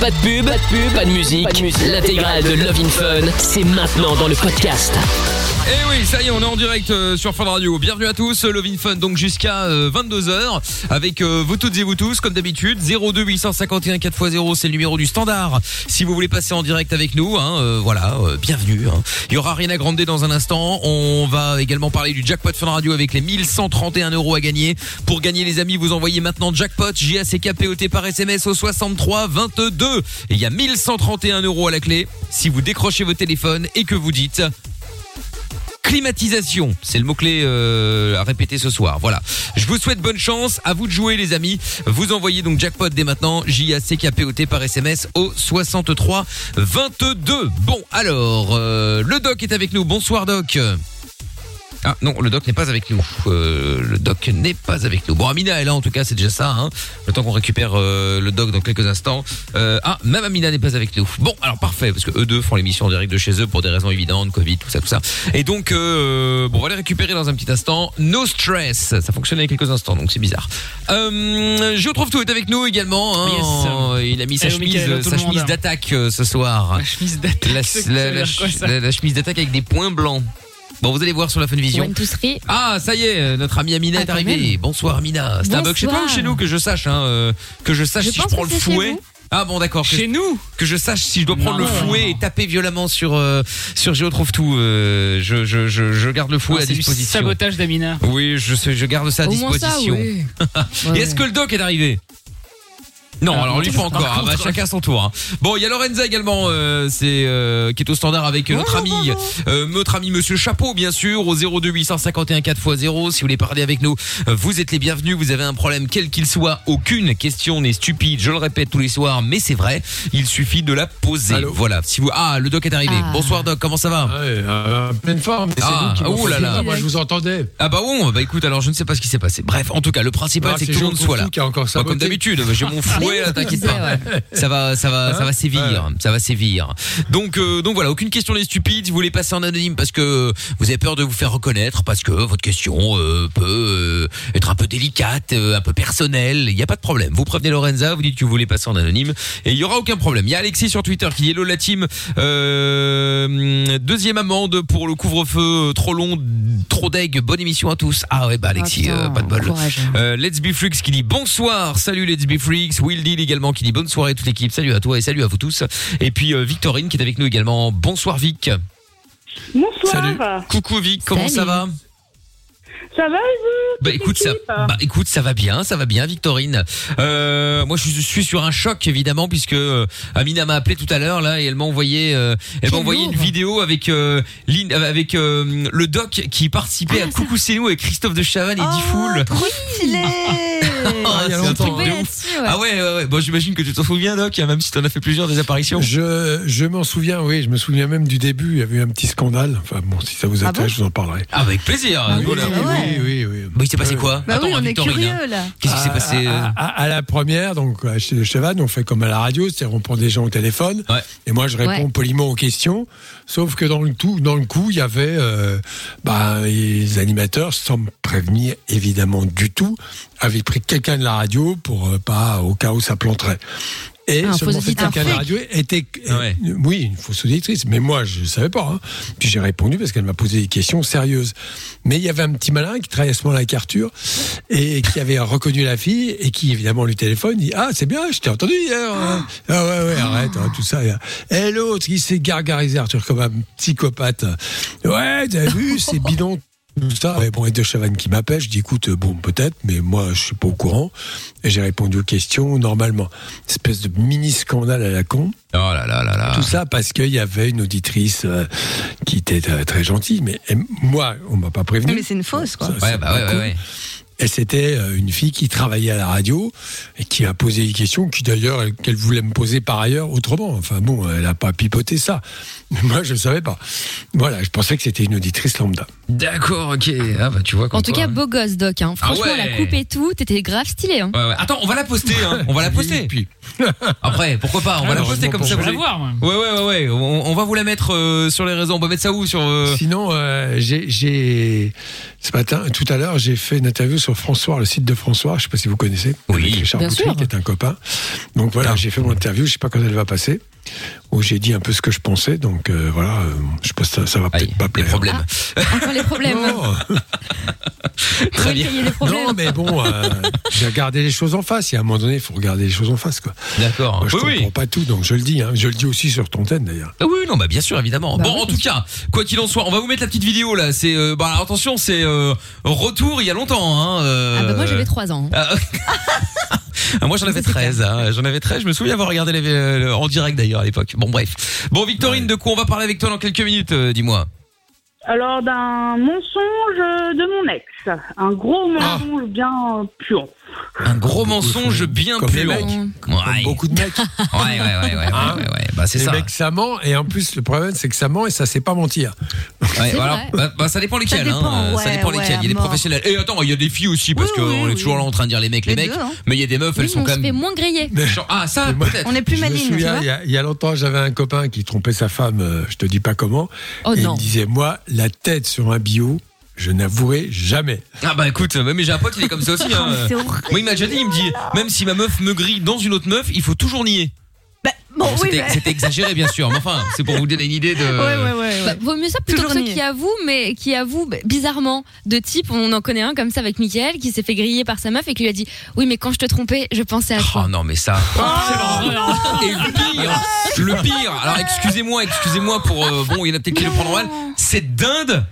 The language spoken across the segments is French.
Pas de pub, pas de pub, pas de musique. L'intégrale de Love in Fun, c'est maintenant dans le podcast. Et oui, ça y est, on est en direct euh, sur Fun Radio. Bienvenue à tous, euh, Love in Fun, donc jusqu'à 22h, avec euh, vous toutes et vous tous, comme d'habitude, 02 851 4x0, c'est le numéro du standard. Si vous voulez passer en direct avec nous, hein, euh, voilà, euh, bienvenue. hein. Il y aura Ariana Grande dans un instant. On va également parler du jackpot Fun Radio avec les 1131 euros à gagner. Pour gagner, les amis, vous envoyez maintenant jackpot J-A-C-K-P-O-T par SMS au 63 22. Il y a 1131 euros à la clé. Si vous décrochez votre téléphone et que vous dites climatisation, c'est le mot-clé euh, à répéter ce soir. Voilà. Je vous souhaite bonne chance. À vous de jouer, les amis. Vous envoyez donc jackpot dès maintenant, J-A-C-K-P-O-T par SMS au 63 22. Bon, alors, euh, le doc est avec nous. Bonsoir, doc. Ah non, le doc n'est pas avec nous. Euh, le doc n'est pas avec nous. Bon, Amina est là en tout cas, c'est déjà ça. Hein. Le temps qu'on récupère euh, le doc dans quelques instants. Euh, ah, même Amina n'est pas avec nous. Bon, alors parfait, parce que eux deux font l'émission en direct de chez eux pour des raisons évidentes, Covid, tout ça, tout ça. Et donc, bon, on va les récupérer dans un petit instant. No stress, ça fonctionne il y a quelques instants, donc c'est bizarre. Euh, je retrouve tout est avec nous également. Hein. Il a mis sa Hello, chemise, sa chemise d'attaque ce soir. La chemise d'attaque. La chemise d'attaque avec des points blancs. Bon, vous allez voir sur la. One, two, three. Ah, ça y est, euh, notre amie Amina Ah, est arrivée. même. Bonsoir Amina. C'est un bug chez toi ou chez nous que je sache, hein, euh, que je sache Je si je pense prends que le c'est chez fouet. vous. Ah bon d'accord. Que, Chez nous que je sache si je dois prendre Non. le fouet et taper violemment sur euh, sur Géo trouve tout. euh, je, je, je, je garde le fouet Ah, à disposition. sabotage d'Amina. Oui, je sais, je garde ça à Au moins ça, disposition. oui. Et Ouais, est-ce que le doc est arrivé? Non, Ah, alors lui pas encore. Ah, bah, chacun son tour. hein. Bon, il y a Lorenza également, euh, c'est euh, qui est au standard avec euh, notre ami, euh, notre ami Monsieur Chapeau, bien sûr, au 02 851 4x0. Si vous voulez parler avec nous, euh, vous êtes les bienvenus. Vous avez un problème quel qu'il soit, aucune question n'est stupide. Je le répète tous les soirs, mais c'est vrai. Il suffit de la poser. Allô Voilà. Si vous, ah, le doc est arrivé. Ah. Bonsoir doc, comment ça va Ouais, euh, pleine forme. Ah, vous qui m'en oh là là. Moi, je vous entendais. Ah bah bon, bah écoute, alors je ne sais pas ce qui s'est passé. Bref, en tout cas, le principal c'est que c'est tout le monde soit là. Coutu qui a encore Moi, comme d'habitude, j'ai mon fouet, là, t'inquiète pas. Ça va, ça va, ça va Hein sévir, ça va sévir. Donc, euh, donc voilà, aucune question n'est stupide. Si vous voulez passer en anonyme parce que vous avez peur de vous faire reconnaître, parce que votre question euh, peut euh, être un peu délicate, euh, un peu personnelle, il n'y a pas de problème. Vous prévenez Lorenza, vous dites que vous voulez passer en anonyme et il y aura aucun problème. Il y a Alexis sur Twitter qui dit Hello la team. Euh, deuxième amende pour le couvre-feu trop long, trop deg. Bonne émission à tous. Ah ouais, bah Alexis, putain, euh, pas de bol. Euh, Let's Be Freaks qui dit bonsoir, salut Let's Be Freaks, Will Deal également qui dit bonne soirée à toute l'équipe, salut à toi et salut à vous tous. Et puis euh, Victorine qui est avec nous également, bonsoir Vic. Bonsoir. Salut. Coucou Vic, comment ça va? Ça va et vous? Bah écoute ça, bah écoute ça va bien, ça va bien Victorine. Euh, moi je suis sur un choc évidemment puisque euh, Amina m'a appelé tout à l'heure là et elle m'a envoyé, euh, elle m'a envoyé une vidéo avec euh, Lynn- avec euh, le doc qui participait à Ah, ça- Coucou c'est nous avec Christophe de Chavannes et Oh, Difool. trop stylé il y a c'est un longtemps. truc de Tombé ouf. là-dessus, ouais. Ah ouais, ouais, ouais. Bon, j'imagine que tu t'en souviens, Doc, même si t'en as fait plusieurs des apparitions. Je, je m'en souviens, oui, je me souviens même du début. Il y avait eu un petit scandale. Enfin bon, si ça vous Ah intéresse, bon je vous en parlerai. Ah, avec plaisir. Ah, Voilà. oui, oui, ouais. oui, oui. Bah, il s'est passé quoi Bah oui, Attends, on est curieux là. Qu'est-ce qui s'est passé euh à, à- à la première, donc à chez Chevan, on fait comme à la radio, c'est-à-dire on prend des gens au téléphone, Ouais. et moi je réponds Ouais. poliment aux questions. Sauf que dans le tout, dans le coup, il y avait euh, bah, les animateurs, sans me prévenir évidemment du tout, avaient pris quelqu'un de la radio pour euh, pas au cas où ça planterait. Et Un seulement auditeur. quelqu'un de la radio était, Ah ouais. euh, oui, une fausse auditrice. Mais moi, je savais pas. hein. Puis j'ai répondu parce qu'elle m'a posé des questions sérieuses. Mais il y avait un petit malin qui travaillait à ce moment-là avec Arthur et qui avait reconnu la fille et qui évidemment lui téléphone, dit ah c'est bien, je t'ai entendu hier. hein. Ah ouais ouais arrête hein, tout ça. Et l'autre qui s'est gargarisé Arthur comme un psychopathe. Ouais t'as vu c'est bidon. Tout ça. Ouais, bon, et De Chavannes qui m'appelle, je dis écoute, bon, peut-être, mais moi, je suis pas au courant. Et j'ai répondu aux questions normalement. Espèce de mini scandale à la con. Oh là là là là. Tout ça parce qu'il y avait une auditrice euh, qui était euh, très gentille, mais euh, moi, on m'a pas prévenu. Mais c'est une fausse quoi. Ça, Ouais, c'est bah ouais, ouais, ouais. Et c'était euh, une fille qui travaillait à la radio et qui a posé des questions qui d'ailleurs elle- qu'elle voulait me poser par ailleurs autrement. Enfin bon, elle n'a pas pipoté ça. Mais moi je ne savais pas. Voilà, je pensais que c'était une auditrice lambda. D'accord, ok. Ah bah tu vois. En tout quoi, cas, hein. beau gosse, Doc. Hein. Franchement, ouais. la coupe et tout, t'étais grave stylé. Hein. Ouais, ouais. Attends, on va la poster. Hein. On va la poster. Puis, Après, pourquoi pas On va la poster comme ça. pour Vous allez- Ouais, ouais, ouais, ouais. On, on va vous la mettre euh, sur les réseaux. On va mettre ça où sur euh, Sinon, euh, j'ai- j'ai ce matin, tout à l'heure, j'ai fait une interview sur François, le site de François. Je sais pas si vous connaissez. Oui. Avec Richard Bien Boutry, sûr. qui est un copain. Donc voilà, j'ai fait mon interview. Je sais pas quand elle va passer. Où j'ai dit un peu ce que je pensais. Donc euh, voilà, euh, je pense que ça, ça va peut-être pas les plaire. problèmes. Encore les problèmes. Non, Très bien. Il y a les problèmes. non, mais bon, euh, j'ai regardé les choses en face. Et à un moment donné, il faut regarder les choses en face. Quoi. D'accord. Moi, je Oui, comprends oui. pas tout, donc je le dis. Hein. Je le dis aussi sur ton thème d'ailleurs. Ah Oui, non, bah bien sûr, évidemment. Bah bon, oui, en tout cas, quoi qu'il en soit, on va vous mettre la petite vidéo là. C'est, euh, bah alors, attention, c'est euh, retour il y a longtemps. Hein, euh, Ah bah moi j'avais 3 ans. Ah, moi j'en avais 13, hein. j'en avais 13, je me souviens avoir regardé les- euh, en direct d'ailleurs à l'époque. Bon bref. Bon Victorine, de quoi on va parler avec toi dans quelques minutes, euh, dis-moi. Alors, d'un mensonge de mon ex. Un gros Ah. mensonge bien euh, puant. Un gros mensonge bien Comme les puant. mecs. Ouais. Beaucoup de mecs. Ouais, ouais, ouais, ouais, Hein ouais, ouais. Bah c'est les ça. mecs, ça ment. Et en plus, le problème, c'est que ça ment et ça sait pas mentir. Ouais, vrai. bah, bah, ça dépend lesquels, dépend, hein. ça dépend ouais, lesquels. Il y a des professionnels. Et attends, il y a des filles aussi parce Oui, qu'on oui, est oui. toujours là en train de dire les mecs, les, Les mecs. deux, hein. Mais il y a des meufs, elles sont on quand se fait même. moins griller. Ah ça peut-être. On est plus Je me maligne, tu souviens, vois. il y, a, longtemps, j'avais un copain qui trompait sa femme, euh, je te dis pas comment. Oh et il me disait, moi, la tête sur un bio, je n'avouerai jamais. Ah bah écoute, mais j'ai un pote, il est comme ça aussi. Hein. C'est horrible. Moi, il m'a déjà dit, il me dit, même si ma meuf me grille dans une autre meuf, il faut toujours nier. Bah, bon, Bon, oui, c'était mais... c'était exagéré, bien sûr, mais enfin, c'est pour vous donner une idée de. Ouais, ouais, ouais. Bah, vaut mieux ça plutôt Toujours que ceux nier. qui avouent, mais qui avouent bah, bizarrement de type. On en connaît un comme ça avec Mickaël qui s'est fait griller par sa meuf et qui lui a dit Oui, mais quand je te trompais, je pensais à Oh toi. non, mais ça. Et le pire, le pire, alors excusez-moi, excusez-moi pour. euh, bon, il y en a peut-être qui le prendront mal. Cette dinde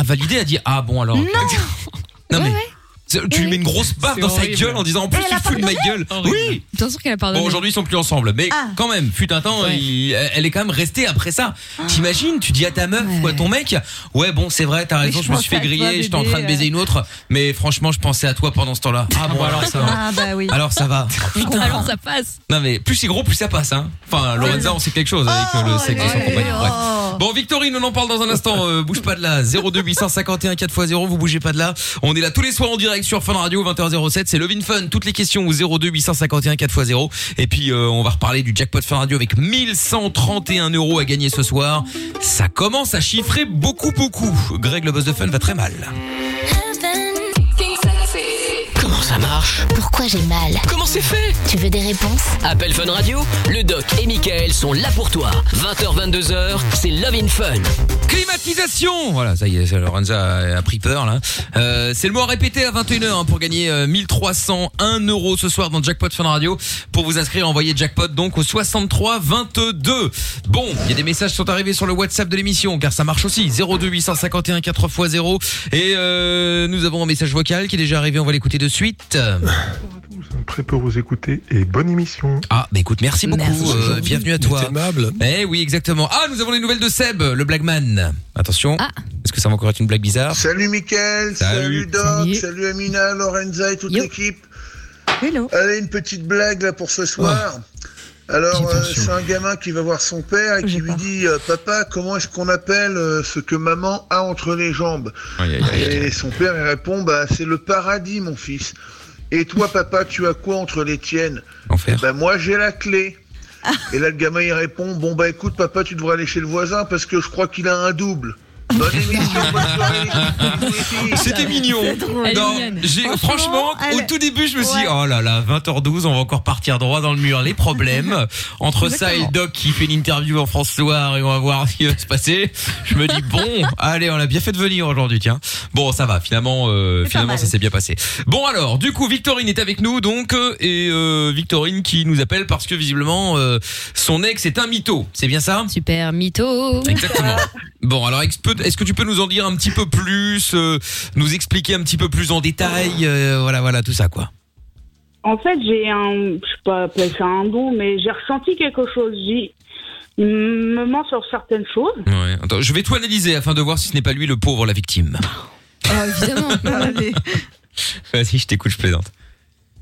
a validé, a dit Ah bon, alors. Non, non mais. c'est- Tu lui mets une grosse C'est dans sa gueule en disant en plus elle tu a fous de ma gueule. Oui. Bien sûr qu'elle a pardonné. Bon aujourd'hui ils sont plus ensemble, mais Ah. quand même, fut un temps, Ouais. il- elle est quand même restée après ça. T'imagines, tu dis à ta meuf ou à ton mec, ouais bon c'est vrai, t'as raison, je je me suis fait griller, j'étais en train de baiser une autre, mais franchement je pensais à toi pendant ce temps-là. Ah bon alors ça va. Ah, bah oui. Alors ça va. Putain, alors ça passe. Non mais plus c'est gros, plus ça passe. Hein. Enfin Lorenza, on sait quelque chose avec euh, le Oh, sexe de son compagnon. Bon Victorine, on en parle dans un instant. euh, bouge pas de là. 02 851 4x0. Vous bougez pas de là. On est là tous les soirs en direct sur Fun Radio 20h07. C'est Levin Fun. Toutes les questions au 02 851 4x0. Et puis euh, on va reparler du jackpot Fun Radio avec 1131 euros à gagner ce soir. Ça commence à chiffrer beaucoup beaucoup. Greg le boss de Fun va très mal. Ça marche Pourquoi j'ai mal Comment c'est fait Tu veux des réponses Appel Fun Radio, le doc et Michael sont là pour toi. 20h, 22h, c'est Love in Fun. Climatisation Voilà, ça y est, Lorenza a pris peur là. Euh, c'est le mot à répéter à 21h hein, pour gagner euh, 1301 euros ce soir dans Jackpot Fun Radio. Pour vous inscrire, envoyez Jackpot donc au 63 22. Bon, il y a des messages qui sont arrivés sur le WhatsApp de l'émission car ça marche aussi. 02 851 4x0 et euh, nous avons un message vocal qui est déjà arrivé, on va l'écouter de suite. Très peu vous écouter et bonne émission. Ah, bah écoute, merci beaucoup. Merci. euh, bienvenue à toi. Aimable. Eh oui, exactement. Ah, nous avons les nouvelles de Seb, le Blackman. Attention. Ah. Est-ce que ça va encore être une blague bizarre Salut Mickaël, Salut. salut, Doc, Salut. salut. Amina, Lorenza et toute l'équipe. Hello. Allez, une petite blague là pour ce soir. Alors, Petite euh, c'est un gamin qui va voir son père et qui lui peur. dit euh, Papa, comment est-ce qu'on appelle euh, ce que maman a entre les jambes Aïe, aïe, aïe. Et son père il répond Bah, c'est le paradis, mon fils. Et toi, papa, tu as quoi entre les tiennes? Enfer. Bah, moi, j'ai la clé. Et là, le gamin il répond Bon, bah écoute, papa, tu devrais aller chez le voisin parce que je crois qu'il a un double. Bonne émission, bonne soirée. les filles. C'était mignon. Non, j'ai franchement, au tout début, je me suis dit, Ouais. oh là là, 20h12, on va encore partir droit dans le mur. Les problèmes entre ça et le doc qui fait une interview en France Soir et on va voir ce qui va se passer. Je me dis bon, allez, on a bien fait de venir aujourd'hui, tiens. Bon, ça va. Finalement, euh, finalement, ça s'est bien passé. Bon alors, du coup, Victorine est avec nous, donc, euh, et euh, Victorine qui nous appelle parce que visiblement euh, son ex est un mytho. C'est bien ça? Super mytho. Exactement. Bon, alors que- est-ce que tu peux nous en dire un petit peu plus, euh, nous expliquer un petit peu plus en détail, euh, voilà, voilà, tout ça, quoi. En fait, j'ai un, je sais pas appeler ça un don, mais j'ai ressenti quelque chose. J'ai, il me ment sur certaines choses. Ouais. Attends, je vais tout analyser afin de voir si ce n'est pas lui le pauvre, la victime. Ah, évidemment. Allez. Vas-y, je t'écoute, je plaisante.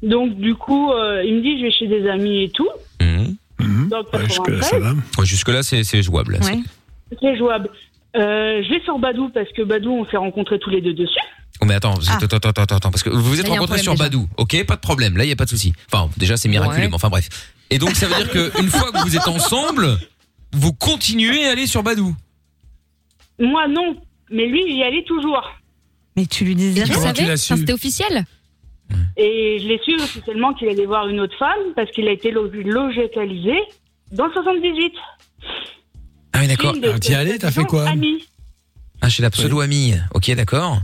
Donc, du coup, euh, il me dit, je vais chez des amis et tout. Mhm. Donc, Ouais, Jusque-là, 93, ça va. Ouais, Jusque-là, c'est c'est jouable. Ouais. c'est jouable. Euh, je vais sur Badou parce que Badou, on s'est rencontrés tous les deux dessus. Oh, mais attends, Ah. attends, attends, attends, attends, parce que vous vous êtes Là, y a un rencontrés sur déjà. Badou. Ok, pas de problème. Là, il y a pas de souci. Enfin, déjà, c'est miraculeux, Ouais. mais enfin bref. Et donc ça veut dire que une fois que vous êtes ensemble, vous continuez à aller sur Badou. Moi, non. Mais lui, il y allait toujours. Mais tu lui disais Tu savais Enfin, C'était officiel Et je l'ai su officiellement qu'il allait voir une autre femme parce qu'il a été lo- logicalisé dans le 78. Ah oui d'accord. Alors, t'y ses allais, t'as fait quoi amies. Ah chez la pseudo amie. Ok d'accord.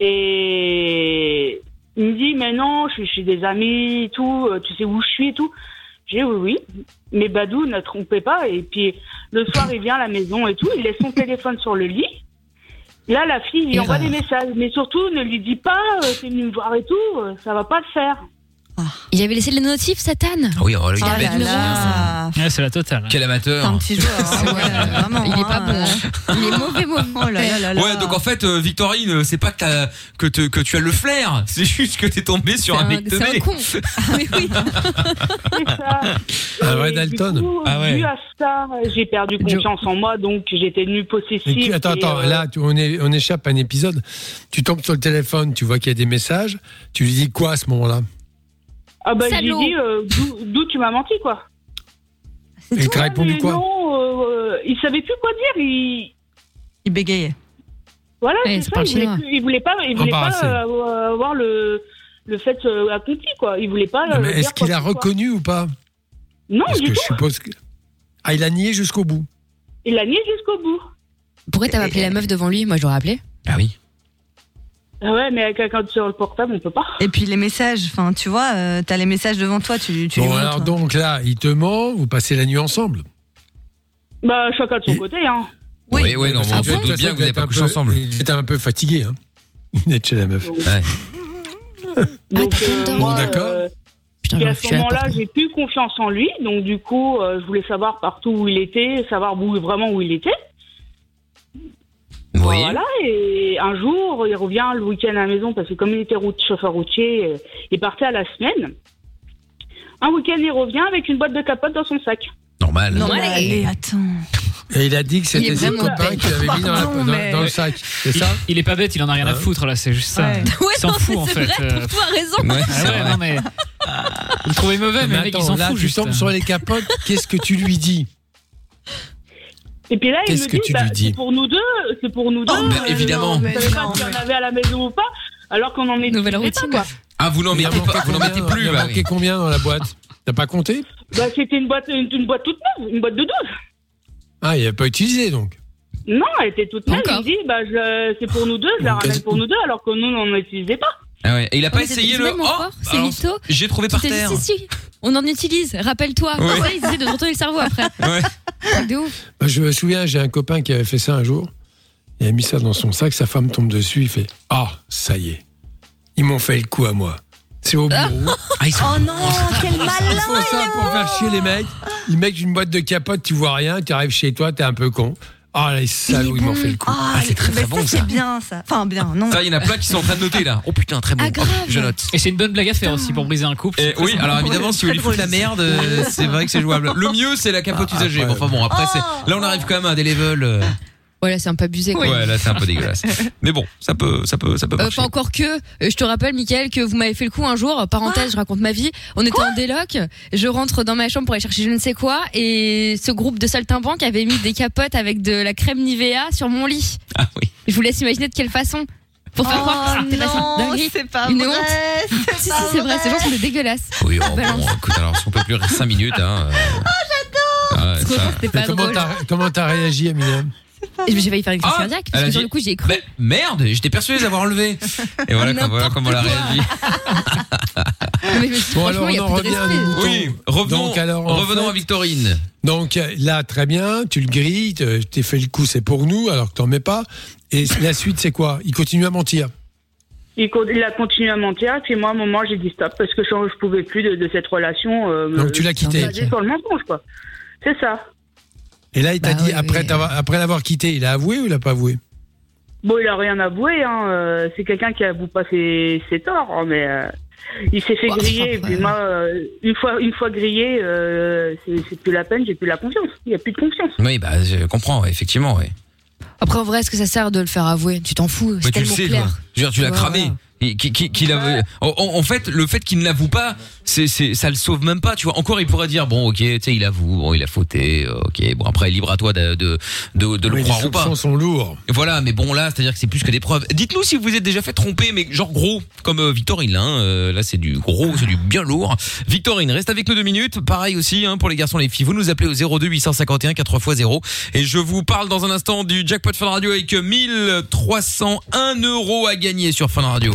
Et il me dit, mais non, je suis chez des amis et tout, euh, tu sais où je suis et tout. J'ai dit, oui, oui. Mais Badou, ne trompez pas. Et puis, le soir, il vient à la maison et tout, il laisse son téléphone sur le lit. Là, la fille, il envoie des messages. Mais surtout, ne lui dis pas, euh, c'est venu me voir et tout, euh, ça va pas le faire. Il avait laissé les notifs, Satan Ah oui oh, le là là. Ouais, c'est la totale. Quel C'est amateur. un petit joueur. hein, ouais, vraiment, Il est pas hein. bon. hein. Il est mauvais, mauvais. Oh là là là là. Ouais, donc en fait, euh, Victorine, euh, c'est pas que, t'as- que, te- que tu as le flair, c'est juste que t'es tombé sur un un, mec c'est un teubé. con. Mais oui. C'est ça. Un vrai Et Dalton. Ah ouais. Vu à ça, j'ai perdu confiance en moi, donc j'étais devenue Mais possessive. tu- attends, et, attends, euh, là, tu- on, est, on échappe à un épisode. Tu tombes sur le téléphone, tu vois qu'il y a des messages. Tu lui dis quoi à ce moment-là? Ah bah, j'ai dit, euh, d'où- tu m'as menti, quoi. Et il t'a répondu quoi Non, euh, il savait plus quoi dire. Il, Il bégayait. Voilà, Ouais, c'est c'est ça. pas Il voulait, chinois. plus- il voulait pas, il voulait pas Embarrassé. euh, avoir le, le fait euh, accompli, quoi. Il voulait pas. Non, euh, mais dire Est-ce qu'il quoi a que ce soit. reconnu ou pas Non, Parce du que je suppose que. Ah, il a nié jusqu'au bout. Il l'a nié jusqu'au bout. Pourquoi t'avais appelé la meuf devant lui Moi, j'aurais appelé. Ah oui. Ah ouais, mais avec quelqu'un sur le portable, on peut pas. Et puis les messages, enfin, tu vois, euh, t'as les messages devant toi, tu, tu les Bon, montres. alors donc là, il te ment, vous passez la nuit ensemble. Bah, chacun de son Et- côté, hein. Oui, oui, non, on se doute bien que vous n'avez pas couché ensemble. Il était un peu fatigué, hein. Il est chez la meuf. Ouais. Donc, euh, moi, d'accord. euh, Putain, et à ce moment-là, j'ai plus confiance en lui. Donc, du coup, euh, je voulais savoir partout où il était, savoir où, vraiment où il était. Oui. Voilà, et un jour, il revient le week-end à la maison parce que comme il était route, chauffeur routier, euh, il partait à la semaine. Un week-end, il revient avec une boîte de capote dans son sac. Normal. Non, mais allez. attends. Et il a dit que c'était ses copains bête. qui l'avaient mis dans, la- Pardon, dans- mais- dans le sac. C'est Il, ça? il est pas bête, il en a rien à foutre là, c'est juste ça. Ouais. Ouais, Il s'en non, fout mais en c'est fait. vrai, euh. pour toi, raison. Ouais, Ah c'est ouais, vrai. non mais. Vous le trouvez mauvais, mais, Mais le mec il attends, s'en là, fout tu juste. tombes sur les capotes, qu'est-ce que tu lui dis? Et puis là, il me que dit, tu bah, lui dis c'est pour nous deux, c'est pour nous deux. bah, évidemment. Je savais pas non, s'il y en mais- avait à la maison ou pas, alors qu'on en est Nouvelle pas, routine. quoi. Ah, vous n'en a mettez pas, vous n'en mettez plus, Il a bah manqué oui. combien dans la boîte? T'as pas compté? Bah, c'était une boîte, une, une boîte toute neuve, une boîte de 12. Ah, il a pas utilisé donc. Non, elle était toute neuve. Il dit, bah, c'est pour nous deux, je la ramène pour nous deux, alors que nous, on n'en utilisait pas. Ah ouais. Et il a pas essayé le. Oh, mytho. J'ai trouvé par terre. si, si, on en utilise, rappelle-toi. Ouais. Ça, ils essaient de retourner le cerveau après. Ouais. De ouf. Je me souviens, j'ai un copain qui avait fait ça un jour. Il a mis ça dans son sac, sa femme tombe dessus, il fait Ah, ça y est. Ils m'ont fait le coup à moi. C'est au bureau. Ah, ils sont. Oh non, quel Il malin faut ça pour faire chier les mecs. Ils mettent une boîte de capote, tu vois rien, tu arrives chez toi, t'es un peu con. Ah, les salauds, ils m'ont fait le coup. Ah, c'est très, très bon, ça, ça. c'est bien ça. Enfin, bien, non. Ça, il y en a plein qui sont en train de noter là. Oh putain, très bon. Ah, grave. Hop, je note. Et c'est une bonne blague à faire aussi pour briser un couple. Très oui, alors évidemment, si vous lui foutre la merde, euh, c'est vrai que c'est jouable. Le mieux, c'est la capote Ah, usagée. après- Bon, Enfin bon, après, c'est Oh. là, on arrive quand même à des levels. Euh, Voilà, c'est un peu abusé. Quoi. Ouais, là, c'est un peu dégueulasse. Mais bon, ça peut, ça peut, ça peut Euh, pas encore que, euh, je te rappelle, Mickaël, que vous m'avez fait le coup un jour. Parenthèse, je raconte ma vie. On était en déloc. Je rentre dans ma chambre pour aller chercher je ne sais quoi. Et ce groupe de saltimbanques avait mis des capotes avec de la crème Nivea sur mon lit. Ah oui. Je vous laisse imaginer de quelle façon. Pour faire croire que. Oh c'est pas Une vrai. honte. c'est Si, si, c'est vrai, ces gens sont des dégueulasses. Oui, oh, bon, écoute, alors, si on peut plus rire 5 minutes, hein. Oh, Ah, que ça- c'était pas comment t'as réagi, Eminem? J'ai failli faire une crise Ah, cardiaque. Parce que sur le coup, j'y ai cru. Mais merde, j'étais persuadé d'avoir enlevé. Et voilà, comme- voilà comment elle a réagi. Non, mais je me suis dit, Bon, alors, on en revient à. Oui, revenons, Donc, alors, en revenons fait- à Victorine. Donc euh, là, très bien, tu le grilles, te- t'es fait le coup, c'est pour nous, alors que t'en mets pas. Et la suite, c'est quoi? Il continue à mentir. Il, co- il a continué à mentir, puis moi, à un moment, j'ai dit stop, parce que je, je pouvais plus de, de cette relation. Euh, Donc tu l'as quitté. basée sur le mensonge, quoi. C'est ça. Et là, il t'a Bah dit, oui, après, oui. t'avoir- après l'avoir quitté, il a avoué ou il a pas avoué? Bon, il a rien avoué, hein. euh, c'est quelqu'un qui avoue pas ses, ses torts, hein, mais euh, il s'est fait Bah, griller. Et après. puis moi, euh, une fois, une fois grillé, euh, c'est plus la peine, j'ai plus la confiance. Il y a plus de confiance. Oui, bah, je comprends, effectivement. Après, en vrai, est-ce que ça sert de le faire avouer? Tu t'en fous, Mais c'est tu le tellement sais, clair. toi. Je veux dire, tu l'as cramé. Et qui- en, en- en fait, le fait qu'il ne l'avoue pas, c'est, c'est, ça le sauve même pas, tu vois. Encore, il pourrait dire, bon, ok, tu sais, il avoue, bon, il a fauté, euh, ok, bon, après, libre à toi de, de, de, de le Oui, croire les ou pas. soupçons sont lourds. Voilà, mais bon, là, c'est-à-dire que c'est plus que des preuves. Dites-nous si vous vous êtes déjà fait tromper, mais genre gros, comme euh, Victorine, là, hein, euh, là, c'est du gros, c'est du bien lourd. Victorine, reste avec nous deux minutes. Pareil aussi, hein, pour les garçons et les filles. Vous nous appelez au 02 851 4x0. Et je vous parle dans un instant du jackpot Fun Radio avec 1301 euros à gagner sur Fun Radio.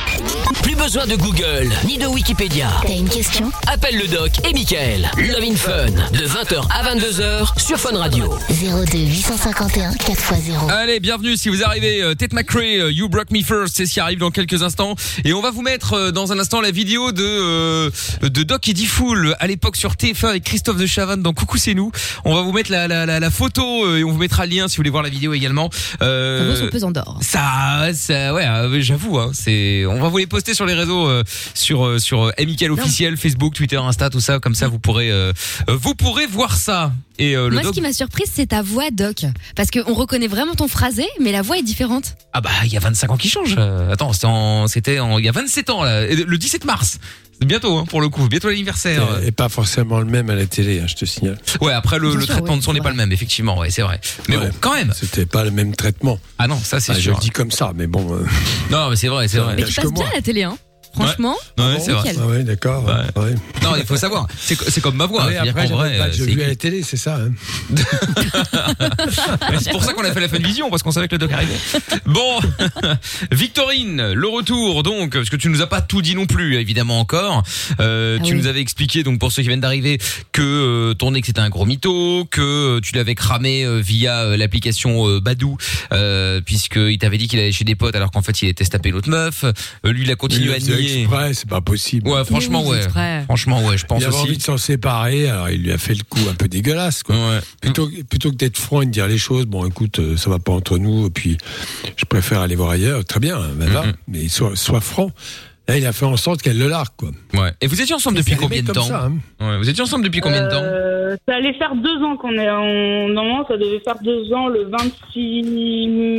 Plus besoin de Google, ni de Wikipédia. T'as une question? Appelle le doc et Michael. Love in Fun, de 20h à 22h sur Fun Radio. 02 851 4x0. Allez, bienvenue si vous arrivez. euh, Ted McRae, euh, You Broke Me First, c'est ce qui arrive dans quelques instants. Et on va vous mettre euh, dans un instant la vidéo de euh, de Doc et Fool à l'époque sur TF1 avec Christophe de Chavannes dans Coucou c'est nous. On va vous mettre la, la, la, la photo et on vous mettra le lien si vous voulez voir la vidéo également. Euh, Ça ça, ouais, j'avoue, hein, c'est, on va vous les poster sur les réseaux, euh, sur euh, sur euh, Amical officiel, Facebook, Twitter, Insta, tout ça, comme ça vous pourrez, euh, euh, vous pourrez voir ça. Et euh, le Moi, ce qui m'a surprise, c'est ta voix, Doc. Parce qu'on reconnaît vraiment ton phrasé, mais la voix est différente. ah bah il y a 25 ans qui change. Euh, attends, c'était en, c'était en, il y a 27 ans là, Et le 17 mars. Bientôt hein, pour le coup, bientôt l'anniversaire. Et, et pas forcément le même à la télé, hein, je te signale. Ouais, après le, Bien le sûr, traitement ouais, de son n'est pas le même, effectivement, ouais, c'est vrai. Mais Ouais. bon, quand même. C'était pas le même traitement. Ah non, ça c'est Ah, je sûr. le dis comme ça, mais bon. euh, Non, mais c'est vrai, c'est vrai. Mais tu passes bien à la télé, hein. Franchement. Ouais, c'est vrai. Ah ouais, d'accord. Ouais. ouais. Non, il faut savoir. C'est co- c'est comme ma voix. Ah ouais, après, vrai, j'avais pas euh, de vu à la télé, c'est ça. hein. C'est pour ça qu'on a fait la Fun Vision parce qu'on savait que le doc arrivait. Bon, Victorine, le retour donc parce que tu nous as pas tout dit non plus évidemment encore. Euh, Ah tu oui. nous avais expliqué donc pour ceux qui viennent d'arriver que euh, ton ex était un gros mytho, que tu l'avais cramé euh, via euh, l'application euh, Badou euh, puisque il t'avait dit qu'il allait chez des potes alors qu'en fait il était taper l'autre meuf. Euh, lui il a continué à faisait exprès, c'est pas possible. Ouais, franchement Oui, ouais. Franchement ouais, je pense il avait envie aussi. de s'en séparer, alors il lui a fait le coup un peu dégueulasse. Quoi. Ouais. Plutôt, plutôt que d'être franc et de dire les choses, bon écoute, euh, ça va pas entre nous, et puis je préfère aller voir ailleurs, très bien, ben va, Mhm. mais sois, sois franc. Là, il a fait en sorte qu'elle le largue, quoi. Ouais. Et vous étiez ensemble depuis combien de temps ça, hein. Ouais, Vous étiez ensemble depuis combien de temps Euh, Ça allait faire deux ans qu'on est en. Normalement, ça devait faire deux ans le 26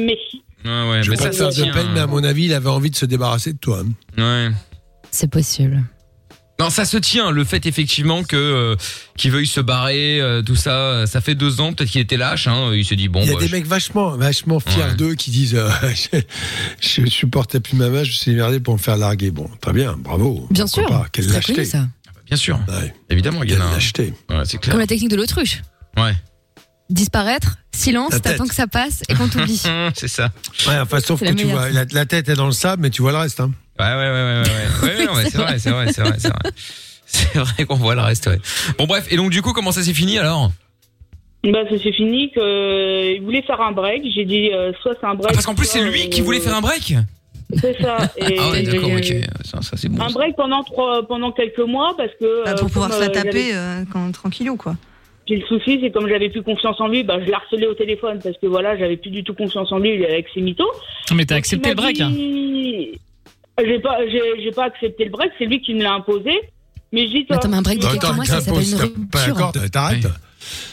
mai. Ouais, ouais, Je mais veux pas te faire de tient, peine, mais à mon avis, il avait envie de se débarrasser de toi. hein. Ouais. C'est possible. Non, ça se tient. Le fait effectivement que euh, qu'il veuille se barrer, euh, tout ça, euh, ça fait deux ans. Peut-être qu'il était lâche. Hein, il s'est dit bon. Il y a bah, des je- mecs vachement, vachement fiers Ouais. d'eux qui disent euh, je, je supportais plus ma mère, je suis merdé pour me faire larguer. Bon, très bien, bravo. Bien sûr. Pas? Quelle C'est très connu, lâcheté. ça. Bien sûr. Ouais, Évidemment, il y quelle en a. un. lâcheté. Ouais, c'est clair. Comme la technique de l'autruche. Ouais. Disparaître, silence, t'attends que ça passe et qu'on t'oublie. c'est ça. Ouais, enfin, sauf que la tu vois, la, la tête est dans le sable, mais tu vois le reste. Hein. Ouais, ouais, ouais, ouais, ouais. ouais. c'est vrai, c'est vrai, c'est vrai, c'est vrai. C'est vrai qu'on voit le reste. Ouais. Bon bref. Et donc du coup, comment ça s'est fini alors? Bah, ça s'est fini qu'il voulait faire un break. J'ai dit, euh, soit c'est un break. Ah, Parce qu'en plus, c'est lui qui euh, voulait faire un break? C'est ça. Et Ah ouais, d'accord, euh, ok. Ça, ça c'est bon. Un ça. break pendant trois, pendant quelques mois parce que. Bah, euh, pour pouvoir se la euh, taper euh, quand tranquillou, quoi. Puis le souci, c'est comme j'avais plus confiance en lui, bah, je l'ai harcelé au téléphone parce que voilà, j'avais plus du tout confiance en lui, avec ses mythos. Mais t'as accepté le break hein. dit- J'ai pas, j'ai, j'ai pas accepté le break, c'est lui qui me l'a imposé. Mais je dis, toi, Attends, mais un break de quelques mois, ça s'appelle une rupture. t'arrêtes.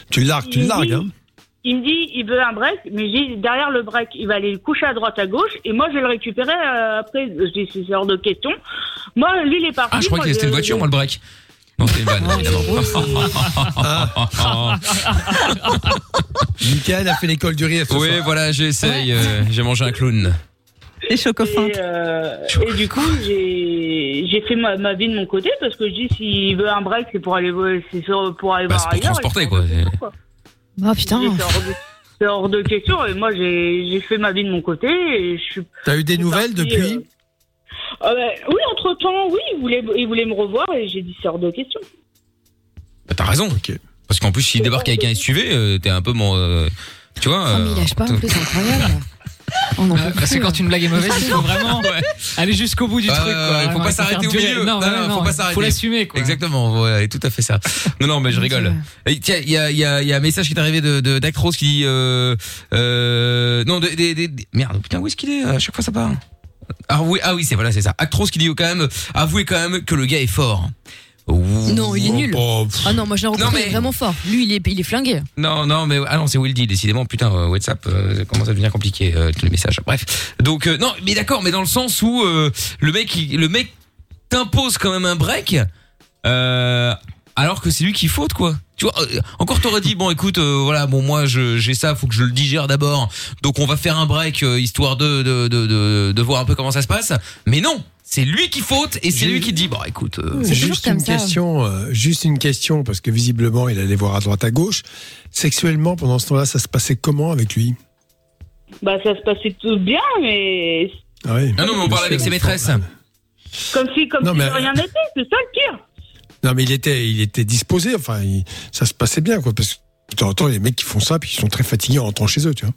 Tu le largues, tu le largues. Hein. il me dit, il veut un break, mais je dis, derrière le break, il va aller le coucher à droite, à gauche, et moi, je vais le récupérer euh, après. Je dis, c'est hors de question. Moi, lui, il est parti. Ah, je crois moi, que c'était une voiture, moi le break. Non, une vanne, évidemment. Michael a fait l'école du rire. ce oui, soir. voilà, j'essaye. euh, J'ai mangé un clown. Les. Et, euh, et du coup, j'ai j'ai fait ma, ma vie de mon côté parce que je dis s'il veut un break, c'est pour aller c'est sur- pour aller Bah, voir c'est pour ailleurs. transporter, quoi. c'est hors de question, quoi. Oh putain. C'est hors, de- c'est hors de question et moi j'ai j'ai fait ma vie de mon côté et je suis. T'as eu des nouvelles depuis euh, ah ben, Oui, entre temps, oui, il voulait il voulait me revoir et j'ai dit c'est hors de question. Bah, T'as raison. Ok. Parce qu'en plus, s'il débarque avec un SUV, euh, t'es un peu mon. euh, tu vois. Oh, mais il lâche pas en plus, c'est incroyable. On peut Euh, Parce que plus. quand une blague est mauvaise, il faut vraiment Ouais. aller jusqu'au bout du Ouais, truc. ouais, Quoi. ouais, faut Vraiment, pas s'arrêter au durer. milieu. Non, Non, ouais, non, non, faut pas Faut s'arrêter. l'assumer, quoi. Exactement, ouais, tout à fait ça. Non, non, mais je rigole. Et tiens, il y a, il y, a, il y a un message qui est arrivé de, de d'Actros qui dit, euh, euh, non, des, des, des- merde, putain, où est-ce qu'il est À chaque fois, ça part? Ah oui, ah oui, c'est voilà, c'est ça. Actros qui dit quand même, avouez quand même que le gars est fort. Non, il est nul. Oh, Ah non, moi je l'ai rencontré, mais- il est vraiment fort. Lui, il est, il est flingué. Non, non, mais ah non, c'est Wildy, décidément. Putain, euh, WhatsApp euh, ça commence à devenir compliqué euh, tous les messages. Bref, donc euh, non, mais d'accord, mais dans le sens où euh, le mec, il- le mec t'impose quand même un break, euh, alors que c'est lui qui faute quoi. Tu vois, euh, encore t'aurais dit bon, écoute, euh, voilà, bon moi je j'ai ça, faut que je le digère d'abord. Donc on va faire un break euh, histoire de de, de de de voir un peu comment ça se passe. Mais non. C'est lui qui faute et c'est lui qui dit bon écoute euh, C'est Juste comme une ça. question, euh, juste une question, parce que visiblement il allait voir à droite à gauche. Sexuellement, pendant ce temps-là, ça se passait comment avec lui? Bah, ça se passait tout bien, mais Ah oui. Ah non, mais on parle avec ses maîtresses. comme si, comme Non, si mais- de rien n'était, c'est ça le pire. Non, mais il était, il était disposé. Enfin, il- ça se passait bien, quoi. Parce que de temps en temps, il y a des mecs qui font ça, puis ils sont très fatigués en rentrant chez eux, tu vois.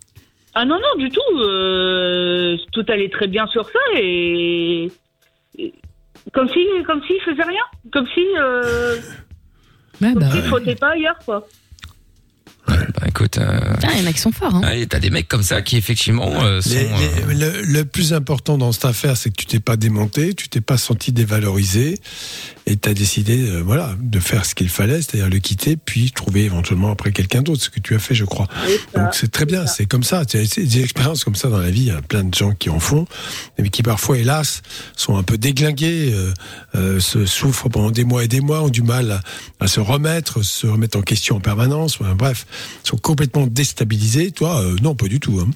Ah non, non, du tout. euh, tout allait très bien sur ça et. et- Comme si, comme s'il faisait rien. Comme si, euh, comme bah, s'il frottait pas ailleurs, quoi. Bah écoute, euh, putain, il y en a qui sont forts. Hein. ouais, t'as des mecs comme ça qui effectivement euh, sont. Les- euh, les- le, le plus important dans cette affaire, c'est que tu t'es pas démonté, tu t'es pas senti dévalorisé, et tu as décidé, euh, voilà, de faire ce qu'il fallait, c'est-à-dire le quitter, puis trouver éventuellement après quelqu'un d'autre, ce que tu as fait, je crois. Ça. Donc c'est très bien, c'est comme ça. C'est des expériences comme ça dans la vie. Il y a plein de gens qui en font, mais qui parfois, hélas, sont un peu déglingués, euh, euh, se souffrent pendant des mois et des mois, ont du mal à, à se remettre, se remettre en question en permanence. Enfin, bref, sont complètement déstabilisés. Toi, euh, non, pas du tout. Hein.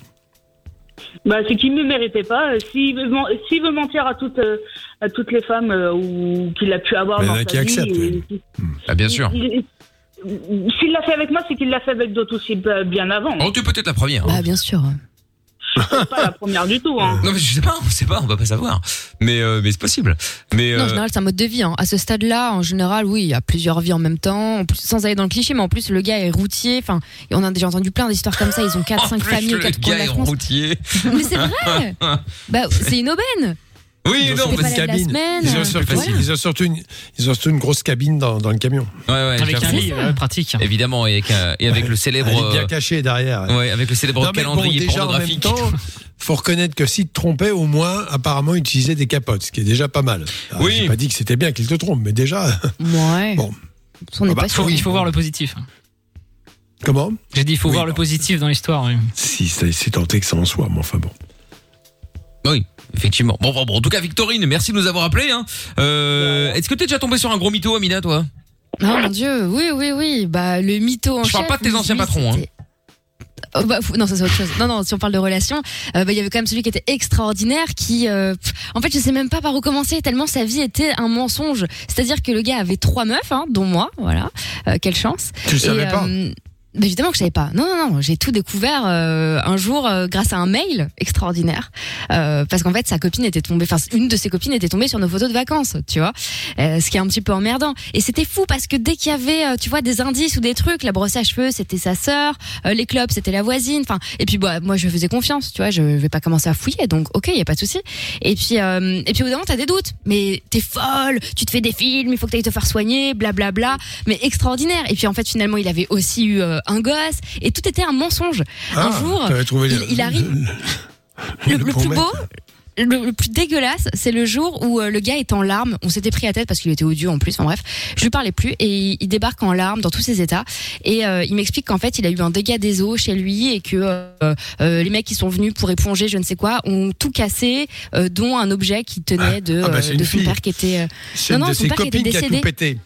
Bah, c'est qu'il ne méritait pas. Euh, S'il veut, men- s'il veut mentir à toutes, euh, à toutes les femmes euh, ou qu'il a pu avoir Mais il y en dans a sa qui vie, acceptent, et- oui. Ah bien sûr. il- il- S'il l'a fait avec moi, c'est qu'il l'a fait avec d'autres aussi bien avant. Oh, tu peux être la première. hein. Bah, bien sûr. C'est pas la première du tout. Hein. Non mais je sais pas, on sait pas, on va pas savoir. Mais euh, mais c'est possible. Mais Non, en euh, général, c'est un mode de vie. hein. À ce stade-là, en général, oui, il y a plusieurs vies en même temps, en plus, sans aller dans le cliché, mais en plus, le gars est routier. Enfin, et on a déjà entendu plein d'histoires comme ça. Ils ont 4 en 5 plus, familles aux le quatre coins de gars la est France. routier. Mais c'est vrai Bah, c'est une aubaine Oui, Ils ont non, la cabine. Ils ont surtout, voilà. ils ont surtout une, ils ont surtout une grosse cabine dans, dans le camion. ouais ouais, Avec un lit, ouais, pratique. évidemment et avec, un- et avec le célèbre Elle est bien cachée derrière. ouais, avec le célèbre Non, mais bon, calendrier déjà, en même pornographique. temps, faut reconnaître que s'il te trompait, au moins, apparemment, il utilisait des capotes, ce qui est déjà pas mal. Alors, Oui. J'ai pas dit que c'était bien qu'il te trompe, mais déjà, Ouais. Bon. On Ah bah, pas Il faut, sûr. il faut voir le positif. comment? J'ai dit, il faut Oui, voir le positif dans l'histoire. oui. Si, c'est tenté que ça en soit, mais enfin bon. Oui, effectivement. Bon, bon, bon, en tout cas Victorine, merci de nous avoir appelé hein. Euh, est-ce que t'es déjà tombé sur un gros mytho Amina toi? Oh mon dieu, oui, oui, oui. Bah, le mytho en Je parle chef, pas de tes anciens patrons, hein. Oh, bah, fou- non, ça c'est autre chose. Non, non, si on parle de relations, euh, bah, il y avait quand même celui qui était extraordinaire, qui, euh, pff, en fait, je sais même pas par où commencer, tellement sa vie était un mensonge. C'est-à-dire que le gars avait trois meufs, hein, dont moi, voilà, Euh, quelle chance. Tu le savais pas évidemment que je savais pas. Non, non, non, j'ai tout découvert euh, un jour euh, grâce à un mail extraordinaire, euh, parce qu'en fait sa copine était tombée, enfin une de ses copines était tombée sur nos photos de vacances, tu vois, Euh, ce qui est un petit peu emmerdant. Et c'était fou parce que dès qu'il y avait, euh, tu vois, des indices ou des trucs, la brosse à cheveux c'était sa sœur, euh, les clubs c'était la voisine, enfin. Et puis bah moi je faisais confiance, tu vois, je vais pas commencer à fouiller, donc ok, y a pas de souci. Et puis et puis au bout d'un moment t'as des doutes, mais t'es folle, tu te fais des films, il faut que t'ailles te faire soigner, blablabla, mais extraordinaire. Et puis en fait finalement il avait aussi eu un gosse et tout était un mensonge. un Ah, jour, trouvé il, le- il arrive. Le, le le bon plus beau, le, le plus dégueulasse, c'est le jour où euh, le gars est en larmes. On s'était pris à tête parce qu'il était odieux en plus. Enfin bref, je lui parlais plus et il, il débarque en larmes dans tous ses états. Et euh, il m'explique qu'en fait, il a eu un dégât des eaux chez lui et que euh, les mecs qui sont venus pour éponger, je ne sais quoi, ont tout cassé, dont un objet qui tenait de, Ah bah, de son fille. père qui était. Non, non, son père qui était qui a tout décédé. pété.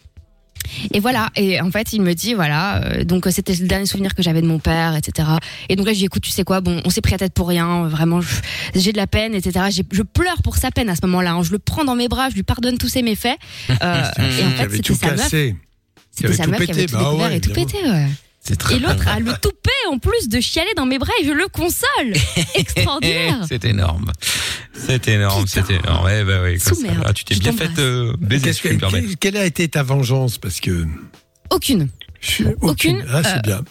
Et voilà. Et en fait, il me dit, voilà, euh, donc euh, c'était le dernier souvenir que j'avais de mon père, etc. Et donc là, je dis, écoute, tu sais quoi, bon, on s'est pris à tête pour rien, euh, vraiment, j'ai de la peine, etc. Je pleure pour sa peine à ce moment-là. hein. Je le prends dans mes bras, je lui pardonne tous ses méfaits. Euh, et en fait, c'était sa meuf, c'était sa meuf qui avait tout bah découvert ouais, et tout pété, ouais. C'est très Et l'autre a le toupet en plus de chialer dans mes bras et je le console. Extraordinaire. C'est énorme. C'est énorme, c'est énorme. Ouais, bah oui, Sous comme ça, merde. là, tu t'es Je bien t'embrasse. fait euh, baiser, Qu'est-ce si je puis me que- permettre. quelle- a été ta vengeance? Parce que. Aucune. je suis- Aucune, Ah, c'est euh, bien.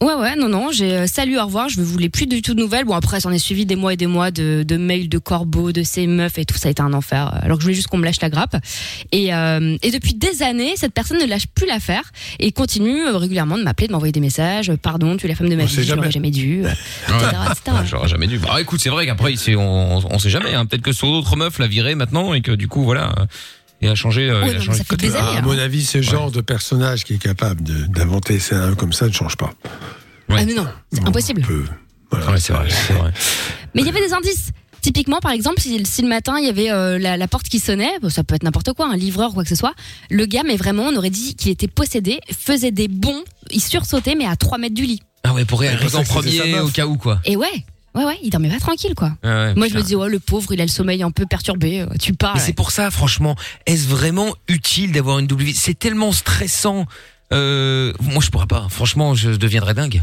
Ouais, ouais, non, non, j'ai euh, salut, au revoir, je ne voulais plus du tout de nouvelles. Bon, après, s'en est suivi des mois et des mois de, de mails de corbeaux, de ces meufs et tout, ça a été un enfer. Alors que je voulais juste qu'on me lâche la grappe. Et, euh, et depuis des années, cette personne ne lâche plus l'affaire et continue euh, régulièrement de m'appeler, de m'envoyer des messages. Pardon, tu es la femme de ma On vie, sait l'aurais jamais. dû, euh, etc., etc. Ouais, J'aurais jamais dû. Bah écoute, c'est vrai qu'après, on, on sait jamais. Hein. Peut-être que son autre meuf l'a viré maintenant et que du coup, voilà. Et a changé. euh, Ouais, il a changé ça de côté. années, À mon avis, ce genre de personnage qui est capable d'inventer des scénarios comme ça ne change pas. Ah mais non, c'est impossible. Ouais, c'est vrai, c'est vrai. Mais il y avait des indices. Typiquement, par exemple, si, si le matin il y avait euh, la, la porte qui sonnait, bon, ça peut être n'importe quoi, un livreur ou quoi que ce soit, le gars, mais vraiment, on aurait dit qu'il était possédé, faisait des bonds, il sursautait, mais à 3 mètres du lit. Ah ouais, pour Ouais, pour en premier au cas où quoi. Et ouais, ouais, ouais, il dormait pas tranquille, quoi. Ouais, Moi, je me dis, ouais, le pauvre, il a le sommeil un peu perturbé, euh, tu pars. Mais c'est pour ça, franchement, est-ce vraiment utile d'avoir une double vie? C'est tellement stressant. Euh, moi, je pourrais pas. Franchement, je deviendrais dingue.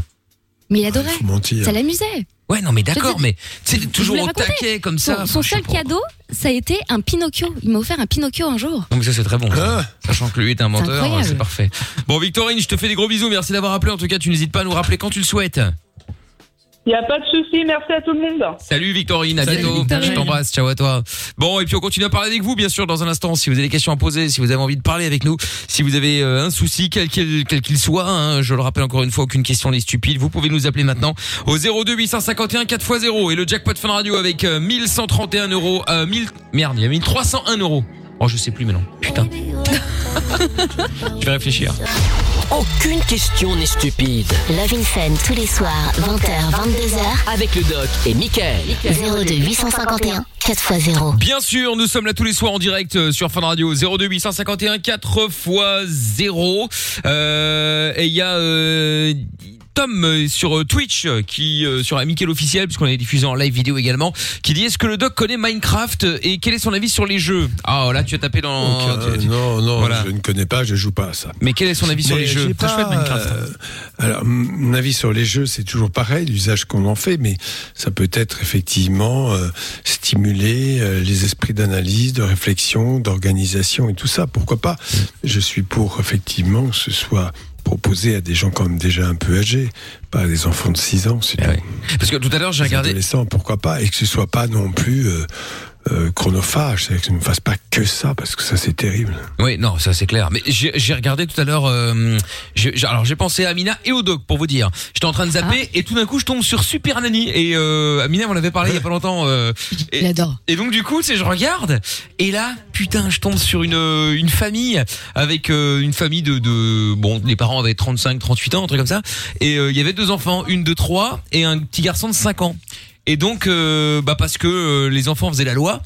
Mais il adorait. Faut mentir. Ça l'amusait. Ouais, non, mais d'accord, mais c'est toujours au taquet comme ça. son seul cadeau, ça a été un Pinocchio. Il m'a offert un Pinocchio un jour. Donc ça c'est très bon. ça. Ah. Sachant que lui est un menteur, incroyable. c'est parfait. Bon Victorine, je te fais des gros bisous, merci d'avoir appelé. En tout cas, tu n'hésites pas à nous rappeler quand tu le souhaites. Il n'y a pas de souci, merci à tout le monde. Salut Victorine, à Salut, bientôt. Victorine. Je t'embrasse, ciao à toi. Bon, et puis on continue à parler avec vous, bien sûr, dans un instant. Si vous avez des questions à poser, si vous avez envie de parler avec nous, si vous avez euh, un souci, quel qu'il quel qu'il soit, hein, je le rappelle encore une fois, aucune question n'est stupide. Vous pouvez nous appeler maintenant au 02 851 4x0 et le jackpot Fun Radio avec euh, 1131 euros, euh, 1000, merde, il y a 1301 euros. Oh, je sais plus maintenant. Putain. je vais réfléchir. Aucune question n'est stupide. Love in Fun tous les soirs, 20h, 22h, Avec le doc et Michael. 02 851 4x0. Bien sûr, nous sommes là tous les soirs en direct euh, sur Fun Radio 02 851 4 x 0. Euh, et il y a euh, Tom euh, sur euh, Twitch euh, qui sur la Michael officiel puisqu'on est diffusé en live vidéo également qui dit est-ce que le doc connaît Minecraft et quel est son avis sur les jeux? Ah là tu as tapé dans Aucun- tu- tu- non, non, Voilà. je ne connais pas, je joue pas à ça. Mais quel est son avis sur les jeux? pas, chouette, Minecraft. euh, alors, mon avis sur les jeux, c'est toujours pareil, l'usage qu'on en fait, mais ça peut être effectivement euh, stimuler euh, les esprits d'analyse, de réflexion, d'organisation et tout ça. Pourquoi pas? Je suis pour effectivement que ce soit proposé à des gens quand même déjà un peu âgés, pas à des enfants de 6 ans. C'est Eh ouais. Parce que tout à l'heure j'ai regardé pourquoi pas, et que ce soit pas non plus euh, euh, chronophage, c'est-à-dire que je ne fasse pas que ça, parce que ça c'est terrible. Oui, non, ça c'est clair. Mais j'ai j'ai regardé tout à l'heure. euh, j'ai- j'ai- alors j'ai pensé à Amina et au doc pour vous dire. J'étais en train de zapper et tout d'un coup je tombe sur Super Nanny et euh, Amina on avait parlé il y a pas longtemps. euh, et, Il adore. et donc du coup, c'est je regarde et là, putain, je tombe sur une euh, une famille avec euh, une famille de de bon, les parents avaient 35, 38 ans, un truc comme ça et euh, il y avait deux enfants, une de 3 et un petit garçon de 5 ans. Et donc euh, bah parce que euh, les enfants faisaient la loi,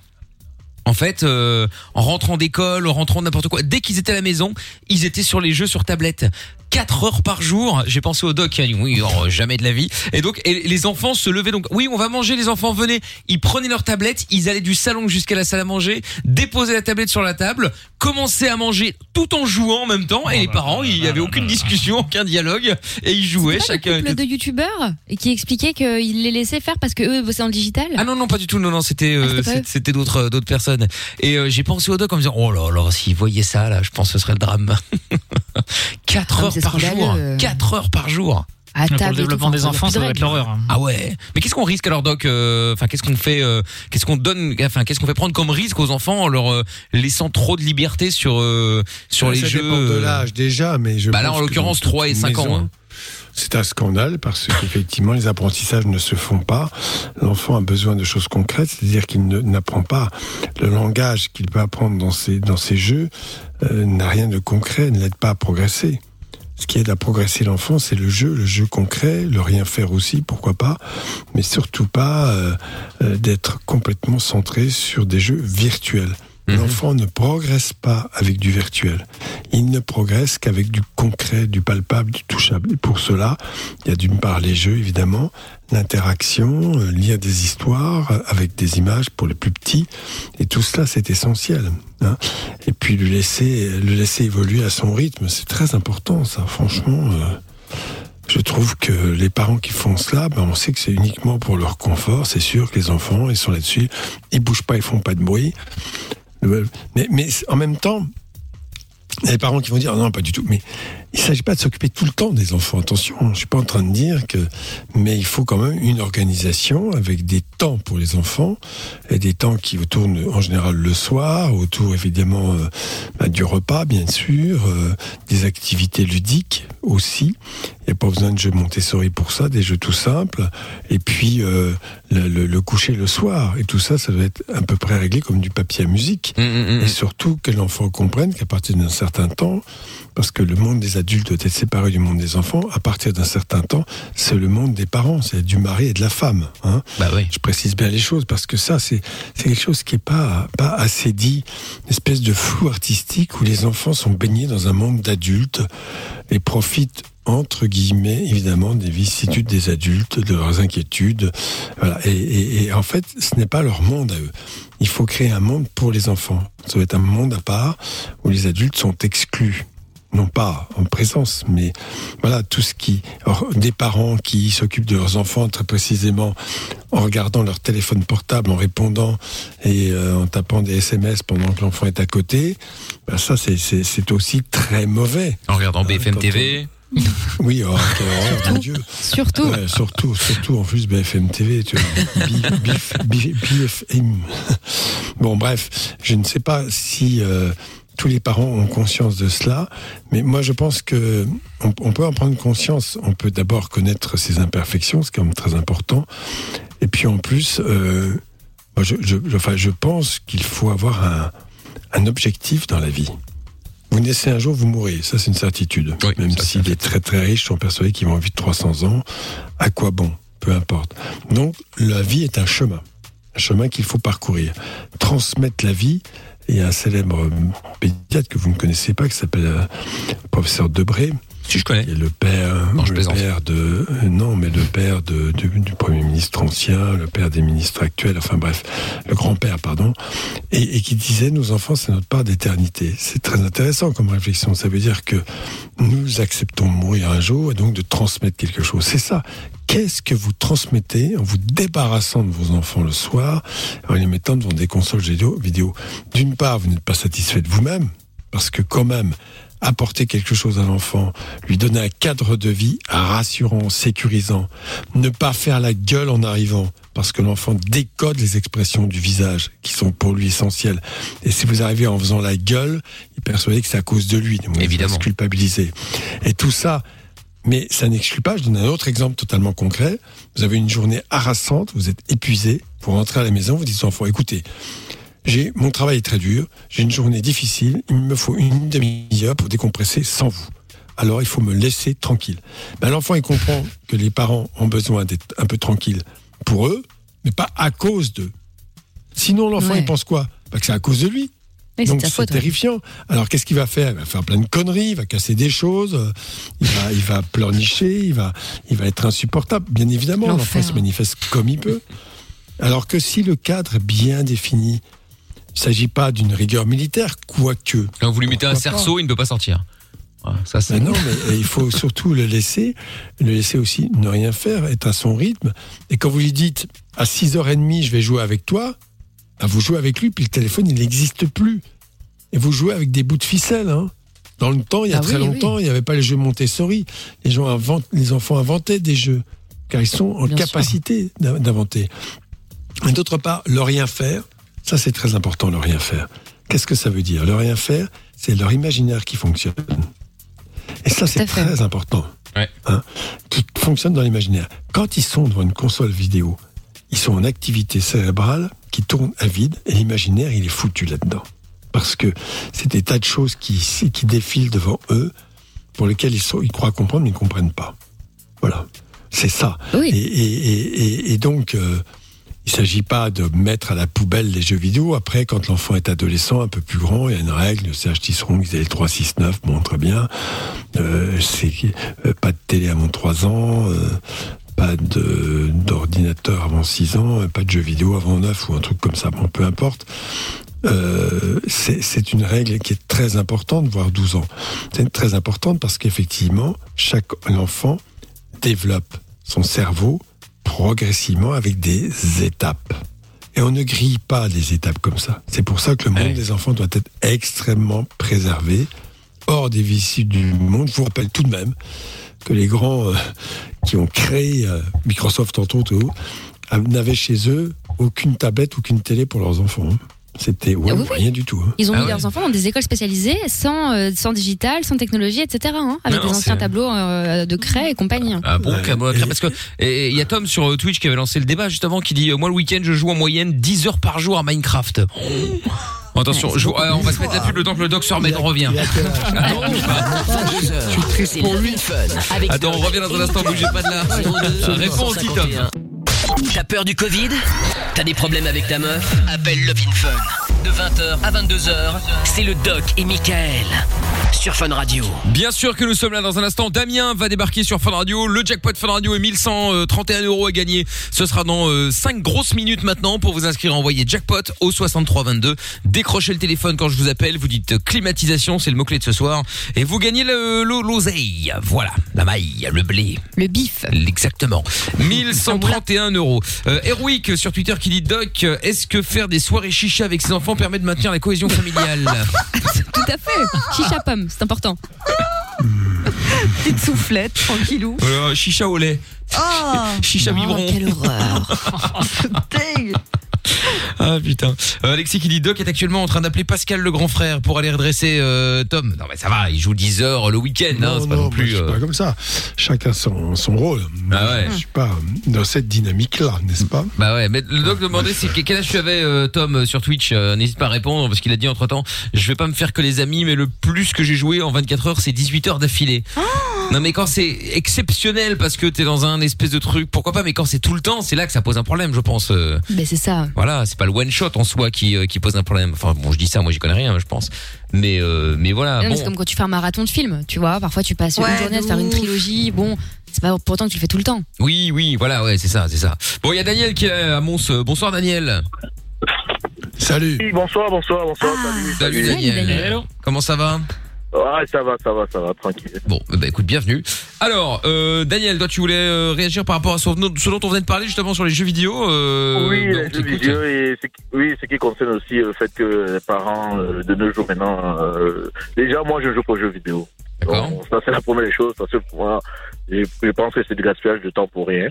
en fait, euh, en rentrant d'école, en rentrant n'importe quoi, dès qu'ils étaient à la maison, ils étaient sur les jeux sur tablette. 4 heures par jour. J'ai pensé au doc qui a dit oui, oh, jamais de la vie. Et donc, et les enfants se levaient donc. Oui, on va manger. Les enfants venaient. Ils prenaient leur tablette. Ils allaient du salon jusqu'à la salle à manger, déposaient la tablette sur la table, commençaient à manger tout en jouant en même temps. Et les parents, il y avait aucune discussion, aucun dialogue, et ils jouaient Pas chacun. le couple de youtubeurs et qui expliquait qu'ils les laissaient faire parce que eux bossaient le digital. Ah non non pas du tout non non c'était euh, Ah, c'était eux. c'était d'autres euh, d'autres personnes et euh, j'ai pensé au doc en me disant oh là là s'ils voyaient ça là je pense que ce serait le drame 4 Ah, heures c'est par jour scandaleux, euh. 4 heures par jour À Pour table le développement des enfants, ça doit être l'horreur. ah ouais mais qu'est-ce qu'on risque alors doc euh, enfin qu'est-ce qu'on fait euh, qu'est-ce qu'on donne enfin qu'est-ce qu'on fait prendre comme risque aux enfants en leur euh, laissant trop de liberté sur euh, sur les ça jeux dépend de l'âge déjà, mais je Bah là, en l'occurrence, dans toute 3 et 5 ans, hein. C'est un scandale parce qu'effectivement, les apprentissages ne se font pas. L'enfant a besoin de choses concrètes, c'est-à-dire qu'il n'apprend pas le langage qu'il peut apprendre dans ses, dans ses jeux, euh, n'a rien de concret, ne l'aide pas à progresser. Ce qui aide à progresser l'enfant, c'est le jeu, le jeu concret, le rien faire aussi, pourquoi pas, mais surtout pas euh, euh, d'être complètement centré sur des jeux virtuels. Mhm. L'enfant ne progresse pas avec du virtuel. Il ne progresse qu'avec du concret, du palpable, du touchable. Et pour cela, il y a d'une part les jeux, évidemment, l'interaction, euh, lire des histoires euh, avec des images pour les plus petits. Et tout cela, c'est essentiel. hein. Et puis le laisser, le laisser évoluer à son rythme, c'est très important, ça. Franchement, euh, je trouve que les parents qui font cela, ben, on sait que c'est uniquement pour leur confort. C'est sûr que les enfants, ils sont là-dessus, ils bougent pas, ils font pas de bruit. Mais, mais en même temps, il y a des parents qui vont dire non, pas du tout. Mais il ne s'agit pas de s'occuper tout le temps des enfants. Attention, je suis pas en train de dire que, mais il faut quand même une organisation avec des temps pour les enfants et des temps qui tournent en général le soir, autour évidemment euh, bah, du repas, bien sûr, euh, des activités ludiques aussi. n'y a pas besoin de jeux Montessori pour ça, des jeux tout simples. Et puis euh, le, le- le coucher le soir. Et tout ça, ça doit être à peu près réglé comme du papier à musique. Hum, hum, hum. Et surtout que l'enfant comprenne qu'à partir d'un certain temps, parce que le monde des adultes doit être séparé du monde des enfants, à partir d'un certain temps, c'est le monde des parents, c'est du mari et de la femme. Hein. Bah oui. Je précise bien les choses parce que ça, c'est quelque chose qui est pas pas assez dit, une espèce de flou artistique où les enfants sont baignés dans un monde d'adultes et profitent entre guillemets évidemment des vicissitudes des adultes, de leurs inquiétudes, voilà. Et, et- et en fait, ce n'est pas leur monde à eux. Il faut créer un monde pour les enfants. Ça doit être un monde à part où les adultes sont exclus non pas en présence, mais voilà, tout ce qui. alors, des parents qui s'occupent de leurs enfants très précisément en regardant leur téléphone portable, en répondant et euh, en tapant des SMS pendant que l'enfant est à côté, ben ça, c'est- c'est c'est aussi très mauvais. En regardant BFM quand on- TV. Oui, oh, quelle horreur, mon Dieu. Surtout. Ouais, surtout, surtout, en plus BFM TV, tu vois. BFM. Bon, bref, je ne sais pas si euh, tous les parents ont conscience de cela, mais moi je pense que on, on peut en prendre conscience. On peut d'abord connaître ses imperfections, ce qui est quand même très important, et puis en plus, euh, moi, je, enfin, je pense qu'il faut avoir un, un objectif dans la vie. Vous naissez un jour, vous mourrez. Ça, c'est une certitude. Oui, Même si c'est les très très riches sont persuadés qu'ils vont vivre 300 ans, à quoi bon? Peu importe. Donc, la vie est un chemin. Un chemin qu'il faut parcourir. Transmettre la vie. Il y a un célèbre pédiatre que vous ne connaissez pas qui s'appelle euh, professeur Debré. Si je connais. qui est le père, Non, je le plaisante. père de, non, mais le père de, du, du premier ministre ancien, le père des ministres actuels, enfin bref, le grand-père, pardon, et, et qui disait, nos enfants, c'est notre part d'éternité. C'est très intéressant comme réflexion. Ça veut dire que nous acceptons de mourir un jour et donc de transmettre quelque chose. C'est ça. Qu'est-ce que vous transmettez en vous débarrassant de vos enfants le soir, en les mettant devant des consoles vidéo? D'une part, vous n'êtes pas satisfait de vous-même, parce que quand même, apporter quelque chose à l'enfant, lui donner un cadre de vie rassurant, sécurisant, ne pas faire la gueule en arrivant, parce que l'enfant décode les expressions du visage qui sont pour lui essentielles. Et si vous arrivez en faisant la gueule, il est persuadé que c'est à cause de lui, donc il Évidemment. se culpabiliser. Et tout ça, mais ça n'exclut pas, je donne un autre exemple totalement concret. Vous avez une journée harassante, vous êtes épuisé, vous rentrez à la maison, vous dites aux enfants, écoutez, j'ai mon travail est très dur, j'ai une journée difficile, il me faut une demi-heure pour décompresser sans vous. Alors il faut me laisser tranquille. Ben, L'enfant il comprend que les parents ont besoin d'être un peu tranquilles pour eux, mais pas à cause d'eux. Sinon l'enfant Ouais. il pense quoi? Ben, Que c'est à cause de lui. Donc c'est ouais. terrifiant. Alors qu'est-ce qu'il va faire? Il va faire plein de conneries, il va casser des choses, euh, il va, il va pleurnicher, il va, il va être insupportable. Bien évidemment, l'enfant se manifeste comme il peut. Alors que si le cadre est bien défini, il ne s'agit pas d'une rigueur militaire, quoique. Quand vous lui mettez un cerceau, il ne peut pas sortir. Voilà, ça, c'est. Mais non, mais il faut surtout le laisser, le laisser aussi ne rien faire, être à son rythme. Et quand vous lui dites à 6h30, je vais jouer avec toi, bah, vous jouez avec lui, puis le téléphone, il n'existe plus. Et vous jouez avec des bouts de ficelle. Hein. Dans le temps, il y a Ah très oui, longtemps, il n'y avait pas les jeux Montessori. Les, gens inventent, les enfants inventaient des jeux, car ils sont en Bien capacité d'in- d'inventer. Et d'autre part, le rien faire, ça c'est très important, le rien faire. Qu'est-ce que ça veut dire? Le rien faire, c'est leur imaginaire qui fonctionne. Et ça, c'est très important. Ouais. Hein, qui fonctionne dans l'imaginaire. Quand ils sont devant une console vidéo, ils sont en activité cérébrale qui tourne à vide et l'imaginaire, il est foutu là-dedans. Parce que c'est des tas de choses qui, qui défilent devant eux pour lesquelles ils, sont, ils croient comprendre mais ils ne comprennent pas. Voilà. C'est ça. Oui. Et, et- et- et- et donc, euh, il ne s'agit pas de mettre à la poubelle les jeux vidéo. Après, quand l'enfant est adolescent, un peu plus grand, il y a une règle, le CH Tisserand, ils avaient le 3, 6, 9, bon, très bien. Euh, euh, pas de télé avant 3 ans, euh, pas d'ordinateur avant 6 ans, euh, pas de jeux vidéo avant 9 ou un truc comme ça, bon, peu importe. C'est c'est une règle qui est très importante, voire 12 ans. C'est très importante parce qu'effectivement, chaque enfant développe son cerveau progressivement avec des étapes. Et on ne grille pas des étapes comme ça. C'est pour ça que le monde Ouais. des enfants doit être extrêmement préservé, hors des vicis du monde. Je vous rappelle tout de même que les grands euh, qui ont créé euh, Microsoft, entre autres, n'avaient chez eux aucune tablette, aucune télé pour leurs enfants. hein. C'était ouais, Ah oui, oui. rien du tout. hein. Ils ont Ah mis ouais. leurs enfants dans des écoles spécialisées, sans, euh, sans digital, sans technologie, etc. hein, avec Non, des non, anciens tableaux euh, de craie et compagnie. Ah bon, Ouais. Parce que il y a Tom sur euh, Twitch qui avait lancé le débat justement qui dit moi le week-end je joue en moyenne 10 heures par jour à Minecraft. Attention, je- ouais, on va se mettre la pub le temps que le doc se remette, on revient. Ah. Je suis triste pour lui. in Fun. Avec Attends, on revient dans un instant, bougez pas de là. 02 Réponds aussi, Tom. 251. T'as peur du Covid? T'as des problèmes avec ta meuf? Appelle Love Fun. De 20h à 22h, c'est le Doc et Michael sur Fun Radio. Bien sûr que nous sommes là dans un instant. Damien va débarquer sur Fun Radio. Le jackpot Fun Radio est 1131 euros à gagner. Ce sera dans 5 grosses minutes maintenant. Pour vous inscrire, envoyez jackpot au 6322. Décrochez le téléphone quand je vous appelle. Vous dites euh, climatisation, c'est le mot-clé de ce soir. Et vous gagnez le- le- l'oseille. Voilà, la maille, le blé. Le bif. Exactement. 1131 euros. Euh, Erwick sur Twitter qui dit Doc, euh, est-ce que faire des soirées chicha avec ses enfants permet de maintenir la cohésion familiale Tout à fait. Chicha pomme, c'est important. Petite soufflette, tranquillou. Voilà, Chicha au lait. Oh Chicha biberon. quelle horreur. Dingue. Ah putain. Euh, Alexis qui dit Doc est actuellement en train d'appeler Pascal le grand frère pour aller redresser euh, Tom. Non mais ça va, il joue 10 heures le week-end, hein, Non, c'est pas non, non moi, plus. je suis euh, pas comme ça. Chacun son, son rôle. Ah ouais. Je suis pas dans cette dynamique-là, n'est-ce pas? Bah ouais, mais le doc demandait c'est quel âge tu avais euh, Tom sur Twitch. Euh, N'hésite pas à répondre parce qu'il a dit entre temps, je vais pas me faire que les amis, mais le plus que j'ai joué en 24 heures, c'est 18 heures d'affilée. non mais quand c'est exceptionnel parce que t'es dans un espèce de truc, pourquoi pas Mais quand c'est tout le temps, c'est là que ça pose un problème, je pense. euh. Ben c'est ça. Voilà, c'est pas le one shot en soi qui euh, qui pose un problème. Enfin bon, je dis ça, moi j'y connais rien, je pense. Mais euh, mais voilà. Non, mais bon. C'est comme quand tu fais un marathon de film, tu vois. Parfois, tu passes une Ouais, journée à de faire une ouf. trilogie. Bon, c'est pas pourtant que tu le fais tout le temps. Oui, oui, voilà, ouais, c'est ça, c'est ça. Bon, il y a Daniel qui est à Mons. Euh, Bonsoir Daniel. Salut. Oui, bonsoir, bonsoir, bonsoir, Ah. salut. Daniel. Comment ça va? Ah, ça va, ça va, ça va, tranquille. Bon, bah écoute, bienvenue. Alors, euh, Daniel, toi, tu voulais euh, réagir par rapport à ce, ce dont on venait de parler justement sur les jeux vidéo. Euh, oui, les jeux vidéo et ce qui- oui, ce qui concerne aussi le fait que les parents euh, de nos jours maintenant, euh, déjà moi je joue pas aux jeux vidéo. D'accord. Ça c'est la première des choses parce que pour moi, je, je pense que c'est du gaspillage de temps pour rien.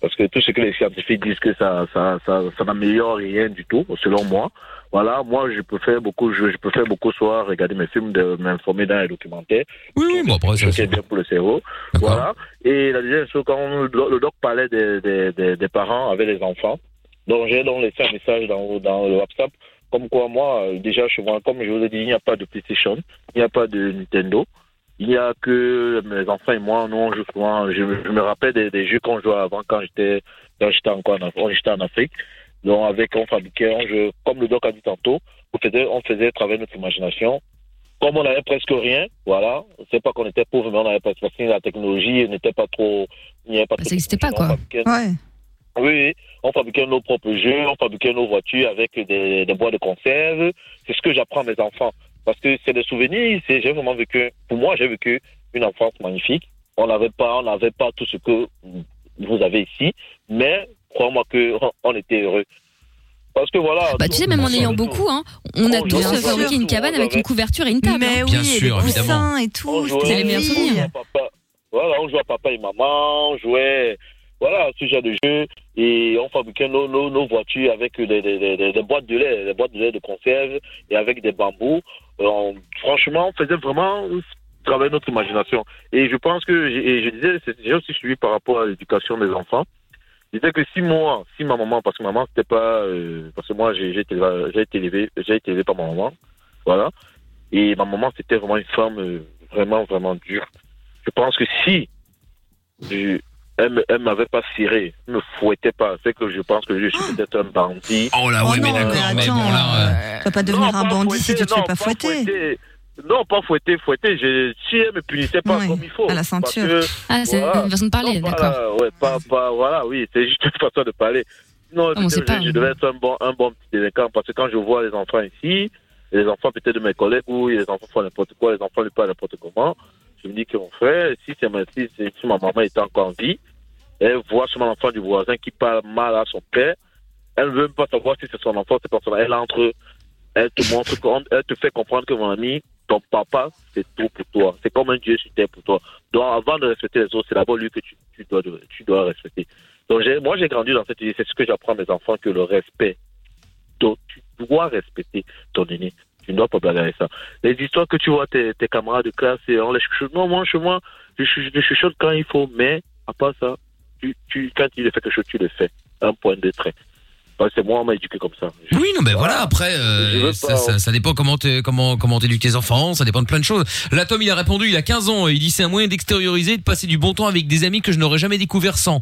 Parce que tout ce que les scientifiques disent que ça, ça, ça, ça n'améliore rien du tout, selon moi. Voilà, moi je peux faire beaucoup, je, je peux faire beaucoup soir, regarder mes films, de m'informer dans les documentaires. Oui, oui, bon après ça. C'est bien pour le cerveau. Voilà. Et la deuxième chose, quand le doc parlait des, des, des, des parents avec les enfants, donc j'ai donc laissé un message dans, dans le WhatsApp, comme quoi moi, déjà chez moi, comme je vous ai dit, il n'y a pas de PlayStation, il n'y a pas de Nintendo. Il n'y a que mes enfants et moi, nous on joue souvent. Je, me- je me rappelle des, des jeux qu'on jouait avant quand j'étais quand j'étais encore en, Af- quand j'étais en Afrique. Donc avec on fabriquait, on jouait, comme le doc a dit tantôt, on faisait, on faisait travailler notre imagination comme on n'avait presque rien, voilà, c'est pas qu'on était pauvre, mais on avait presque que la technologie n'était pas trop, il n'y avait pas ça n'existait pas, quoi. Ouais. Oui, oui, on fabriquait nos propres jeux, on fabriquait nos voitures avec des, des bois de conserve. C'est ce que j'apprends à mes enfants. Parce que c'est des souvenirs, c'est, j'ai vraiment vécu, pour moi, j'ai vécu une enfance magnifique. On n'avait pas, on n'avait pas tout ce que vous avez ici, mais crois-moi que on était heureux. Parce que voilà. Bah, tu sais, même en ayant beaucoup, hein, on a Oh, tous bien sûr. fabriqué une cabane avec une couverture et une table. Mais hein. oui, Bien et sûr, des évidemment. coussins et On tout. les meilleurs souvenirs. Voilà, on jouait à papa et maman, on jouait, voilà, ce genre de jeu. Et on fabriquait nos, nos, nos voitures avec des, des, des, des- des boîtes de lait, des boîtes de lait de conserve et avec des bambous. Franchement, on faisait vraiment travailler notre imagination. Et je pense que, et je disais, c'est- j'ai aussi suivi par rapport à l'éducation des enfants. Je disais que si moi, si ma maman, parce que maman, c'était pas, euh, parce que moi, j'ai été, été élevé, été élevé par ma maman, voilà. Et ma maman, c'était vraiment une femme euh, vraiment, vraiment dure. Je pense que si elle, elle m'avait pas ciré, elle me fouettait pas, c'est que je pense que je suis peut-être un bandit. Oh là, Oh ouais, mais d'accord, mais bon là. euh, Tu vas pas devenir Non, un pas bandit si tu te non, fais pas fouetter. Non, pas fouetter, fouetter. Je, si elle me punissait pas Oui, comme il faut. à la ceinture. parce que- Ah, c'est Voilà. une façon de parler, non, pas d'accord. ouais, pas, pas, voilà, oui, c'est juste une façon de parler. Non, Ah, je, pas, je devais être un bon, un bon petit délinquant parce que quand je vois les enfants ici, les enfants peut-être de mes collègues où les enfants font n'importe quoi, les enfants ne parlent n'importe comment, je me dis que mon frère, si, si, si- ma maman était encore en vie, elle voit sur mon enfant du voisin qui parle mal à son père, elle ne veut même pas savoir si c'est son enfant, c'est pas son Elle entre, elle te montre, elle te fait comprendre que mon ami, ton papa, c'est tout pour toi. C'est comme un Dieu sur terre pour toi. Donc, avant de respecter les autres, c'est d'abord lui que tu, dois, tu dois respecter. Donc, moi, j'ai grandi dans cette idée. C'est ce que j'apprends à mes enfants, que le respect, donc, tu dois respecter ton aîné. Tu ne dois pas blaguer avec ça. Les histoires que tu vois tes, tes camarades de classe et on les chuchote. Non, moi, chez moi, je, je, chuchote quand il faut, mais à part ça, tu, tu, quand il fait quelque chose, tu le fais. Un point de trait. C'est moi, on m'a éduqué comme ça. Oui, non, mais voilà. Après, euh, veux ça, pas- ça, ça dépend comment t'es- comment comment t'éduques tes enfants. Ça dépend de plein de choses. Là, Tom, il a répondu. Il a 15 ans. Il dit c'est un moyen d'extérioriser, de passer du bon temps avec des amis que je n'aurais jamais découvert sans.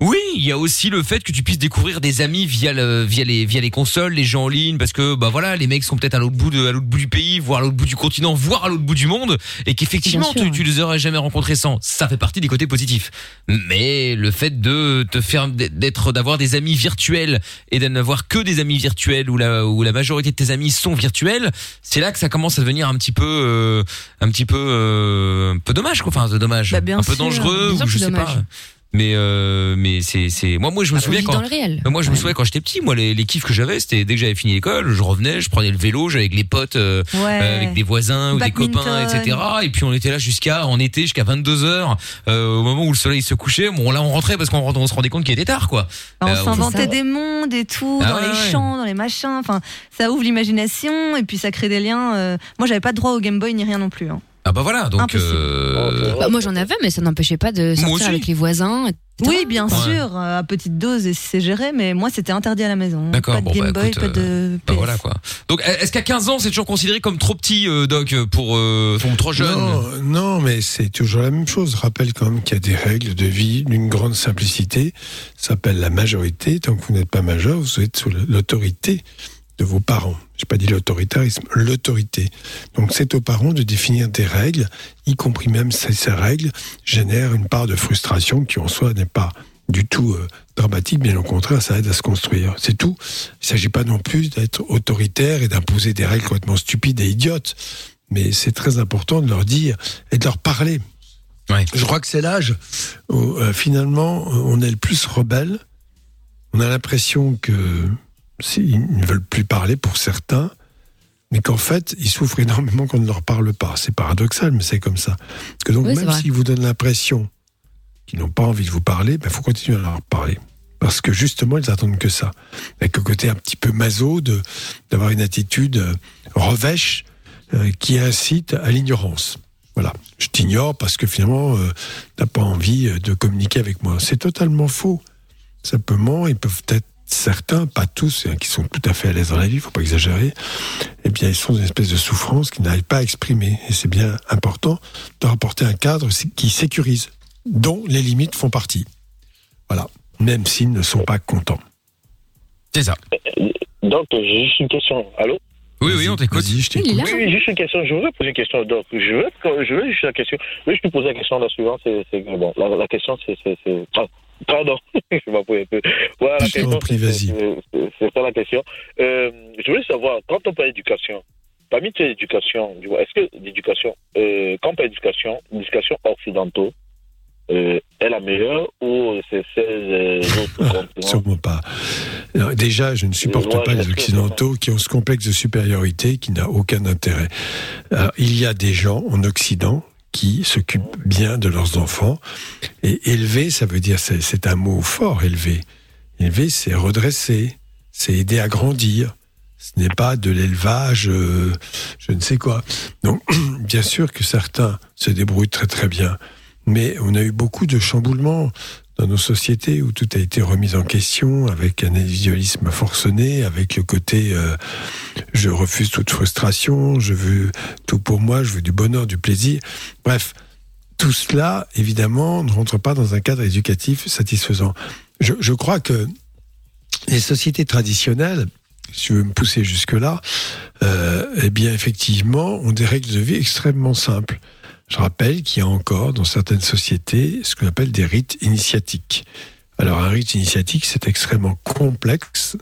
Oui, il y a aussi le fait que tu puisses découvrir des amis via le, via les via les consoles, les gens en ligne, parce que bah voilà, les mecs sont peut-être à l'autre bout de à l'autre bout du pays, voire à l'autre bout du continent, voire à l'autre bout du monde, et qu'effectivement tu, tu les aurais jamais rencontrés sans. Ça fait partie des côtés positifs. Mais le fait de te faire d'être d'avoir des amis virtuels et de n'avoir que des amis virtuels où la où la majorité de tes amis sont virtuels, c'est là que ça commence à devenir un petit peu euh, un petit peu euh, un peu dommage quoi. Enfin, dommage, Bah, un peu sûr. dangereux ou je sais pas. Mais euh, mais c'est c'est moi moi je me On souviens quand dans le réel. moi, je me souviens quand j'étais petit, moi, les, les kiffs que j'avais, c'était dès que j'avais fini l'école, je revenais, je prenais le vélo, j'allais avec les potes, euh, Ouais. euh, avec des voisins ou des copains, etc. Et puis on était là jusqu'à, en été, jusqu'à 22 heures, au moment où le soleil se couchait. Bon, là, on rentrait parce qu'on on se rendait compte qu'il était tard, quoi. On Euh, on s'inventait des mondes et tout, Ah dans ouais, les champs, dans les machins. Enfin, ça ouvre l'imagination et puis ça crée des liens. Moi, j'avais pas de droit au Game Boy ni rien non plus. hein. Ah bah voilà, donc. Euh, Bah, moi j'en avais, mais ça n'empêchait pas de sortir aussi. avec les voisins. etc. Oui, bien Ouais. sûr, euh, à petite dose et c'est géré, mais moi, c'était interdit à la maison. D'accord, Pas de bon, Game bah, Boy, écoute, pas de bah PS. voilà, quoi. Donc, est-ce qu'à 15 ans, c'est toujours considéré comme trop petit, euh, Doc, pour, euh, trop jeune? Non, non, mais c'est toujours la même chose. Je rappelle quand même qu'il y a des règles de vie d'une grande simplicité. Ça s'appelle la majorité. Tant que vous n'êtes pas majeur, vous êtes sous l'autorité de vos parents. J'ai pas dit l'autoritarisme, l'autorité. Donc c'est aux parents de définir des règles, y compris même si ces règles génèrent une part de frustration qui en soi n'est pas du tout euh, dramatique, bien au contraire, ça aide à se construire. C'est tout. Il ne s'agit pas non plus d'être autoritaire et d'imposer des règles complètement stupides et idiotes. Mais c'est très important de leur dire et de leur parler. Ouais. Je crois que c'est l'âge où euh, finalement on est le plus rebelle. On a l'impression que ils ne veulent plus parler pour certains, mais qu'en fait ils souffrent énormément qu'on ne leur parle pas. C'est paradoxal, mais c'est comme ça. Que donc Oui, même s'ils vous donnent l'impression qu'ils n'ont pas envie de vous parler, il faut continuer à leur parler. Parce que justement, ils attendent que ça. Avec le côté un petit peu maso de d'avoir une attitude euh, revêche euh, qui incite à l'ignorance. Voilà, je t'ignore parce que finalement, euh, t'as pas envie euh, de communiquer avec moi. C'est totalement faux. Simplement, ils peuvent être certains, pas tous, hein, qui sont tout à fait à l'aise dans la vie, faut pas exagérer. Eh bien, ils sont dans une espèce de souffrance qu'ils n'arrivent pas à exprimer. Et c'est bien important de rapporter un cadre qui sécurise, dont les limites font partie. Voilà, même s'ils ne sont pas contents. C'est ça. Donc, j'ai juste une question. Allô? Oui, oui, on t'écoute. Vas-y, je t'écoute. Il est là. Oui, oui, juste une question. Je voudrais poser une question. Donc, je veux, je veux juste la question. Je veux juste poser la question la suivante. C'est, c'est bon. La, la question, c'est, c'est, c'est- pardon. je m'appuie un peu. Voilà, la question. c'est- ça la question. Euh, je voulais savoir, quand on parle d'éducation, parmi tes éducations, est-ce que l'éducation, euh, quand on parle d'éducation, l'éducation occidentale, euh, est la meilleure ou c'est celle des autres Sûrement pas. Non, déjà, je ne supporte pas les Occidentaux qui ont ce complexe de supériorité qui n'a aucun intérêt. Alors, il y a des gens en Occident qui s'occupent bien de leurs enfants. Et élever, ça veut dire, c'est un mot fort, élever. Élever, c'est redresser, c'est aider à grandir. Ce n'est pas de l'élevage, euh, je ne sais quoi. Donc, bien sûr que certains se débrouillent très très bien. Mais on a eu beaucoup de chamboulements dans nos sociétés où tout a été remis en question avec un individualisme forcené, avec le côté euh, je refuse toute frustration, je veux tout pour moi, je veux du bonheur, du plaisir. Bref, tout cela, évidemment, ne rentre pas dans un cadre éducatif satisfaisant. Je, crois que les sociétés traditionnelles, si tu veux me pousser jusque-là, euh, eh bien, effectivement, ont des règles de vie extrêmement simples. Je rappelle qu'il y a encore dans certaines sociétés ce qu'on appelle des rites initiatiques. Alors un rite initiatique, c'est extrêmement complexe.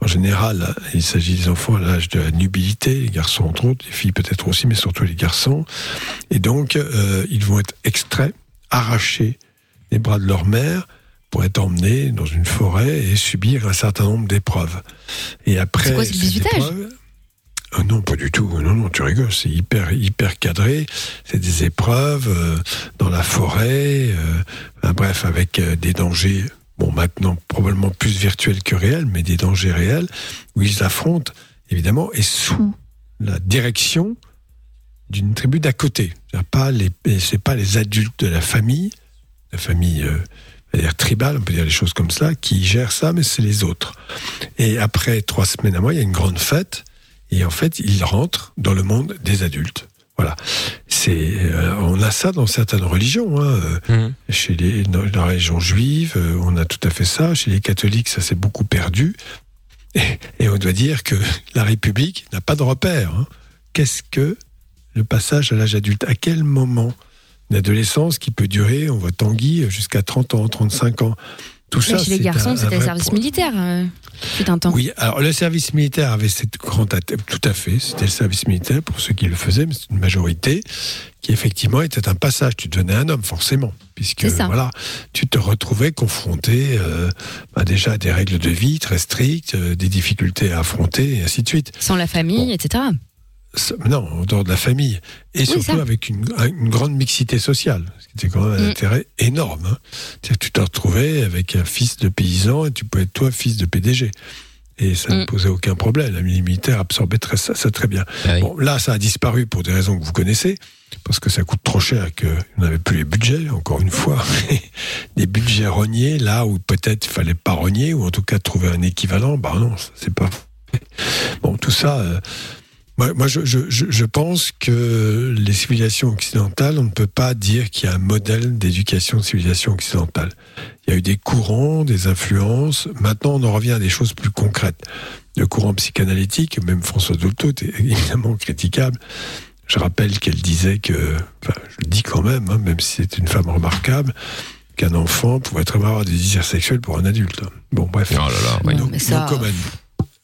En général, il s'agit des enfants à l'âge de la nubilité, les garçons entre autres, les filles peut-être aussi, mais surtout les garçons. Et donc, euh, ils vont être extraits, arrachés des bras de leur mère pour être emmenés dans une forêt et subir un certain nombre d'épreuves. Et après, C'est quoi, ces bisutage épreuves- ah non, pas du tout. Non, non, tu rigoles. C'est hyper, hyper cadré. C'est des épreuves euh, dans la forêt. euh, bref, avec euh, des dangers bon maintenant probablement plus virtuels que réels, mais des dangers réels, où ils affrontent, évidemment, et sous la direction d'une tribu d'à côté. C'est pas les, c'est pas les adultes de la famille, la famille, dire tribale, on peut dire les choses comme ça, qui gèrent ça, mais c'est les autres. Et après trois semaines à mois, il y a une grande fête, et en fait, ils rentrent dans le monde des adultes. Voilà. C'est, euh, on a ça dans certaines religions. Hein. Euh, Chez les, dans la religion juive, euh, on a tout à fait ça. Chez les catholiques, ça s'est beaucoup perdu. Et, et on doit dire que la République n'a pas de repère. hein. Qu'est-ce que le passage à l'âge adulte? À quel moment? Une adolescence qui peut durer, on voit Tanguy, jusqu'à 30 ans, 35 ans. Tout ça, chez les c'est garçons, c'était le service militaire. euh, fut un temps. oui, alors le service militaire avait cette grande tout à fait, c'était le service militaire pour ceux qui le faisaient, mais c'est une majorité qui effectivement était un passage. Tu devenais un homme forcément, puisque C'est voilà, tu te retrouvais confronté euh, bah, déjà à des règles de vie très strictes, euh, des difficultés à affronter et ainsi de suite. Sans la famille, etc. Non, en dehors de la famille. Et Oui, surtout ça. avec une, une grande mixité sociale, ce qui était quand même un Mm. intérêt énorme. hein. C'est-à-dire que tu te retrouvais avec un fils de paysan et tu pouvais être toi fils de PDG. Et ça ne Mm. posait aucun problème. La militaire absorbait très, ça, ça très bien. Bon, là, ça a disparu pour des raisons que vous connaissez, parce que ça coûte trop cher, qu'on n'avait plus les budgets, encore une fois. des budgets rognés, là où peut-être il fallait pas rogner, ou en tout cas trouver un équivalent. Bah non, ça, c'est pas. Bon, tout ça. euh, moi, moi, je, je, je je pense que les civilisations occidentales, on ne peut pas dire qu'il y a un modèle d'éducation de civilisation occidentale. Il y a eu des courants, des influences. Maintenant, on en revient à des choses plus concrètes. Le courant psychanalytique, même François Dolto est évidemment critiquable. Je rappelle qu'elle disait que, enfin, je le dis quand même, hein, même si c'est une femme remarquable, qu'un enfant pouvait très bien avoir des désirs sexuels pour un adulte. Bon, bref. Oh là là, ouais. Donc, ça- donc, quand même.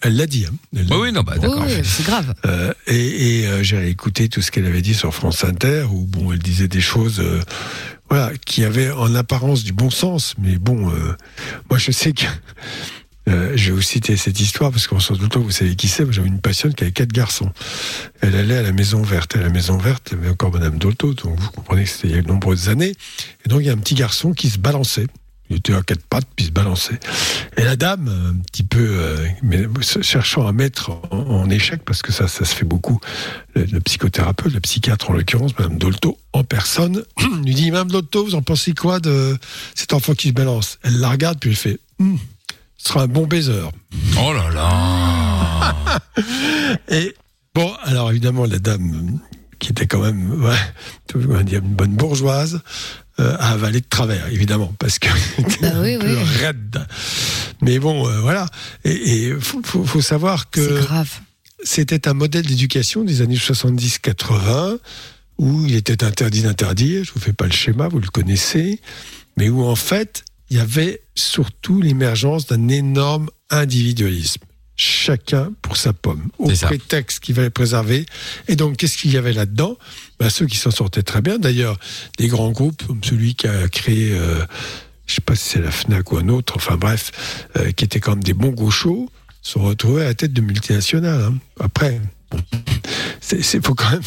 Elle l'a dit. Hein. Elle Oui, oui, non, bah, d'accord. oui, c'est grave. euh, et et euh, j'ai écouté tout ce qu'elle avait dit sur France Inter, où bon, elle disait des choses, euh, voilà, qui avaient en apparence du bon sens, mais bon, euh, moi je sais que euh, je vais vous citer cette histoire parce qu'en tout le temps, vous savez qui c'est. moi, J'avais une patiente qui avait quatre garçons. Elle allait à la Maison Verte. Et à la Maison Verte, il y avait encore Madame Dolto, donc vous comprenez que c'était il y a de nombreuses années. Et donc il y a un petit garçon qui se balançait. Il était à quatre pattes, puis il se balançait. Et la dame, un petit peu, euh, mais cherchant à mettre en, en échec, parce que ça, ça se fait beaucoup, le, le psychothérapeute, le psychiatre en l'occurrence, Madame Dolto, en personne, lui dit Madame Dolto, vous en pensez quoi de cet enfant qui se balance? Elle la regarde, puis elle fait Hum, Ce sera un bon baiser. Oh là là. Et bon, alors évidemment, la dame, qui était quand même, ouais, une bonne bourgeoise, euh, a avalé de travers, évidemment, parce que Bah oui, un peu oui. raide. Mais bon, euh, voilà. Et il faut, faut- faut savoir que c'était un modèle d'éducation des années 70-80 où il était interdit d'interdire. Je vous fais pas le schéma, vous le connaissez, mais où en fait il y avait surtout l'émergence d'un énorme individualisme. Chacun pour sa pomme, au prétexte qu'il fallait préserver. Et donc, qu'est-ce qu'il y avait là-dedans? Ben, Ceux qui s'en sortaient très bien. D'ailleurs, des grands groupes, comme celui qui a créé, euh, je sais pas si c'est la FNAC ou un autre, enfin bref, euh, qui étaient quand même des bons gauchos, sont retrouvés à la tête de multinationales. hein. Après, c'est, faut quand même,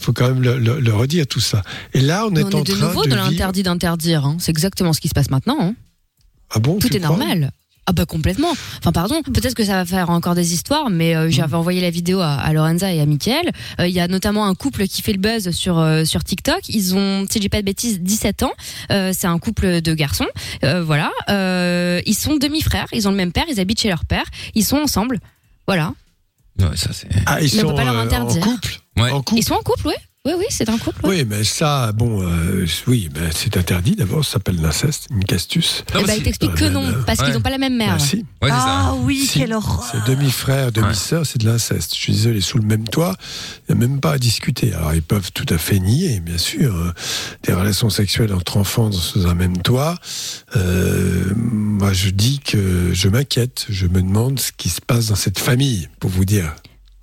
faut quand même le, le- le redire tout ça. Et là, on Mais est on en est de train nouveau de dans l'interdit d'interdire. hein. C'est exactement ce qui se passe maintenant. hein. Ah bon, Tout est normal. Ah bah complètement. Enfin pardon, peut-être que ça va faire encore des histoires, mais euh, j'avais envoyé la vidéo à, à Lorenza et à Mickaël. Euh, Il y a notamment un couple qui fait le buzz sur euh, sur TikTok. Ils ont, si j'ai pas de bêtises, 17 ans. Euh, c'est un couple de garçons. Euh, voilà. Euh, ils sont demi-frères. Ils ont le même père. Ils habitent chez leur père. Ils sont ensemble. Voilà. Ouais, ça c'est. Ah, ils Mais on sont peut pas leur en couple? Ouais. En couple? Ils sont en couple, oui. Oui, oui, c'est un couple. ouais. Oui, mais ça, bon, euh, oui, ben, c'est interdit. D'abord, ça s'appelle l'inceste, une castus. Non, Eh bah, si- il t'explique Ah, que ben, non, euh, parce ouais. qu'ils n'ont pas la même mère. Ah, si. Ouais, c'est ah oui, Si. quelle horreur. C'est demi-frère, demi-sœur, c'est de l'inceste. Je suis désolé, sous le même toit, il n'y a même pas à discuter. Alors, ils peuvent tout à fait nier, bien sûr, euh, des relations sexuelles entre enfants sous un même toit. Euh, moi, je dis que je m'inquiète. Je me demande ce qui se passe dans cette famille, pour vous dire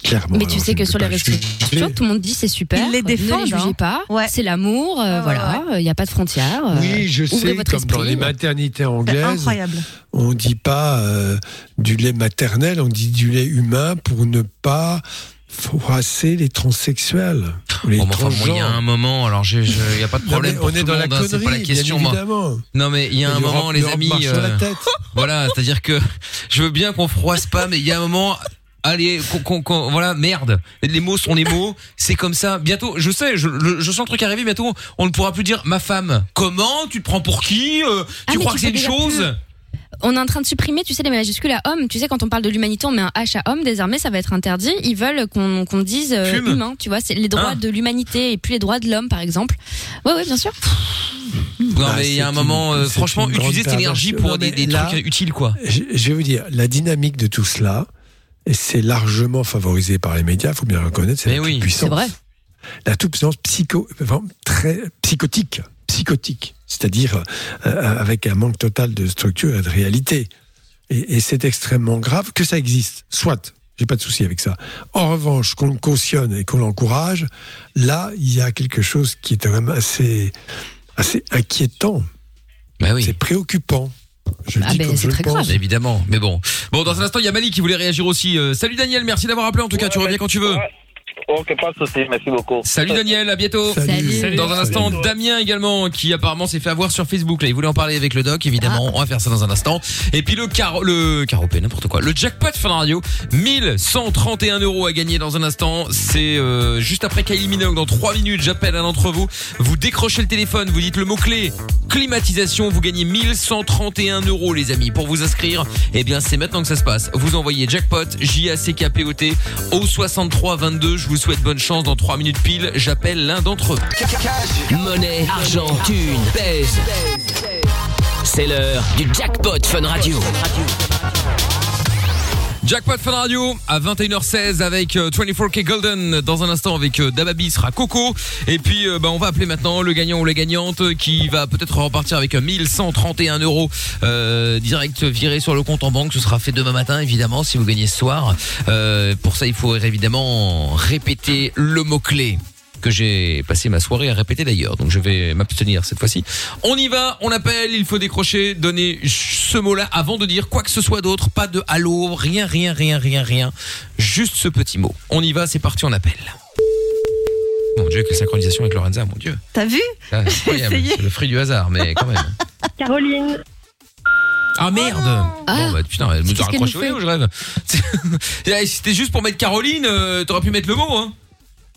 clairement. Mais tu sais que ne sur les réseaux sociaux, tout le monde dit c'est super. Ils les Ne défendent, les jugez hein. pas. Ouais. C'est l'amour, euh, Ouais, ouais, voilà. Il n'y a pas de frontières. euh, Oui, je ouvrez sais, votre comme dans esprit. les maternités anglaises, incroyable. on dit pas euh, du lait maternel, on dit du lait humain pour ne pas froisser les transsexuels. Les Bon, mais enfin, bon, il y a un moment, alors il n'y a pas de problème. mais pour on est tout dans le la monde, hein, c'est pas la connerie, question, bien moi. évidemment. Non, mais il y a un moment, les amis. euh, tête. voilà, c'est-à-dire que je veux bien qu'on froisse pas, mais il y a un moment. Allez, voilà, merde. Les mots sont les mots. C'est comme ça. Bientôt, je sais, je, le- je sens le truc arriver. Bientôt, on ne pourra plus dire ma femme. Comment? Tu te prends pour qui Euh, Ah, Tu mais crois que c'est une chose? plus. On est en train de supprimer, tu sais, les majuscules à homme. Tu sais, quand on parle de l'humanité, on met un H à homme. Désormais, ça va être interdit. Ils veulent qu'on qu'on dise euh, humain. Tu vois, c'est les droits Ah. de l'humanité et puis les droits de l'homme, par exemple. Ouais, ouais, bien sûr. Non, Ah, mais il y a un moment, une- euh, franchement, utiliser cette énergie pour Non, des, mais des là- trucs utiles, quoi. Je, je vais vous dire, la dynamique de tout cela, et c'est largement favorisé par les médias, il faut bien le reconnaître, c'est Mais la oui, toute-puissance. C'est vrai. La toute-puissance psycho, vraiment très psychotique, psychotique, c'est-à-dire euh, avec un manque total de structure et de réalité. Et, et c'est extrêmement grave que ça existe, soit. J'ai pas de souci avec ça. En revanche, qu'on le cautionne et qu'on l'encourage, là, il y a quelque chose qui est quand même assez, assez inquiétant. Oui. C'est préoccupant. Je Ah ben, c'est très pense. grave. Évidemment, mais bon. Bon, dans un instant, il y a Mali qui voulait réagir aussi. Euh, salut Daniel, merci d'avoir appelé en tout cas, tu reviens quand tu veux. Ouais. Ok, pas de souci, merci beaucoup. Salut Daniel, à bientôt. Salut. Salut. Dans un instant, Salut. Damien également, qui apparemment s'est fait avoir sur Facebook. Là, il voulait en parler avec le doc, évidemment. On va faire ça dans un instant. Et puis le car, le caropé, n'importe quoi. Le jackpot Fun Radio, 1131 euros à gagner dans un instant. C'est euh, juste après Kylie Minogue. Dans 3 minutes, j'appelle un d'entre vous. Vous décrochez le téléphone, vous dites le mot clé climatisation. Vous gagnez 1131 euros, les amis. Pour vous inscrire, eh bien, c'est maintenant que ça se passe. Vous envoyez jackpot J A C K P O T au 63 22. Je vous souhaite bonne chance. Dans 3 minutes pile, j'appelle l'un d'entre eux. Monnaie, argent, thune, pèse. C'est l'heure du jackpot Fun Radio. Jackpot Fun Radio à 21h16 avec euh, 24K Golden. Dans un instant avec euh, Dababi sera Coco. Et puis euh, bah, on va appeler maintenant le gagnant ou la gagnante euh, qui va peut-être repartir avec euh, 1131 euros euh, direct viré sur le compte en banque. Ce sera fait demain matin évidemment si vous gagnez ce soir. Euh, pour ça il faut évidemment répéter le mot clé que j'ai passé ma soirée à répéter d'ailleurs. Donc je vais m'abstenir cette fois-ci. On y va, on appelle, il faut décrocher, donner ce mot-là avant de dire quoi que ce soit d'autre, pas de allô, rien, rien, rien, rien, rien. Juste ce petit mot. On y va, c'est parti, on appelle. Mon Dieu, quelle synchronisation avec Lorenza, mon Dieu. T'as vu Ah, c'est le fruit du hasard, mais quand même. Caroline. Ah merde Ah. Bon bah putain, elle nous Qu'est-ce a raccroché ou je rêve Eh, Si c'était juste pour mettre Caroline, euh, t'aurais pu mettre le mot, hein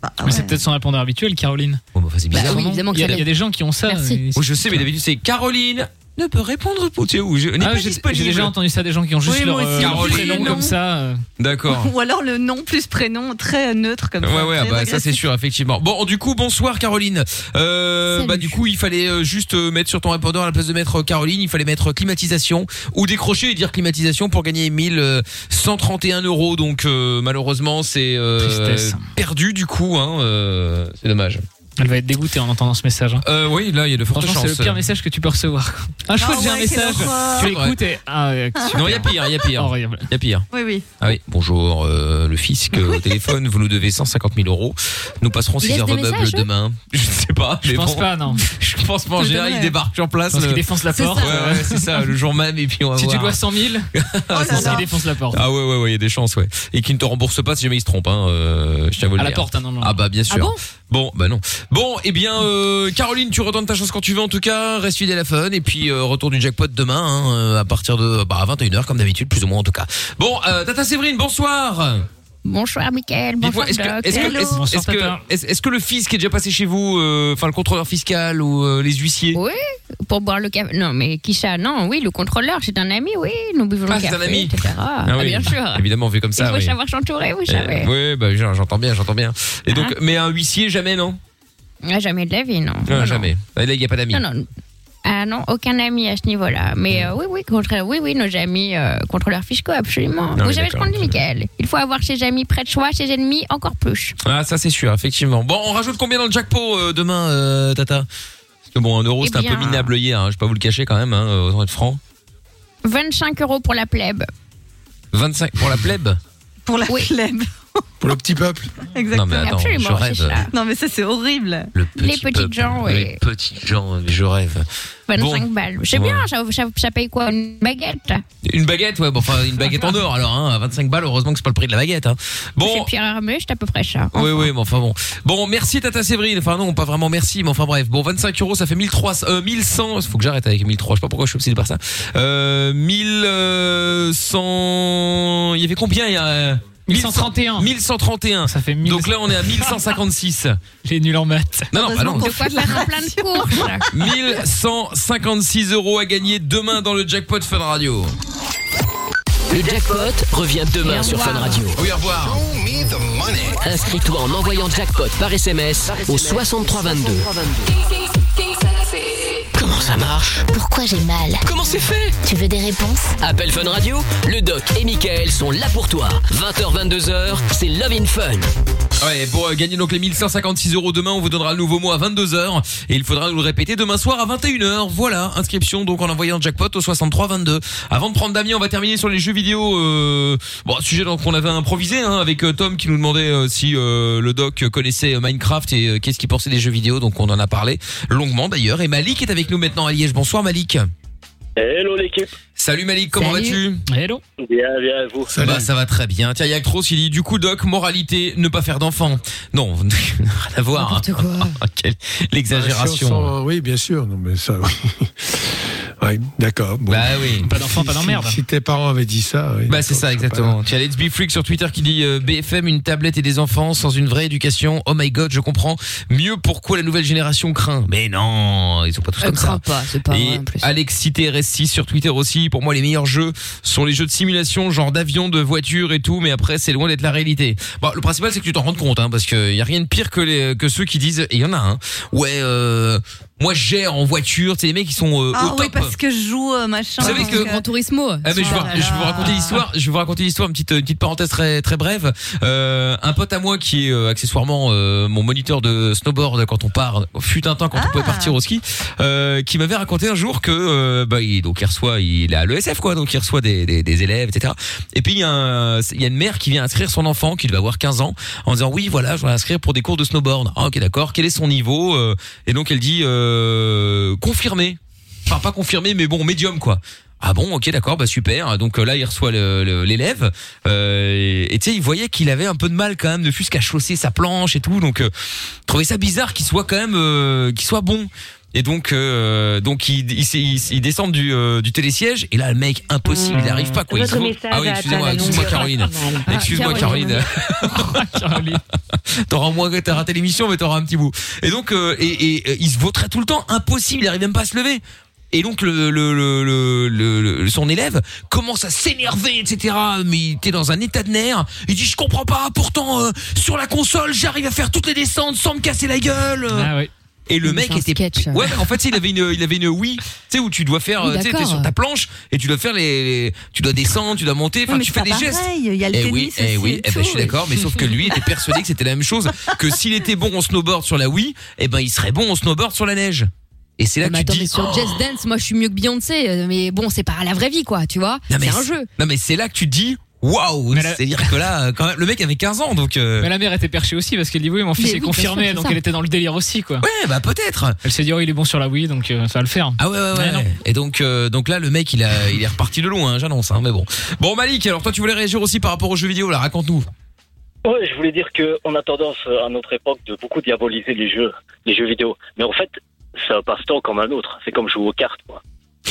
Ah, Mais c'est peut-être son répondeur habituel, Caroline. Bon bah c'est Bah bizarre. oui, non évidemment il y, a, qu'il il y a des gens qui ont ça. Merci. Oui, je sais, mais d'habitude c'est Caroline ne peut répondre pour tu sais, ou je n'est Ah, pas j'ai disponible. j'ai déjà entendu ça des gens qui ont juste Oui, leur moi euh, aussi. Caroline. prénom comme ça. euh. D'accord. Ou alors le nom plus prénom, très neutre comme Ouais ça. ouais ah très bah ça c'est sûr effectivement. Bon du coup bonsoir Caroline. Euh, bah du coup il fallait euh, juste euh, mettre sur ton répondeur à la place de mettre euh, Caroline il fallait mettre climatisation ou décrocher et dire climatisation pour gagner 1131 euros donc euh, malheureusement c'est euh, perdu du coup hein euh, c'est dommage. Elle va être dégoûtée en entendant ce message. hein. Euh, oui là il y a de fortes Franchement, chances. c'est le pire message que tu peux recevoir. Un chouette, Ah j'ai un ouais, quelle message. horreur. Tu Ouais. écoutes et. Ah, ouais, Non il y a pire il y a pire Horrible. il y a pire. Oui, oui. Ah oui, bonjour, euh, le fisc euh, au téléphone, vous nous devez 150 000 euros. Nous passerons Ils 6 heures des meubles messages, eux demain. Je ne sais pas, Je mais pense bon, pas, non. Je pense pas en général, il débarque sur place. Je pense le- qu'il défonce la C'est porte. ça. Ouais, ouais, c'est ça, le jour même, et puis on va Si tu voir. dois 100 000, Oh je pense qu'il défonce la porte. Ah ouais, ouais, ouais, il y a des chances, ouais. Et qu'il ne te rembourse pas si jamais il se trompe, hein. euh, je tiens à vous le À la dire. porte, hein, non, non. Ah bah bien sûr. bon? Bon bah non. Bon, eh bien euh, Caroline, tu retournes ta chance quand tu veux en tout cas, reste fidèle à Fun et puis euh, retour du jackpot demain hein, euh, à partir de bah, 21h comme d'habitude plus ou moins en tout cas. Bon, euh, Tata Séverine, bonsoir. Bonsoir, Mickaël. Bonsoir, est-ce que, Doc. est-ce que, le fisc est déjà passé chez vous, euh, enfin le contrôleur fiscal ou euh, les huissiers? Oui, pour boire le café. Non, mais qui ça? Non, oui, le contrôleur, c'est un ami, oui. Nous buvons Ah, le c'est café, un ami. etc. Ah, oui, bien sûr. Évidemment, vu comme ça. Il faut oui. savoir s'entourer, vous savez. Euh, oui, bah j'en- j'entends bien, j'entends bien. Et donc, Ah. mais un huissier jamais non? Ah, jamais de la vie, non. Jamais. Là, il n'y a pas d'amis. Non, non. Ah non, aucun ami à ce niveau-là. Mais euh, oui, oui, contre, oui, oui, nos amis euh, contrôleurs fiscaux, absolument. Ah Vous savez ce qu'on dit, Michael Il faut avoir ses amis près de soi, ses ennemis encore plus. Ah, ça c'est sûr, effectivement. Bon, on rajoute combien dans le jackpot euh, demain, euh, Tata? Parce que bon, un euro Eh c'était un peu minable hier. Hein, je vais pas vous le cacher quand même. Hein, autant être franc. 25 euros pour la plèbe. 25 pour la plèbe? Pour la Oui. plèbe. Pour le petit peuple. Exactement. Non mais attends, je rêve. Non, mais ça, c'est horrible. Le petit Les petites peuple, gens, oui. Les petits gens, je rêve. 25 Bon. balles. C'est Ouais. bien, ça, ça, ça paye quoi Une baguette? Une baguette, ouais, bon, enfin une baguette en or alors, hein, à 25 balles, heureusement que c'est pas le prix de la baguette. Hein. Chez Bon, Pierre Hermé, c'est à peu près ça. oui, oui, mais enfin bon. Bon, merci Tata Séverine. Enfin non, pas vraiment merci, mais enfin bref. Bon, 25 euros, ça fait 1300, euh, 1100. Faut que j'arrête avec 1300. Je sais pas pourquoi je suis obsédé par ça. Euh, 1100. Il y avait combien il y a euh, 1131. 1131. Ça fait 1000. Donc là, on est à 1156. J'ai nul en maths. Non, non, bah non. De quoi faire plein de courses 1156 euros à gagner demain dans le jackpot Fun Radio. Le jackpot revient demain sur Fun. Radio. Oui, au revoir. Inscris-toi en envoyant jackpot par SMS au 6322. Comment ça marche Pourquoi j'ai mal Comment c'est fait Tu veux des réponses Appel Fun Radio, le doc et Michael sont là pour toi. 20h, 22h, c'est Love in Fun. Ouais, pour euh, gagner donc les 1156 euros demain, on vous donnera le nouveau mot à 22h et il faudra nous le répéter demain soir à 21h. Voilà, inscription donc en envoyant jackpot au 63 22. Avant de prendre Damien, on va terminer sur les jeux vidéo. Euh, bon, sujet donc qu'on avait improvisé hein, avec euh, Tom qui nous demandait euh, si euh, le doc connaissait Minecraft et euh, qu'est-ce qu'il pensait des jeux vidéo. Donc on en a parlé longuement d'ailleurs. Et Malik est avec nous maintenant à Liège. Bonsoir Malik. Hello l'équipe. Salut Malik, comment vas-tu Hello. Bien, bien, et vous. Bah ça va très bien. Tiens, Yactros il dit du coup doc, moralité, ne pas faire d'enfants. Non, rien à voir. N'importe quoi. Quelle l'exagération. Sans- Oui, bien sûr. Non, mais ça. oui. Ouais, d'accord. Bon. Bah oui. Pas d'enfant, pas Si- d'emmerde. Si tes parents avaient dit ça. oui, Bah c'est ça exactement. Tiens, Let's Be Freak sur Twitter qui dit euh, BFM une tablette et des enfants sans une vraie éducation. Oh my god, je comprends mieux pourquoi la nouvelle génération craint. Mais non, ils sont pas tous Elle comme ça. craint pas, c'est pas vrai Et en plus. Alexis TRS6 sur Twitter aussi. Pour moi, les meilleurs jeux sont les jeux de simulation, genre d'avion, de voiture et tout. Mais après, c'est loin d'être la réalité. Bon, le principal, c'est que tu t'en rendes compte, hein, parce que y a rien de pire que les que ceux qui disent. Et il y en a un. ouais, euh, moi, je gère en voiture. C'est les mecs qui sont euh, Ah au oui, top. Parce que je joue euh, machin. Vous savez que- euh, Gran Turismo. Ah mais je vais, Oh là je vais vous là. raconter l'histoire. Je vais vous raconter l'histoire. Une petite, une petite parenthèse très très brève. Euh, un pote à moi qui est euh, accessoirement euh, mon moniteur de snowboard quand on part. Fut un temps quand on Ah. pouvait partir au ski, euh, qui m'avait raconté un jour que euh, bah il, donc il reçoit, il est à l'ESF quoi, donc il reçoit des, des, des élèves etc. Et puis il y a un- il y a une mère qui vient inscrire son enfant qui doit avoir 15 ans en disant oui voilà je vais l'inscrire pour des cours de snowboard. Ah ok d'accord. Quel est son niveau Euh, Et donc elle dit euh, confirmé. Enfin pas confirmé mais bon médium quoi. Ah bon, ok, d'accord, bah super. Donc euh, là, il reçoit l'élève euh, et tu sais, il voyait qu'il avait un peu de mal quand même, de plus qu'à chausser sa planche et tout. Donc, euh, je trouvais ça bizarre qu'il soit quand même, euh, qu'il soit bon. Et donc, euh, donc il, il, il, il descend du, euh, du télésiège et là, le mec, impossible, il arrive pas quoi. Il se- ah oui, excusez-moi, excuse-moi Caroline. Ah, Excuse-moi Caroline. Caroline. Caroline. T'auras au moins, t'as raté l'émission, mais t'auras un petit bout. Et donc, euh, et, et, euh, il se vautrait tout le temps, impossible, il arrive même pas à se lever. Et donc le, le, le, le, le- le- son élève commence à s'énerver, etc. Mais il était dans un état de nerfs. Il dit je comprends pas. Pourtant euh, sur la console j'arrive à faire toutes les descentes sans me casser la gueule. Ah oui. Et le mec était sketch. ouais en fait il avait une il avait une Wii tu sais où tu dois faire Oui, tu sais t'es d'accord. sur ta planche et tu dois faire les, les- tu dois descendre tu dois monter enfin tu fais des gestes pareil, Il y a le eh tennis oui, eh oui, et eh ben, je suis d'accord, mais sauf que lui était persuadé que c'était la même chose, que s'il était bon en snowboard sur la Wii, eh ben il serait bon en snowboard sur la neige. Et c'est là Mais que tu attends, te mais dis. sur Just Dance, moi je suis mieux que Beyoncé, euh, mais bon, c'est pas la vraie vie quoi, tu vois. C'est un jeu. Non mais c'est là que tu te dis. Waouh, la- c'est-à-dire que là, euh, quand même, le mec avait 15 ans, donc. euh, Mais la mère était perchée aussi parce qu'elle dit oui, mon fils Mais est oui, confirmé, donc ça. elle était dans le délire aussi quoi. Ouais, bah peut-être. Elle s'est dit oh il est bon sur la Wii donc euh, ça va le faire. Ah ouais, ouais, ouais. Et donc, euh, donc là, le mec, il a, il est reparti de loin, hein, j'annonce. Hein, mais bon. Bon, Malik, alors toi, tu voulais réagir aussi par rapport aux jeux vidéo, là, raconte-nous. Ouais, je voulais dire que on a tendance à notre époque de beaucoup diaboliser les jeux, les jeux vidéo. Mais en fait, c'est un passe-temps comme un autre. C'est comme jouer aux cartes, quoi.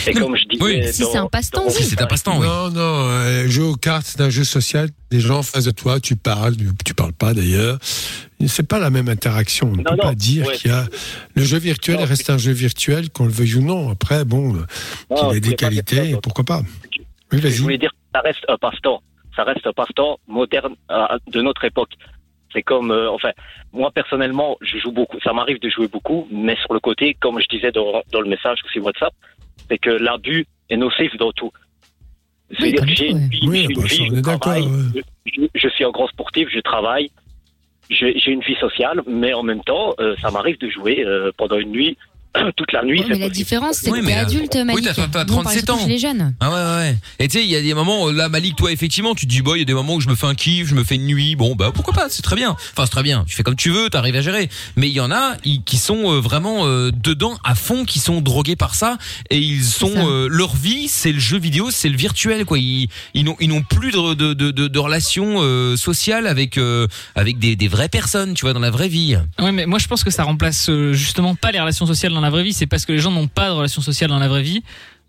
Et comme je disais, Oui. Si c'est un passe-temps, oui. C'est un passe-temps, oui. Non, non, euh, jouer aux cartes, c'est un jeu social. Des gens en face de toi, tu parles, tu, parles pas d'ailleurs. C'est pas la même interaction. On ne Non, peut non, pas dire ouais. qu'il y a. Le jeu virtuel Non, reste un jeu virtuel, qu'on le veuille ou non. Après, bon, Non, qu'il je ait des pas qualités, ça, pourquoi pas. Oui, Je voulais dire que ça reste un passe-temps. Ça reste un passe-temps moderne euh, de notre époque. C'est comme, euh, enfin, moi personnellement, je joue beaucoup. Ça m'arrive de jouer beaucoup, mais sur le côté, comme je disais dans, dans le message aussi WhatsApp, c'est que l'abus est nocif dans tout. C'est-à-dire que j'ai une vie, Oui, une vie, je travaille, ouais. je, je suis un grand sportif, je travaille, j'ai j'ai une vie sociale, mais en même temps, euh, ça m'arrive de jouer euh, pendant une nuit toute la nuit. Ouais, mais la différence, c'est que t'es là- adulte, Malik. Oui, t'as- t'as Nous, on parle 37 surtout ans. les jeunes. Ah ouais, ouais. Et tu sais, il y a des moments, là, Malik, toi, effectivement, tu te dis, bah, il y a des moments où je me fais un kiff, je me fais une nuit, bon, bah, pourquoi pas, c'est très bien. Enfin, c'est très bien. Tu fais comme tu veux, t'arrives à gérer. Mais il y en a, ils- qui sont euh, vraiment euh, dedans, à fond, qui sont drogués par ça, et ils sont, euh, leur vie, c'est le jeu vidéo, c'est le virtuel, quoi. Ils, ils n'ont, ils n'ont plus de, de, de, de, de relations euh, sociales avec, euh, avec des, des vraies personnes, tu vois, dans la vraie vie. Ouais, mais moi je pense que ça remplace euh, justement pas les relations sociales dans la vraie vie. C'est parce que les gens n'ont pas de relations sociales dans la vraie vie.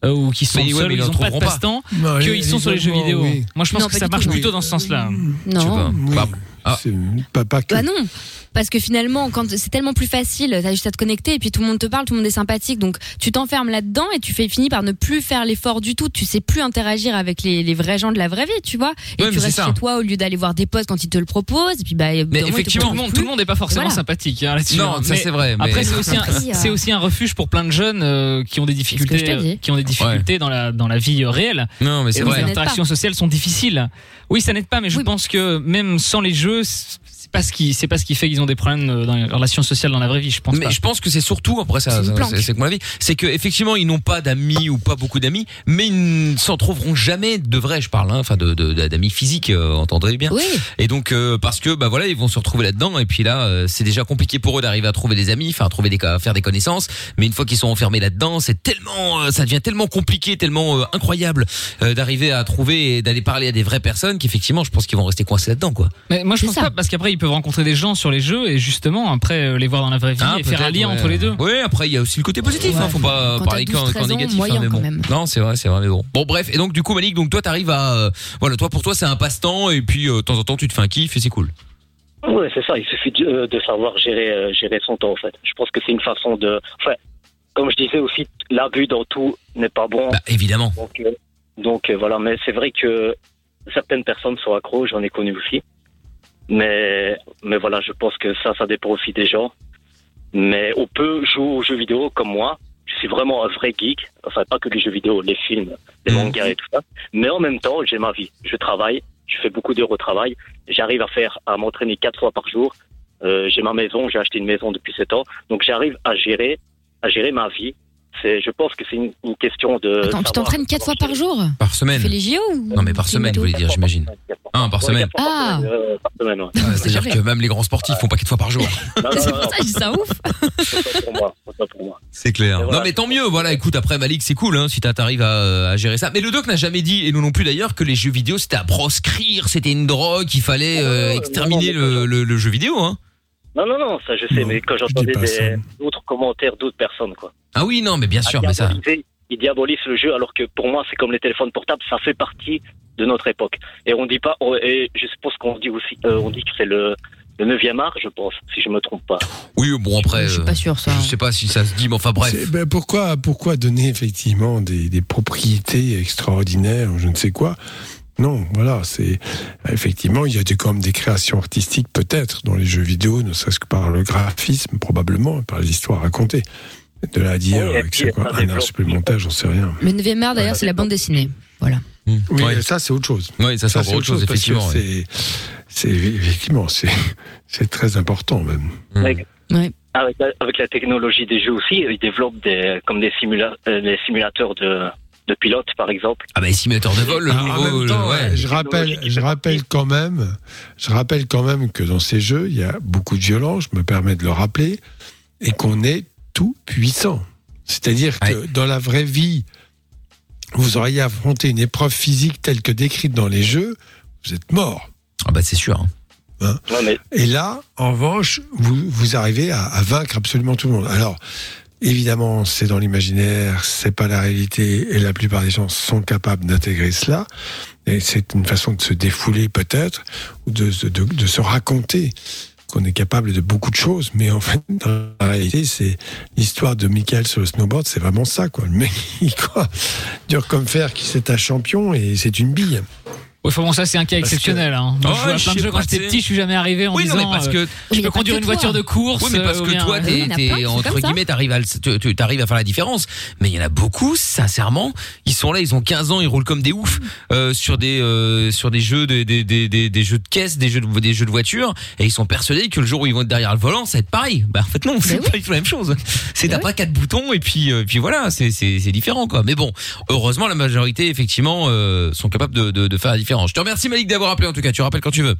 euh, ou qui sont Mais ouais, seuls, mais ils ils en ont pas de passe-temps, Non, qu'ils sont sur les jeux l'isolement, vidéo. oui. Moi je pense Non, que ça marche tout, plutôt dans ce sens-là. Non. Bah, ah. C'est pas, pas que. Bah non, parce que finalement, quand c'est tellement plus facile, t'as juste à te connecter et puis tout le monde te parle, tout le monde est sympathique, donc tu t'enfermes là-dedans et tu fais fini par ne plus faire l'effort du tout. Tu sais plus interagir avec les, les vrais gens de la vraie vie, tu vois. Et Ouais, tu restes chez toi au lieu d'aller voir des potes quand ils te le proposent. Et puis bah, Mais effectivement, tout le monde, tout le monde n'est pas forcément Voilà. sympathique hein, là-dessus. Non, hein. ça, c'est vrai, mais- Après, c'est aussi, un, euh, c'est aussi un refuge pour plein de jeunes euh, qui ont des difficultés, t'ai dit. euh, qui ont des difficultés dans la dans la vie réelle. Non, mais c'est vrai. Les interactions sociales sont difficiles. Oui, ça n'aide pas, mais je pense que même sans les jeux, peu c'est pas ce qui c'est pas ce qui fait qu'ils ont des problèmes euh, dans les relations sociales dans la vraie vie. Je pense Mais pas. je pense que c'est surtout après ça, C'est ça, que mon avis, c'est que effectivement ils n'ont pas d'amis ou pas beaucoup d'amis, mais ils ne s'en trouveront jamais de vrais, je parle, hein, enfin de de- d'amis physiques, euh, entendrez bien. Oui. Et donc euh, parce que bah voilà ils vont se retrouver là-dedans et puis là euh, c'est déjà compliqué pour eux d'arriver à trouver des amis, enfin à trouver des à faire des connaissances, mais une fois qu'ils sont enfermés là-dedans c'est tellement euh, ça devient tellement compliqué, tellement euh, incroyable euh, d'arriver à trouver et d'aller parler à des vraies personnes qu'effectivement je pense qu'ils vont rester coincés là-dedans quoi. Mais moi, je pense pas parce qu'après ils peuvent rencontrer des gens sur les jeux et justement après euh, les voir dans la vraie vie Ah, et faire un lien ouais. entre les deux. Oui, après il y a aussi le côté positif. Ouais. Hein, faut pas Quand parler qu'en 12, qu'en 13 ans, négatif. moyen, hein, mais quand bon. même. Non, c'est vrai, c'est vrai, mais bon. Bon, bref. Et donc du coup, Malik, donc toi, t'arrives à, euh, voilà, toi pour toi, c'est un passe-temps et puis euh, de temps en temps, tu te fais un kiff et c'est cool. Ouais, c'est ça. Il suffit de, de savoir gérer, euh, gérer son temps, en fait. Je pense que c'est une façon de. Enfin, comme je disais aussi, l'abus dans tout n'est pas bon. Bah, évidemment. Donc, euh, donc euh, voilà. Mais c'est vrai que certaines personnes sont accros. J'en ai connu aussi. Mais, mais voilà, je pense que ça, ça dépend aussi des gens. Mais on peut jouer aux jeux vidéo comme moi. Je suis vraiment un vrai geek. Enfin, pas que les jeux vidéo, les films, les mangas et tout ça. Mais en même temps, j'ai ma vie. Je travaille. Je fais beaucoup d'heures au travail. J'arrive à faire, à m'entraîner quatre fois par jour. Euh, j'ai ma maison. J'ai acheté une maison depuis sept ans. Donc, j'arrive à gérer, à gérer ma vie. C'est, je pense que c'est une, une question de. Attends, tu t'entraînes quatre fois par jour? Par semaine. Tu fais les JO ou Non, mais par semaine, vous voulez dire, j'imagine. Un par semaine. Ah Euh, par semaine, ouais. Ah, C'est-à-dire que même les grands sportifs font pas quatre fois par jour. C'est pour ça que je dis ça ouf. c'est clair. Voilà. Non mais tant mieux. Voilà, écoute, après Malik, c'est cool hein, si t'as- t'arrives à, à gérer ça. Mais le doc n'a jamais dit et nous non plus d'ailleurs que les jeux vidéo c'était à proscrire, c'était une drogue, qu'il fallait euh, exterminer le, le- le jeu vidéo. Hein. Non, non, non, ça je sais, mais quand j'entendais d'autres commentaires d'autres personnes, quoi. Ah oui, non, mais bien sûr, mais ça. Ils diabolisent le jeu, alors que pour moi, c'est comme les téléphones portables, ça fait partie de notre époque. Et on dit pas, et je suppose qu'on dit aussi, euh, on dit que c'est le, le 9e art, je pense, si je me trompe pas. Oui, bon après. Je suis pas sûr ça. Je sais pas si ça se dit, mais enfin bref. Ben, pourquoi, pourquoi donner effectivement des, des propriétés extraordinaires, ou je ne sais quoi Non, voilà, c'est effectivement il y a des, comme des créations artistiques peut-être dans les jeux vidéo, ne serait-ce que par le graphisme probablement, par les histoires racontées. De là à dire Oui, que c'est quoi un art supplémentaire, j'en sais rien. Le 9 art d'ailleurs, c'est la bande dessinée. Voilà. Oui, ça c'est autre chose. Oui, ça, c'est autre chose, effectivement, C'est, c'est effectivement, c'est, c'est très important même. Ouais. avec la, avec la technologie des jeux aussi, ils développent des, comme des, simula- euh, des simulateurs de, de pilotes, par exemple. Ah bah les simulateurs de vol, le Ah, en nouveau. même temps, le- ouais. je rappelle, je rappelle quand même, je rappelle quand même que dans ces jeux, il y a beaucoup de violence. Je me permets de le rappeler, et qu'on est tout puissant. C'est-à-dire que dans la vraie vie, vous auriez affronté une épreuve physique telle que décrite dans les jeux, vous êtes mort. Ah bah c'est sûr. Hein Et là, en revanche, vous, vous arrivez à, à vaincre absolument tout le monde. Alors, évidemment, c'est dans l'imaginaire, c'est pas la réalité, et la plupart des gens sont capables d'intégrer cela. Et c'est une façon de se défouler peut-être, ou de, se raconter qu'on est capable de beaucoup de choses, mais en fait, dans la réalité, c'est l'histoire de Michael sur le snowboard, c'est vraiment ça, quoi. Le mec, il dur comme fer, c'est un champion, et c'est une bille. Ouais, enfin bon, ça c'est un cas Parce exceptionnel. que- Hein. Moi, Ouais, je à je plein de jeux quand j'étais petit, je suis jamais arrivé en Oui, non, disant. mais parce que- euh, Oui, je peux conduire une voiture de course. Oui, mais parce euh, que toi, t'es, t'es- entre guillemets, t'arrives à, t'arrives faire la différence. Mais il y en a beaucoup, sincèrement, ils sont là, ils ont 15 ans, ils roulent comme des oufs euh, sur des euh, sur des jeux, des, des, des, des, des jeux de caisse, des jeux de, des jeux de voiture, et ils sont persuadés que le jour où ils vont être derrière le volant, ça va être pareil. Bah en fait non, c'est pas du tout la même chose. C'est t'as pas quatre boutons et puis euh, puis voilà, c'est c'est différent quoi. Mais bon, heureusement la majorité effectivement euh, sont capables de de faire la différence. Je te remercie Malik d'avoir appelé en tout cas. Tu rappelles quand tu veux.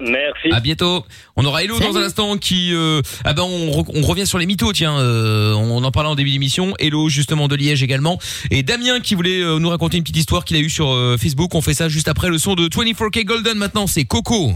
Merci. À bientôt. On aura Hello dans un instant qui euh, ah ben on, re- on revient sur les mythos tiens euh, on en parlait en début d'émission Hello justement de Liège également et Damien qui voulait euh, nous raconter une petite histoire qu'il a eue sur euh, Facebook on fait ça juste après le son de 24K Golden maintenant c'est Coco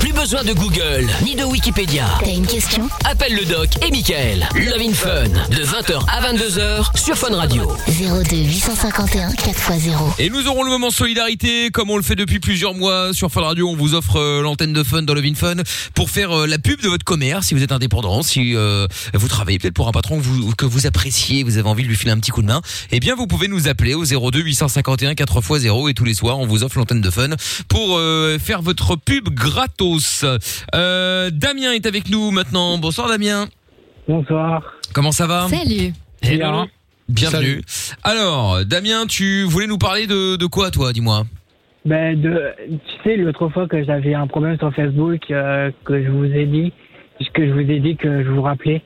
Plus besoin de Google ni de Wikipédia. T'as une question? Appelle le doc et Michael. Love in Fun de 20h à 22h sur Fun Radio. 02 851 4x0. et nous aurons le moment solidarité comme on le fait depuis plusieurs mois sur Fun Radio on vous offre euh, l'antenne de Fun dans le Vin Fun pour faire euh, la pub de votre commerce si vous êtes indépendant si euh, vous travaillez peut-être pour un patron que vous, que vous appréciez vous avez envie de lui filer un petit coup de main eh bien vous pouvez nous appeler au 02 851 4x0 et tous les soirs on vous offre l'antenne de Fun pour euh, faire votre pub gratos euh, Damien est avec nous maintenant bonsoir Damien Bonsoir. comment ça va Salut. Bien. bienvenue alors Damien tu voulais nous parler de, de quoi toi dis-moi Ben, de, tu sais, l'autre fois que j'avais un problème sur Facebook, euh, que je vous ai dit, que je vous ai dit que je vous rappelais.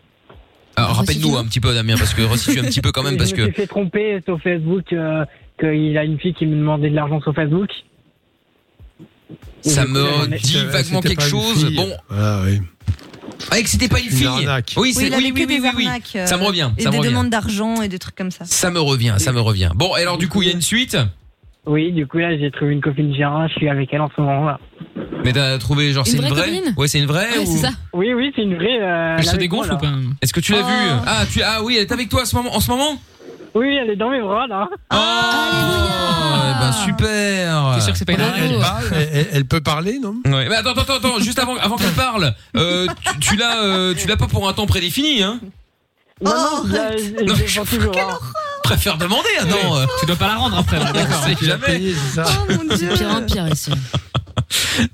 Alors, rappelle-nous un petit peu Damien parce que resitue un petit peu quand même parce je me que suis fait tromper sur Facebook, euh, qu'il y a une fille qui me demandait de l'argent sur Facebook. Ça me dit vaguement quelque chose. Bon, Ah oui. ah, et que c'était pas une fille. arnaque. Oui, c'est oui, oui, oui, des oui, oui. euh, Ça me revient, Et ça me des revient. demandes d'argent et des trucs comme ça. Ça me revient, ça me revient. Bon, et alors du coup, il y a une suite? Oui, du coup, là, j'ai trouvé une copine Gérard, je suis avec elle en ce moment, là. Mais t'as trouvé genre Une c'est une vraie vraie copine? Ouais, c'est une vraie Ouais, ou c'est ça. Oui, oui, c'est une vraie. Euh, Elle se dégonfle ou pas? Est-ce que tu l'as Oh. vue? Ah, tu ah oui, elle est avec toi en ce moment en ce moment? Oui, elle est dans mes bras, là. Ah, eh ben super. T'es sûr que c'est pas une Elle, parle, elle- elle- elle peut parler, non? Ouais. Mais attends, attends, attends, juste avant, avant qu'elle parle, euh, tu, tu l'as, euh, tu l'as pas pour un temps prédéfini, hein? Non, non, je la- je Non, je toujours. hein. Préfère demander, attends. euh. Tu dois pas la rendre après. D'accord. C'est jamais. Oh mon dieu. Pire en pire ici.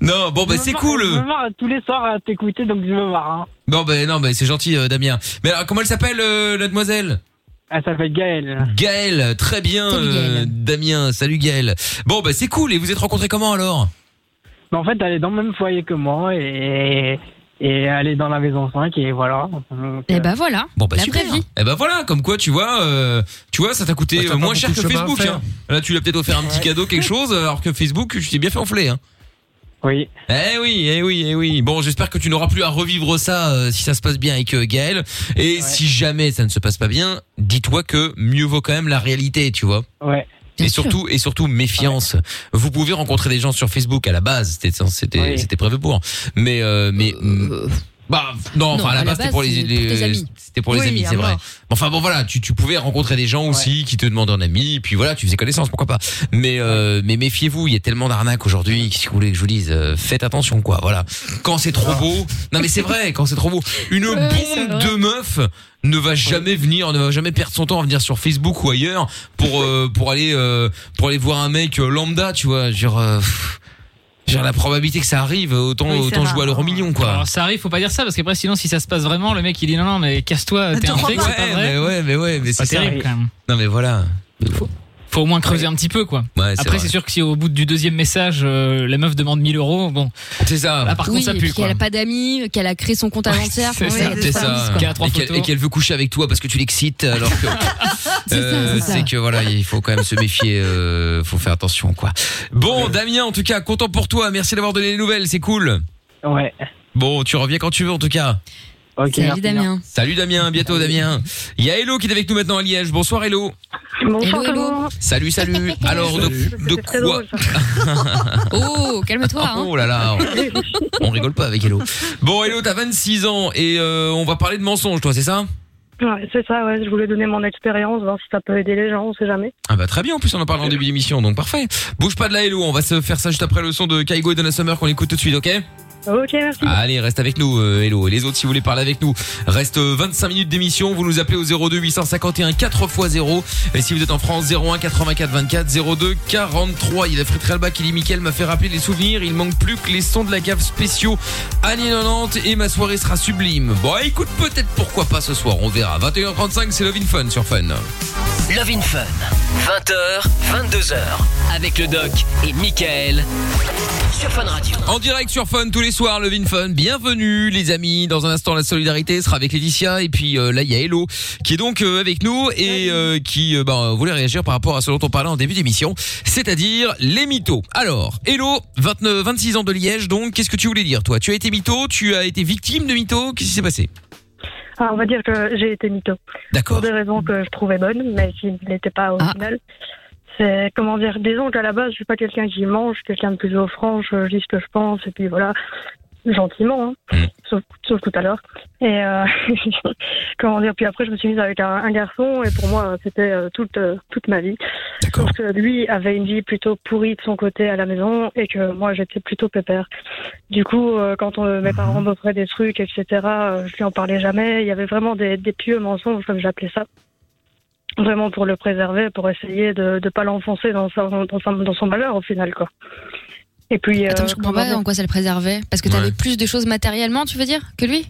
Non, bon, bah Je me c'est marre- cool. Je me marre tous les soirs à t'écouter, donc je me marre. Hein. Non, bah non, bah c'est gentil, euh, Damien. Mais alors, comment elle s'appelle, euh, la demoiselle? Elle s'appelle Gaëlle. Gaëlle, très bien, Salut, euh. Damien. Salut Gaëlle. Bon, bah c'est cool. Et vous êtes rencontrés comment alors? Mais en fait, elle est dans le même foyer que moi et, et elle est dans la maison 5 et voilà. Donc, Et euh, bah voilà. Bon bah la super. vraie vie. Eh bah voilà, comme quoi tu vois, euh, tu vois, ça t'a coûté Bah, t'as euh, pas moins cher beaucoup que de chemin à Facebook. faire. Hein. Là, tu lui as peut-être offert un petit cadeau, quelque chose, alors que Facebook, tu t'es bien fait enfler. Hein. Oui. Eh oui, eh oui, eh oui. Bon, j'espère que tu n'auras plus à revivre ça euh, si ça se passe bien avec euh, Gaël. Et si jamais ça ne se passe pas bien, dis-toi que mieux vaut quand même la réalité, tu vois. Ouais. et surtout, et surtout méfiance. Vous pouvez rencontrer des gens sur Facebook à la base, c'était c'était Oui. c'était prévu pour. Mais euh, mais bah non, enfin à la base c'était pour les, c'est pour les- c'était pour les Oui, amis, c'est vrai. Enfin bon voilà, tu, tu pouvais rencontrer des gens aussi qui te demandent un ami, puis voilà, tu faisais connaissance, pourquoi pas. Mais euh, mais méfiez-vous, il y a tellement d'arnaques aujourd'hui, si vous voulez que je vous dise, euh, faites attention quoi, voilà. Quand c'est trop beau, non mais c'est vrai, quand c'est trop beau, une Ouais, bombe de meuf ne va jamais venir, ne va jamais perdre son temps à venir sur Facebook ou ailleurs pour euh, pour aller euh, pour aller voir un mec euh, lambda, tu vois, genre euh, pff, genre la probabilité que ça arrive, autant Oui, c'est autant jouer à l'euro million quoi. Alors ça arrive, faut pas dire ça parce qu'après sinon si ça se passe vraiment, le mec il dit non non mais casse-toi, t'es un fake, pas. c'est pas Ouais, vrai. mais ouais, mais ouais, mais C'est pas c'est terrible quand même. Non mais voilà. Faut au moins creuser un petit peu quoi. Ouais, c'est Après c'est sûr que si au bout du deuxième message euh, la meuf demande 1000 euros, bon. C'est ça. Là par oui, contre ça pue qu'elle a pas d'amis, qu'elle a créé son compte c'est ça, ouais, C'est pas ça. ouf, quoi. Qu'elle a trois Et qu'elle- photos. et qu'elle veut coucher avec toi parce que tu l'excites alors que C'est euh, c'est que voilà il faut quand même se méfier euh, faut faire attention quoi. Bon Damien en tout cas content pour toi. Merci d'avoir donné les nouvelles c'est cool. Ouais. bon tu reviens quand tu veux en tout cas. Ok. Salut. Damien. salut Damien. À bientôt Damien. Il y a Hello qui est avec nous maintenant à Liège. Bonsoir Hello. Hello, hello. salut salut. Alors de, de quoi Oh, calme-toi. Hein. oh là là on rigole pas avec Hello. Bon Hello t'as 26 ans et euh, on va parler de mensonges toi c'est ça? Ouais, c'est ça, ouais. Je voulais donner mon expérience, voir si ça peut aider les gens, on sait jamais. Ah bah très bien, en plus on en parle en début d'émission, donc parfait. Bouge pas de là Hello, on va se faire ça juste après le son de Kaigo et Donna Summer qu'on écoute tout de suite, ok? Ok, merci. Allez, reste avec nous, euh, Hello. Et les autres, si vous voulez parler avec nous, reste euh, 25 minutes d'émission. Vous nous appelez au 02 851 4x0. Et si vous êtes en France, 01 84 24 02 43. Il y a Fred Alba qui dit Mickaël m'a fait rappeler les souvenirs. Il manque plus que les sons de la cave spéciaux années 90 et ma soirée sera sublime. Bon, écoute, peut-être pourquoi pas ce soir. On verra. 21h35, c'est Love in Fun sur Fun. Love in Fun. 20h, 22h. Avec le doc et Michael. Sur Fun Radio. En direct sur Fun tous les soirs, le Vin Fun. Bienvenue les amis. Dans un instant, la solidarité sera avec Laetitia et puis euh, là il y a Hello qui est donc euh, avec nous et euh, qui euh, bah, voulait réagir par rapport à ce dont on parlait en début d'émission, c'est-à-dire les mythos. Alors, Hello, 29, 26 ans de Liège, donc qu'est-ce que tu voulais dire toi? Tu as été mytho, tu as été victime de mytho, qu'est-ce qui s'est passé? Ah, on va dire que j'ai été mytho. D'accord. Pour des raisons que je trouvais bonnes, mais qui ne l'étaient pas au final. C'est, comment dire, disons qu'à la base, je suis pas quelqu'un qui mange, quelqu'un de plutôt franc, je dis ce que je pense, et puis voilà, gentiment, hein, sauf, sauf tout à l'heure. Et euh, comment dire, puis après, je me suis mise avec un, un garçon, et pour moi, c'était euh, toute, euh, toute ma vie. Parce que lui avait une vie plutôt pourrie de son côté à la maison, et que moi, j'étais plutôt pépère. Du coup, euh, quand on- mes parents m'offraient des trucs, etc., je lui en parlais jamais. Il y avait vraiment des, des pieux mensonges, comme j'appelais ça vraiment pour le préserver, pour essayer de ne pas l'enfoncer dans, sa- dans, sa- dans son malheur au final quoi. Et puis Attends, euh, je comprends pas en quoi ça le préservait. Parce que t'avais plus de choses matériellement, tu veux dire, que lui?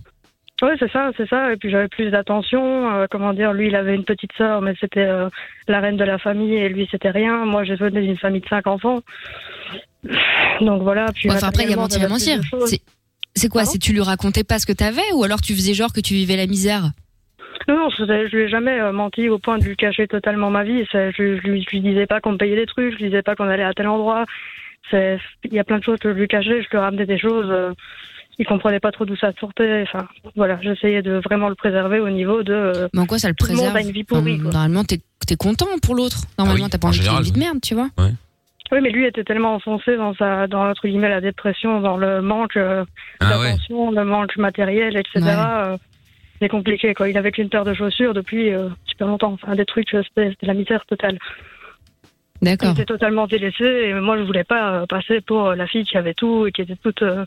Ouais, c'est ça, c'est ça. Et puis j'avais plus d'attention. euh, comment dire, lui, il avait une petite sœur, mais c'était euh, la reine de la famille, et lui, c'était rien. Moi, je venais d'une famille de cinq enfants. Donc voilà. Puis Ouais, Enfin, après, il y a mentir plus mentir. C'est quoi? C'est tu lui racontais pas ce que t'avais ou alors tu faisais genre que tu vivais la misère? Non, non, je, lui ai jamais euh, menti au point de lui cacher totalement ma vie. Je, je, lui, je lui disais pas qu'on me payait des trucs, je lui disais pas qu'on allait à tel endroit. Il y a plein de choses que je lui cachais, je lui ramenais des choses. euh, il comprenait pas trop d'où ça sortait. Enfin, voilà, j'essayais de vraiment le préserver au niveau de. euh, Mais en quoi ça le tout le monde préserve a une vie pourrie. Quoi. Normalement, t'es es content pour l'autre. Normalement, t'as pas en envie qu'il ait une général, vie de merde, tu vois. Oui, mais lui était tellement enfoncé dans sa, dans entre guillemets la dépression, dans le manque euh, Ah ouais. d'attention, le manque matériel, etc. euh, c'est compliqué. Quoi. Il avait qu'une paire de chaussures depuis euh, super longtemps. Enfin, des trucs, euh, c'était la misère totale. D'accord. Il était totalement délaissé et moi je voulais pas euh, passer pour la fille qui avait tout et qui était toute, euh,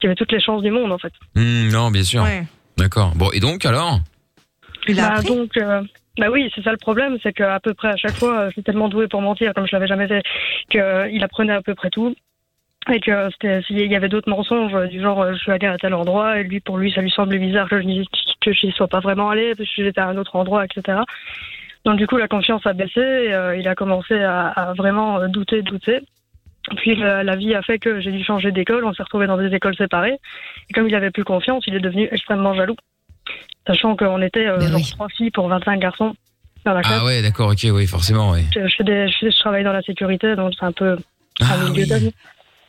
qui avait toutes les chances du monde en fait. Hmm, Non, bien sûr. Ouais. D'accord. Bon, et donc alors? Bah, donc, euh, bah oui, c'est ça le problème, c'est qu'à peu près à chaque fois, je suis tellement douée pour mentir, comme je l'avais jamais fait, qu'il apprenait à peu près tout. Et que s'il y avait d'autres mensonges, du genre, je suis allée à tel endroit, et lui, pour lui, ça lui semblait bizarre que je n'y, que j'y sois pas vraiment allée, parce que j'étais à un autre endroit, etc. Donc, du coup, la confiance a baissé, et, euh, il a commencé à, à vraiment euh, douter, douter. Puis la, la vie a fait que j'ai dû changer d'école, on s'est retrouvés dans des écoles séparées. Et comme il avait plus confiance, il est devenu extrêmement jaloux. Sachant qu'on était euh, genre filles pour 25 garçons dans la classe. Ah ouais, d'accord, ok, oui, forcément, oui. Je, je fais des- je, je travaille dans la sécurité, donc c'est un peu Ah d'hommes.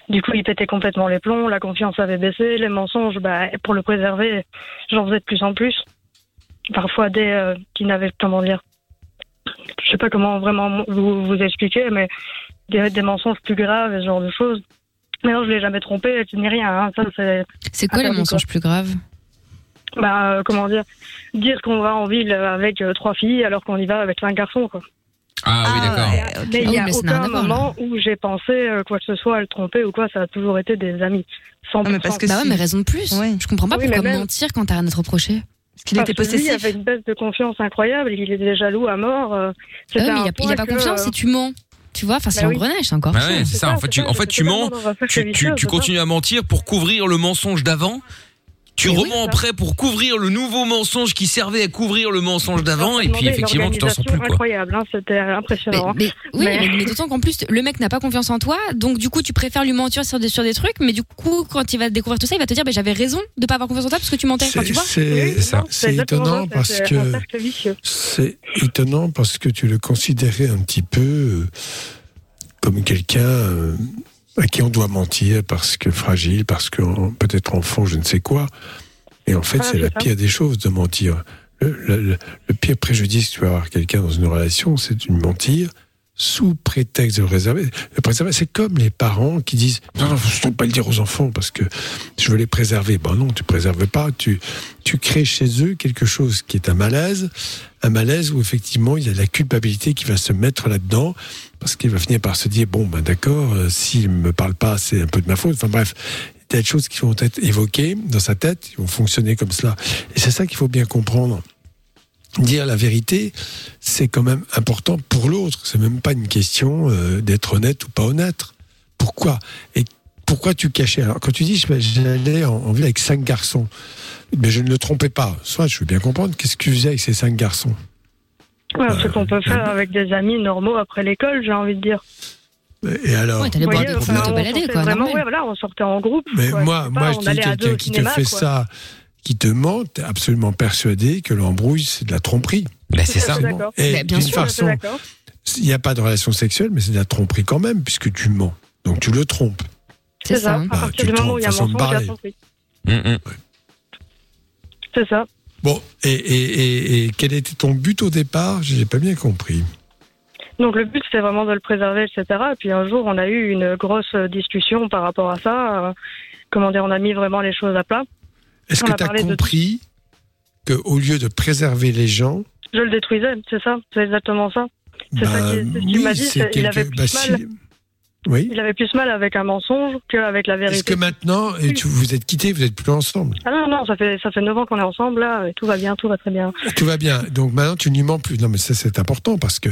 Du coup, il pétait complètement les plombs, la confiance avait baissé, les mensonges, bah, pour le préserver, j'en faisais de plus en plus. Parfois des euh, qui n'avaient, comment dire, je sais pas comment vraiment vous, vous expliquer, mais des, des mensonges plus graves et ce genre de choses. Mais non, je l'ai jamais trompé, ni rien. Hein. Ça, c'est. C'est quoi les mensonges plus graves? Bah, euh, comment dire, dire qu'on va en ville avec euh, trois filles alors qu'on y va avec cinq garçons, quoi. Ah, oui, d'accord. Mais il Ah n'y oui, a n'a rien aucun moment où j'ai pensé euh, quoi que ce soit à le tromper ou quoi, ça a toujours été des amis. 100%. mais parce que bah ouais, mais raison de plus. Je comprends pas Oui, pourquoi même- mentir quand t'as rien à te reprocher. Parce que Lui, il avait une baisse de confiance incroyable, il était jaloux à mort. euh, Ah ouais, mais il a, il a pas que, confiance euh, si tu ments. Tu vois, enfin, c'est Bah oui. l'engrenage, c'est encore Ah pire. ouais, c'est ça. En fait, tu, en fait, tu mens, tu, tu, tu continues à mentir pour couvrir le mensonge d'avant. Tu remens après pour couvrir le nouveau mensonge qui servait à couvrir le mensonge d'avant, et puis effectivement, tu t'en sors plus, quoi. incroyable, hein, c'était impressionnant. Mais, hein. oui, mais, mais d'autant qu'en plus, le mec n'a pas confiance en toi, donc du coup, tu préfères lui mentir sur des, sur des trucs, mais du coup, quand il va découvrir tout ça, il va te dire, bah, j'avais raison de pas avoir confiance en toi parce que tu mentais. Enfin, tu vois C'est ça. C'est exactement étonnant ça, parce que c'est étonnant parce que tu le considérais un petit peu euh, comme quelqu'un euh, à qui on doit mentir parce que fragile, parce que en- peut-être enfant, je ne sais quoi. Et en fait, Ah, c'est la ça. pire des choses de mentir. Le, le- le- le pire préjudice que tu vas avoir quelqu'un dans une relation, c'est de mentir sous prétexte de le réserver. Le préserver, c'est comme les parents qui disent non, non, faut surtout pas le dire aux enfants parce que je veux les préserver. Ben non, tu préserves pas. Tu, tu crées chez eux quelque chose qui est un malaise, un malaise où effectivement il y a la culpabilité qui va se mettre là-dedans parce qu'il va finir par se dire bon ben d'accord, euh, s'il me parle pas, c'est un peu de ma faute. Enfin bref, tas de choses qui vont être évoquées dans sa tête, ils vont fonctionner comme cela. Et c'est ça qu'il faut bien comprendre. Dire la vérité, c'est quand même important pour l'autre. C'est même pas une question euh, d'être honnête ou pas honnête. Pourquoi? Et pourquoi tu cachais? Alors, quand tu dis j'allais en, en ville avec cinq garçons, mais je ne le trompais pas. Soit, je veux bien comprendre, qu'est-ce que tu faisais avec ces cinq garçons? Ouais, ce qu'on peut faire avec des amis normaux après l'école, j'ai envie de dire. Et alors? Ouais, boire voyez, des coups, enfin, te on balader, sortait quoi, Vraiment, normal. ouais, voilà, on sortait en groupe. Mais quoi, moi, moi, je dis quelqu'un qui te fait quoi. ça, qui te ment, t'es absolument persuadé que l'embrouille, c'est de la tromperie. Ben, c'est ça. Et Bah, bien sûr, Ouais, je façon, il n'y a pas de relation sexuelle, mais c'est de la tromperie quand même, puisque tu mens. Donc tu le trompes. C'est C'est ça. À Bah, partir tu du moment où il y a un mensonge, il y a parler. tromperie. Hum, hum. C'est ça. Bon, et, et, et, et quel était ton but au départ? J'ai pas bien compris. Donc le but c'était vraiment de le préserver, etc. Et puis un jour on a eu une grosse discussion par rapport à ça. Euh, comment dire, on a mis vraiment les choses à plat. Est-ce que tu as de- compris que au lieu de préserver les gens, Je le détruisais, c'est ça, c'est exactement ça. C'est ça bah, qui- c'est ce qu'il oui, m'a dit, il avait bah, si- mal. Oui. Il avait plus mal avec un mensonge qu'avec la Est-ce vérité. que maintenant, et tu, vous êtes quittés, vous êtes plus ensemble? Ah non, non, ça fait, ça fait 9 ans qu'on est ensemble, là, et tout va bien, tout va très bien. Tout va bien. Donc maintenant, tu n'y mens plus. Non, mais ça, c'est important parce que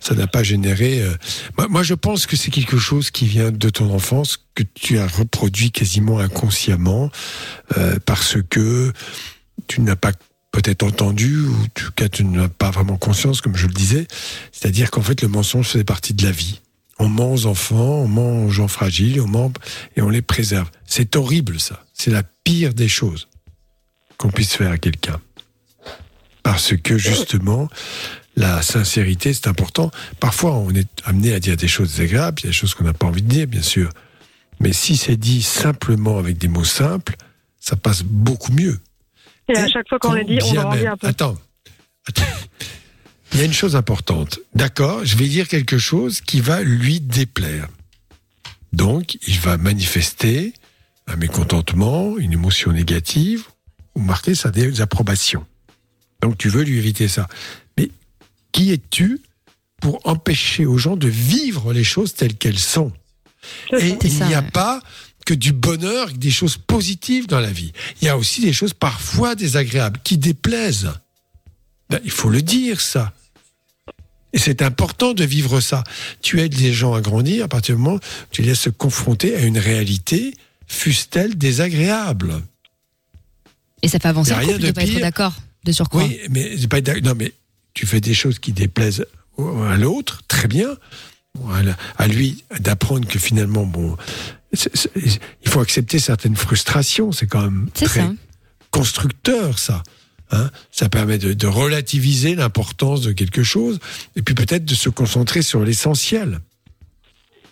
ça n'a pas généré. euh, Moi, moi, je pense que c'est quelque chose qui vient de ton enfance, que tu as reproduit quasiment inconsciemment, euh, parce que tu n'as pas peut-être entendu, ou en tout cas, tu n'as pas vraiment conscience, comme je le disais. C'est-à-dire qu'en fait, le mensonge faisait partie de la vie. On ment aux enfants, on ment aux gens fragiles, on ment et on les préserve. C'est horrible, ça. C'est la pire des choses qu'on puisse faire à quelqu'un. Parce que justement, la sincérité, c'est important. Parfois, on est amené à dire des choses agréables, il y a des choses qu'on n'a pas envie de dire, bien sûr. Mais si c'est dit simplement avec des mots simples, ça passe beaucoup mieux. Et à chaque fois qu'on les dit, on grandit même. un peu. Attends. Attends. Il y a une chose importante. D'accord, je vais dire quelque chose qui va lui déplaire. Donc, il va manifester un mécontentement, une émotion négative, ou marquer sa désapprobation. Donc, tu veux lui éviter ça. Mais qui es-tu pour empêcher aux gens de vivre les choses telles qu'elles sont? Et il n'y a pas que du bonheur, des choses positives dans la vie. Il y a aussi des choses parfois désagréables qui déplaisent. Ben, il faut le dire, ça. Et c'est important de vivre ça. Tu aides les gens à grandir à partir du moment où tu les laisses se confronter à une réalité, fût-elle désagréable. Et ça fait avancer le couple de de pas être d'accord, de surcroît. Oui, mais c'est pas non, mais tu fais des choses qui déplaisent à l'autre, très bien. À lui d'apprendre que finalement, bon, il faut accepter certaines frustrations. C'est quand même très ça. constructeur, ça. Hein ça permet de, de relativiser l'importance de quelque chose et puis peut-être de se concentrer sur l'essentiel.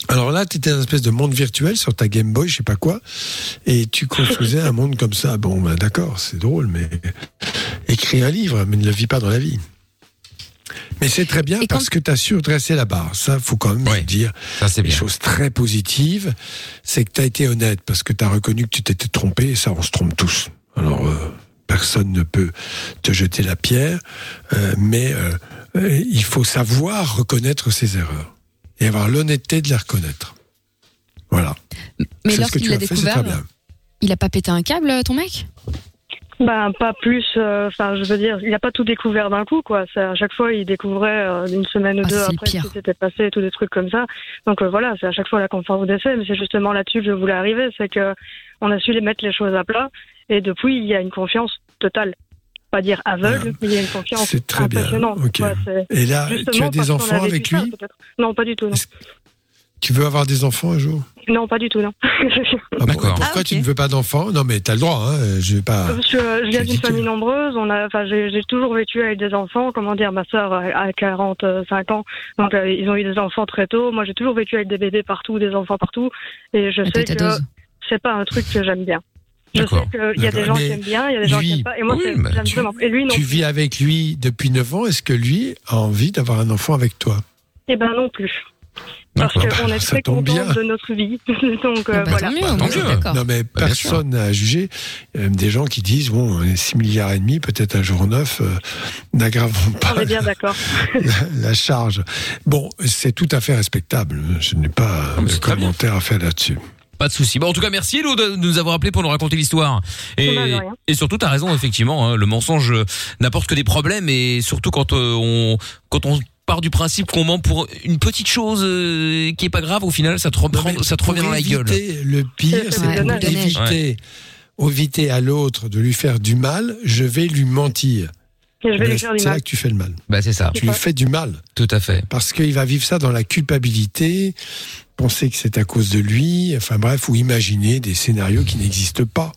Alors là, tu étais dans une espèce de monde virtuel sur ta Game Boy, je sais pas quoi, et tu construisais un monde comme ça. Bon, ben d'accord, c'est drôle, mais écris un livre, mais ne le vis pas dans la vie. Mais c'est très bien parce que tu as su dresser la barre. Ça, faut quand même le dire. Ça, c'est Une chose très positive, c'est que tu as été honnête parce que tu as reconnu que tu t'étais trompé, et ça, on se trompe tous. Alors, euh, personne ne peut te jeter la pierre, euh, mais euh, euh, il faut savoir reconnaître ses erreurs et avoir l'honnêteté de les reconnaître. Voilà. Mais lorsqu'il l'a fait, découvert, il a pas pété un câble, ton mec? Ben, pas plus. euh, Enfin, je veux dire, il n'a pas tout découvert d'un coup, quoi. C'est à chaque fois, il découvrait euh, une semaine ou Ah, deux après ce qui s'était passé, tous des trucs comme ça. Donc euh, voilà, c'est à chaque fois la conférence d'essai. Mais c'est justement là-dessus que je voulais arriver, c'est que on a su les mettre les choses à plat. Et depuis, il y a une confiance totale. Pas dire aveugle, mais il y a une confiance C'est très bien. Ouais, Et là, tu as des enfants avec lui. Non, pas du tout. Non, Tu veux avoir des enfants un jour? Non pas du tout. Non. Ah Pourquoi tu ne veux pas d'enfants? Non, mais tu as le droit. Hein, je vais pas. Parce que euh, je viens d'une famille nombreuse, on a, enfin, j'ai toujours vécu avec des enfants. Comment dire, ma sœur a a 45 ans, donc euh, ils ont eu des enfants très tôt. Moi, j'ai toujours vécu avec des bébés partout, des enfants partout, et je Ah, sais que c'est pas un truc que j'aime bien. Je sais qu'il y a des gens qui aiment bien, il y a des gens qui lui- aiment pas, et moi, oui, c'est- bah, j'aime tu- vraiment. Et lui, non. Tu vis avec lui depuis 9 ans. Est-ce que lui a envie d'avoir un enfant avec toi? Eh ben non plus. Parce qu'on est Ça très content bien. de notre vie. donc euh, bah, voilà. d'accord. Non, mais Bah, personne n'a à juger. Il y a même des gens qui disent bon, on est 6 milliards et demi, peut-être un jour neuf, euh, n'aggravons pas On est bien d'accord. la, la charge. Bon, c'est tout à fait respectable. Je n'ai pas de commentaire à faire là-dessus. Pas de souci. Bon, en tout cas, merci Hello de nous avoir appelé pour nous raconter l'histoire. Et, et surtout, t'as raison, effectivement. hein, le mensonge euh, n'apporte que des problèmes et surtout quand euh, on quand on part du principe qu'on ment pour une petite chose euh, qui est pas grave, au final, ça te reprend, ça te revient dans la gueule. éviter, Le pire, c'est pour éviter, éviter à l'autre de lui faire du mal, je vais lui mentir. C'est là que tu fais le mal. Bah c'est ça. Tu lui fais du mal. Tout à fait. Parce qu'il va vivre ça dans la culpabilité, penser que c'est à cause de lui, enfin bref, ou imaginer des scénarios qui n'existent pas.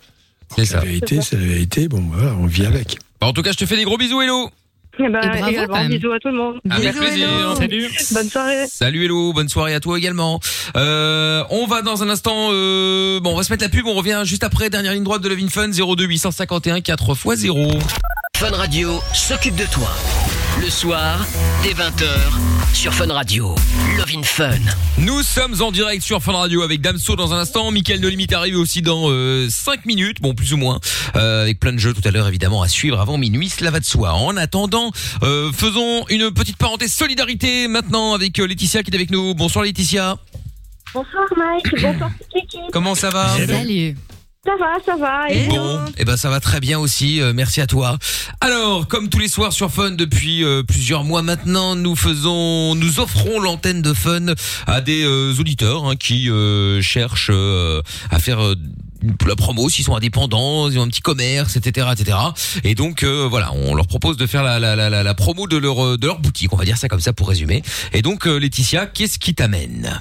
C'est ça. La vérité, c'est la vérité. Bon, voilà, on vit avec. Bah, en tout cas, je te fais des gros bisous, Hello. Eh ben, Et bravo, bisous à tout le monde. Avec plaisir. Salut. Bonne soirée. Salut Hello, bonne soirée à toi également. Euh, on va dans un instant, euh, bon, on va se mettre la pub, on revient juste après, dernière ligne droite de Levin Fun, 02 851 4 x 0. Fun Radio s'occupe de toi. Le soir, dès 20h, sur Fun Radio. Love in Fun. Nous sommes en direct sur Fun Radio avec Damso dans un instant, Mickaël No Limite arrive aussi dans 5 minutes, bon plus ou moins, euh, avec plein de jeux tout à l'heure évidemment à suivre avant minuit, cela va de soi. En attendant, euh, faisons une petite parenthèse solidarité maintenant avec euh, Laetitia qui est avec nous. Bonsoir Laetitia. Bonsoir Mike, bonsoir toute l'équipe. Comment ça va? Salut. Ça va, ça va. Et Bon, eh ben ça va très bien aussi. euh, merci à toi. Alors, comme tous les soirs sur Fun depuis euh, plusieurs mois maintenant, nous faisons, nous offrons l'antenne de Fun à des euh, auditeurs hein, qui euh, cherchent euh, à faire. euh, la promo, s'ils sont indépendants, ils ont un petit commerce, etc., etc. Et donc euh, voilà, on leur propose de faire la, la, la, la, la promo de leur euh, de leur boutique, on va dire ça comme ça pour résumer. Et donc euh, Laetitia, qu'est-ce qui t'amène?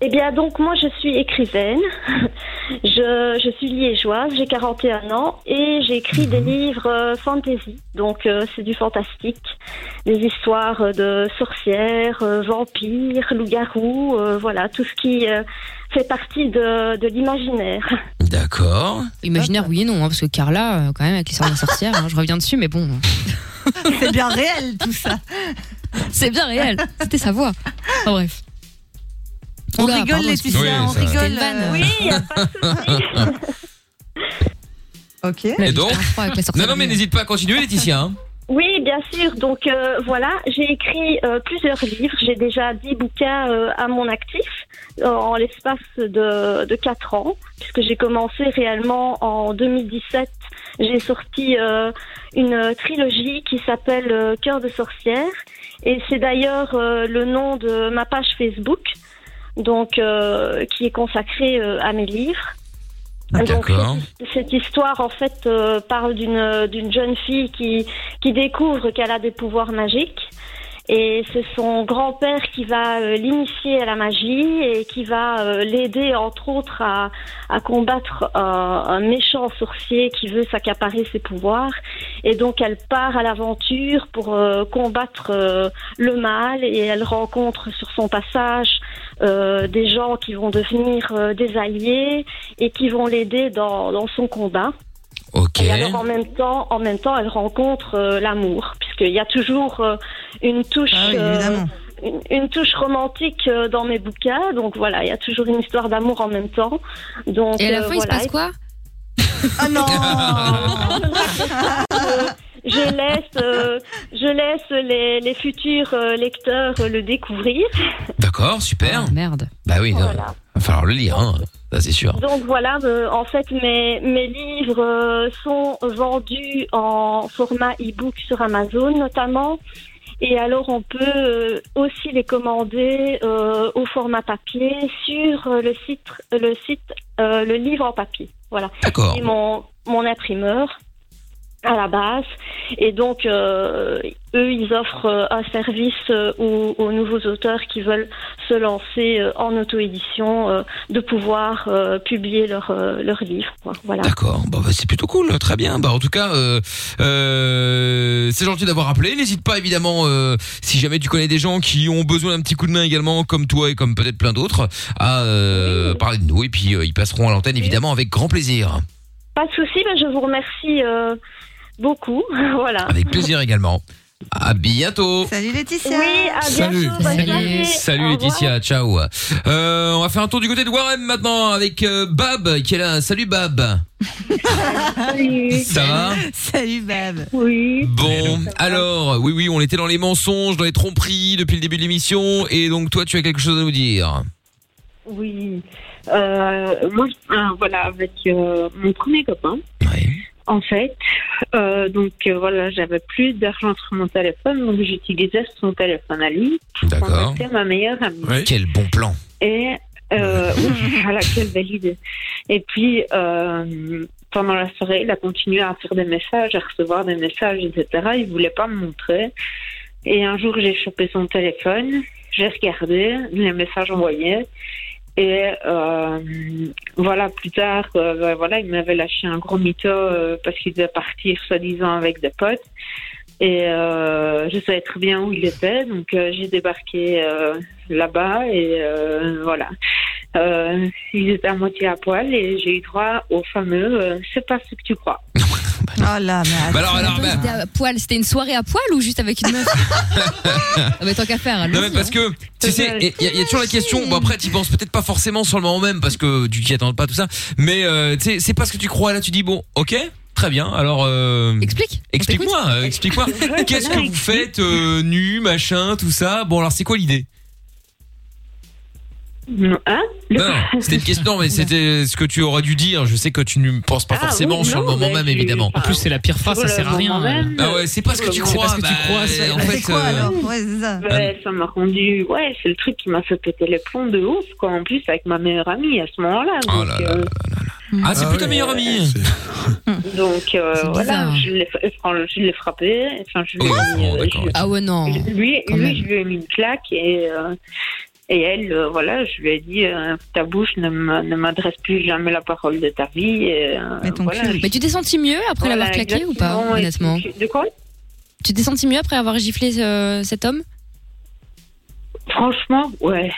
Eh bien, donc, moi, je suis écrivaine. Je, je suis liégeoise, j'ai 41 ans et j'écris des livres euh, fantasy. Donc, euh, c'est du fantastique. Des histoires de sorcières, euh, vampires, loups-garous, euh, voilà, tout ce qui euh, fait partie de, de l'imaginaire. D'accord. Imaginaire, oui et non, hein, parce que Carla, quand même, avec l'histoire de la sorcière, hein, je reviens dessus, mais bon. C'est bien réel tout ça. C'est bien réel. C'était sa voix. Enfin, bref. On Oula, rigole, pardon, Laetitia, Oui, on ça- rigole. Euh, Oui, y a pas de souci. Ok. Et donc Non, non, mais n'hésite pas à continuer, Laetitia. hein. Oui, bien sûr. Donc euh, voilà, j'ai écrit euh, plusieurs livres. J'ai déjà 10 bouquins euh, à mon actif euh, en l'espace de, de 4 ans, puisque j'ai commencé réellement en 2017. J'ai sorti euh, une trilogie qui s'appelle euh, Cœur de sorcière. Et c'est d'ailleurs euh, le nom de ma page Facebook, donc euh, qui est consacrée euh, à mes livres. Donc, D'accord. cette- histoire, en fait, euh, parle d'une d'une jeune fille qui, qui découvre qu'elle a des pouvoirs magiques. Et c'est son grand-père qui va euh, l'initier à la magie et qui va euh, l'aider, entre autres, à, à combattre un, méchant sorcier qui veut s'accaparer ses pouvoirs. Et donc, elle part à l'aventure pour combattre le mal et elle rencontre sur son passage euh, des gens qui vont devenir euh, des alliés et qui vont l'aider dans, dans son combat. Ok. Et alors en même temps, en même temps, elle rencontre euh, l'amour, puisqu'il y a toujours euh, une touche, Ah oui, évidemment. une, une touche romantique dans mes bouquins. Donc voilà, il y a toujours une histoire d'amour en même temps. Donc Et à la euh, fin, il se voilà. passe quoi? Ah non Euh, je laisse, euh, je laisse les, les futurs euh, lecteurs euh, le découvrir. D'accord, super. Ah, Merde. Bah oui, non. Voilà. va falloir le lire, hein. ça c'est sûr. Donc voilà, euh, en fait, mes, mes livres euh, sont vendus en format e-book sur Amazon notamment. Et alors, on peut euh, aussi les commander euh, au format papier sur euh, le site, le site, euh, le livre en papier. Voilà. D'accord. Mon imprimeur à la base. Et donc, euh, eux, ils offrent euh, un service euh, aux, aux nouveaux auteurs qui veulent se lancer en auto-édition, euh, de pouvoir euh, publier leur, euh, leur livre. Quoi. Voilà. D'accord, bon, bah, c'est plutôt cool, très bien. Bah en tout cas, c'est gentil d'avoir appelé. N'hésite pas évidemment, si jamais tu connais des gens qui ont besoin d'un petit coup de main également, comme toi et comme peut-être plein d'autres, à parler de nous. Et puis ils passeront à l'antenne évidemment avec grand plaisir. Pas de souci, ben, je vous remercie beaucoup. voilà. Avec plaisir également. À bientôt. Salut Laetitia. Oui, à Salut. bientôt. bonne soirée. Salut Au revoir. Laetitia, ciao. Euh, on va faire un tour du côté de Warren maintenant avec euh, Bab qui est là. Salut Bab. Ça va Salut Bab. Oui. Bon, alors, oui, oui, on était dans les mensonges, dans les tromperies depuis le début de l'émission, et donc toi, tu as quelque chose à nous dire. Oui. Euh, moi, euh, voilà, avec euh, mon premier copain. En fait, euh, donc euh, voilà, j'avais plus d'argent sur mon téléphone, donc j'utilisais son téléphone à lui. D'accord. contacter ma meilleure amie. Quel bon plan. Et euh, voilà, quelle belle idée. Et puis, euh, pendant la soirée, il a continué à faire des messages, à recevoir des messages, etc. Il voulait pas me montrer. Et un jour, j'ai chopé son téléphone, j'ai regardé les messages envoyés. Et euh, voilà, plus tard, euh, ben voilà, il m'avait lâché un gros mytho euh, parce qu'il devait partir soi-disant avec des potes. Et euh, je savais très bien où il était, donc euh, j'ai débarqué euh, là-bas et euh, voilà. Euh, il était à moitié à poil et j'ai eu droit au fameux euh, c'est pas ce que tu crois. Oh là, mais Bah alors, alors, bah- c'était à poil, c'était une soirée à poil ou juste avec une meuf Ah bah tant qu'à faire. Non mais parce hein. que tu sais, il y, a- y a toujours la question. Bon après, tu penses peut-être pas forcément sur le moment même parce que tu t'y attends pas tout ça. Mais euh, tu sais, c'est pas ce que tu crois là. Tu dis bon, ok, très bien. Alors euh, explique. Explique-moi, explique-moi. Qu'est-ce que vous faites euh, nu, machin, tout ça? Bon alors c'est quoi l'idée? Hein Non, non, c'était une question, mais c'était ce que tu aurais dû dire. Je sais que tu ne penses pas Ah, forcément oui, sur le moment même, évidemment. En plus, c'est la pire phrase, ça sert à rien. même, Ah ouais, c'est pas ce que tu le crois. bah, même. en fait, euh, Ouais, c'est ça. Ouais, ça m'a rendu. Ouais, c'est le truc qui m'a fait péter les plombs de ouf, quoi. En plus, avec ma meilleure amie à ce moment-là. Oh là là euh, Ah, c'est plus ta meilleure amie. donc euh, C'est voilà, bizarre. je l'ai frappé. Enfin, je lui ai Oh, mis, euh, d'accord, je- Ah ouais, non. Lui, Quand lui même. je lui ai mis une claque et, euh, et elle, euh, voilà, je lui ai dit euh, ta bouche ne m'adresse plus jamais la parole de ta vie. Et, euh, voilà. Mais tu t'es senti mieux après Voilà, l'avoir claqué ou pas, honnêtement tu- De quoi? Tu t'es senti mieux après avoir giflé euh, cet homme? Franchement, ouais.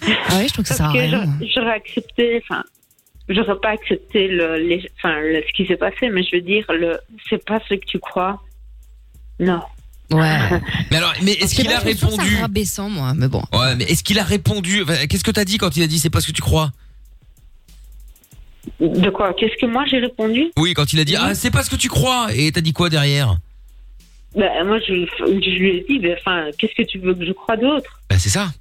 Ah ouais, je trouve que ça rien. j'aurais- accepté, enfin, j'aurais pas accepté le, les- enfin, le- ce qui s'est passé, mais je veux dire, le, c'est pas ce que tu crois. Non. Ouais. Mais alors, mais est-ce qu'il a Je trouve ça répondu rabaissant, moi, mais bon. Ouais, mais est-ce qu'il a répondu Enfin, Qu'est-ce que t'as dit quand il a dit c'est pas ce que tu crois? De quoi? Qu'est-ce que moi j'ai répondu? Oui, quand il a dit ah c'est pas ce que tu crois. Et t'as dit quoi derrière? Ben, Moi, je, je lui ai dit, ben, enfin, qu'est-ce que tu veux que je croie d'autre? Bah c'est ça.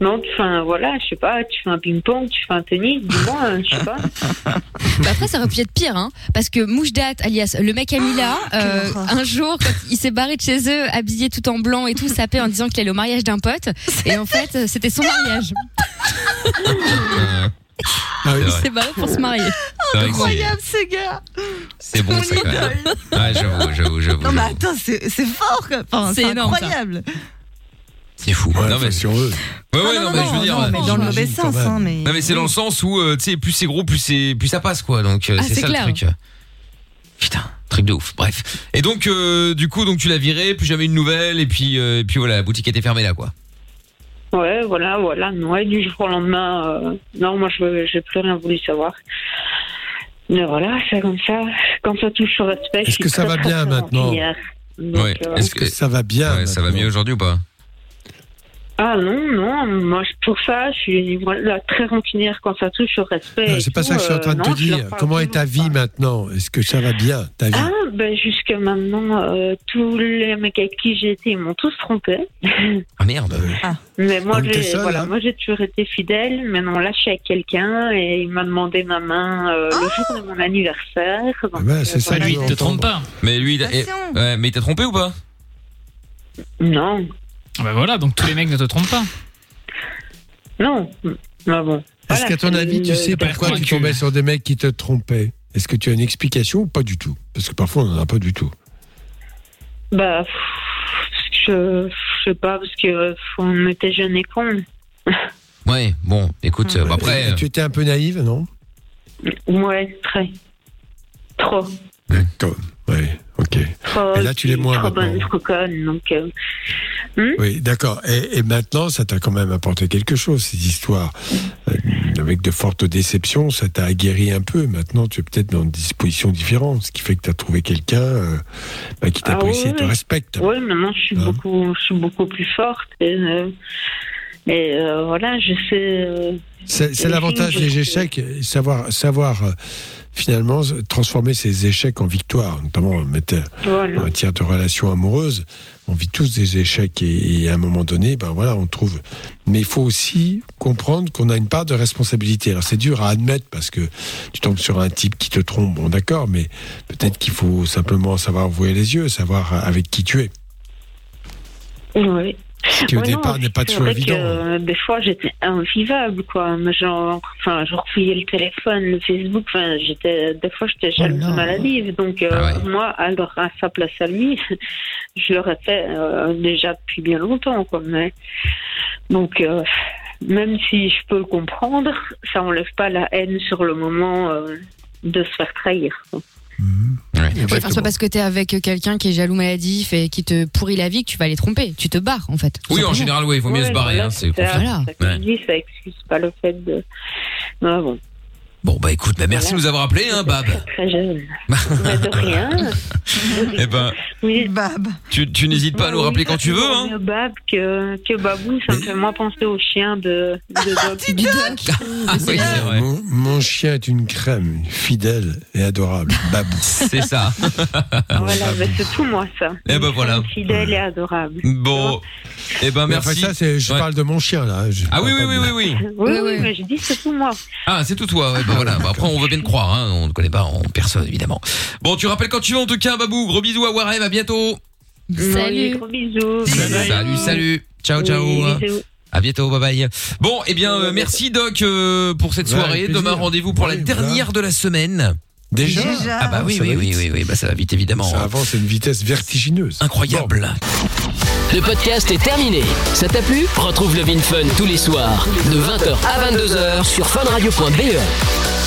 Non, tu fais un, voilà, je sais pas, tu fais un ping-pong, tu fais un tennis, dis-moi, hein, je sais pas. Bah après, ça aurait pu être pire, hein. Parce que Moujdat, alias le mec Amila, euh, un jour, quand il s'est barré de chez eux, habillé tout en blanc et tout, sapé en disant qu'il allait au mariage d'un pote. Et en fait, euh, c'était son mariage. Ah Il s'est barré pour se marier. Incroyable, ce gars. C'est bon ça quand même. Ouais, j'avoue, j'avoue, j'avoue. Non, mais attends, c'est fort. Enfin, C'est ça. C'est fou. non mais si on veut. Ouais, ouais, Ah, non, non, mais non, je veux dire. non, mais dans le mauvais sens, hein, mais. Non mais c'est dans le sens où euh, tu sais plus c'est gros plus c'est plus ça passe quoi donc euh, Ah, c'est ça clair. le truc. Putain truc de ouf bref et donc euh, du coup donc tu l'as viré plus jamais une nouvelle et puis euh, et puis voilà la boutique était fermée là quoi. Ouais, voilà, voilà. Ouais, du jour au lendemain, euh, non, moi, je j'ai plus rien voulu savoir. Mais voilà, c'est comme ça. Quand ça touche au respect, Est-ce que ça va bien maintenant Ouais. euh, Est-ce que Ça va bien. ouais, ça va mieux aujourd'hui ou pas? Ah non, non, moi, pour ça, je suis voilà, très rancunière quand ça touche au respect. C'est pas tout, ça que je suis en train de euh, te non, dire. Comment est ta vie maintenant? Est-ce que ça va bien, ta vie? Ah, ben jusque maintenant, euh, tous les mecs avec qui j'ai été, ils m'ont tous trompé. Ah merde. Mais moi, Donc, t'es j'ai voilà, hein? moi, j'ai toujours été fidèle. Maintenant, là, je suis avec quelqu'un et il m'a demandé ma main euh, le jour de mon anniversaire. Donc, Ah ben, c'est euh, ça Lui, il te trompe pas. Mais lui il a, eh, ouais, mais il t'a trompé ou pas? Non, Ah bah voilà, donc tous les mecs ne te trompent pas. non. Mais bon. Est-ce Voilà, qu'à ton avis, tu sais pas pourquoi tu tombais sur des mecs qui te trompaient? Est-ce que tu as une explication ou pas du tout? Parce que parfois, on n'en a pas du tout. Bah, pff, je, je sais pas, parce que euh, on était jeunes et cons. Ouais bon écoute euh, bah, après. Et tu étais un peu naïve, non? Ouais, très. Trop. D'accord. Ouais, ok. Et là, tu l'es moins Trop maintenant. bonne, trop conne. Donc, euh, hmm? Oui, d'accord. Et, et maintenant, ça t'a quand même apporté quelque chose, ces histoires. Euh, avec de fortes déceptions, ça t'a aguerri un peu. Maintenant, tu es peut-être dans une disposition différente, ce qui fait que tu as trouvé quelqu'un euh, bah, qui Ah t'apprécie oui, et te oui. respecte. Ouais, maintenant je suis Hein? beaucoup, je suis beaucoup plus forte et, et voilà, je sais. C'est l'avantage des échecs, savoir, savoir finalement transformer ses échecs en victoires, notamment en matière, Voilà. en matière de relations amoureuses. On vit tous des échecs et, et à un moment donné, ben voilà, on trouve. Mais il faut aussi comprendre qu'on a une part de responsabilité. Alors c'est dur à admettre parce que tu tombes sur un type qui te trompe, bon d'accord, mais peut-être qu'il faut simplement savoir ouvrir les yeux, savoir avec qui tu es. Oui. Ce qui au Ouais, départ n'est pas toujours évident. que, euh, des fois, j'étais invivable, quoi. Genre, enfin, je refouillais le téléphone, le Facebook. Enfin, j'étais, des fois, j'étais jalouse maladive. Donc, euh, Ah moi, alors à sa place à lui, je l'aurais fait euh, déjà depuis bien longtemps, quoi. Mais donc, euh, même si je peux le comprendre, ça enlève pas la haine sur le moment euh, de se faire trahir. quoi. Enfin, c'est pas parce que t'es avec quelqu'un qui est jaloux maladif et qui te pourrit la vie que tu vas les tromper. Tu te barres, en fait. Oui, en général, oui, il vaut mieux Ouais, se barrer. voilà, hein, c'est ça excuse pas le fait de. Ah bon. Bon, bah écoute, bah, merci de nous avoir appelé, hein, Bab. Très jeune. Mais de rien. Eh ben, Oui, Bab. tu, tu n'hésites pas à nous rappeler quand tu veux, hein. Mieux Bab que, que Babou, ça me fait moins penser au chien de, de Doc. Ah oui, c'est vrai. Mon, mon chien est une crème, fidèle et adorable. Babou. C'est ça. Voilà, mais c'est tout moi ça. Eh ben voilà. Fidèle et adorable. Bon. Eh ben, Mais merci. enfin, ça, c'est, je Ouais. parle de mon chien, là. Je Ah oui, oui, oui, oui, oui. Oui, oui, mais je dis c'est tout moi. Ah, c'est tout toi. Ouais, bah voilà. Bah, après, on veut bien te croire. Hein. On ne connaît pas en personne, évidemment. Bon, tu rappelles quand tu veux, en tout cas, Babou. Gros bisous à Warem. À bientôt. Oui, gros bisous. Salut, salut. Ciao, ciao. Oui. À bientôt, bye bye. Bon, eh bien, euh, merci Doc euh, pour cette Ouais, soirée. plaisir. Demain, rendez-vous pour la Oui, dernière de la semaine. Déjà Ah bah oui, oui, oui, oui, oui, bah ça va vite évidemment. Ça avance à une vitesse vertigineuse. Incroyable. Le podcast est terminé. Ça t'a plu? Retrouve le Vin Fun tous les soirs de 20h à 22h sur funradio.be.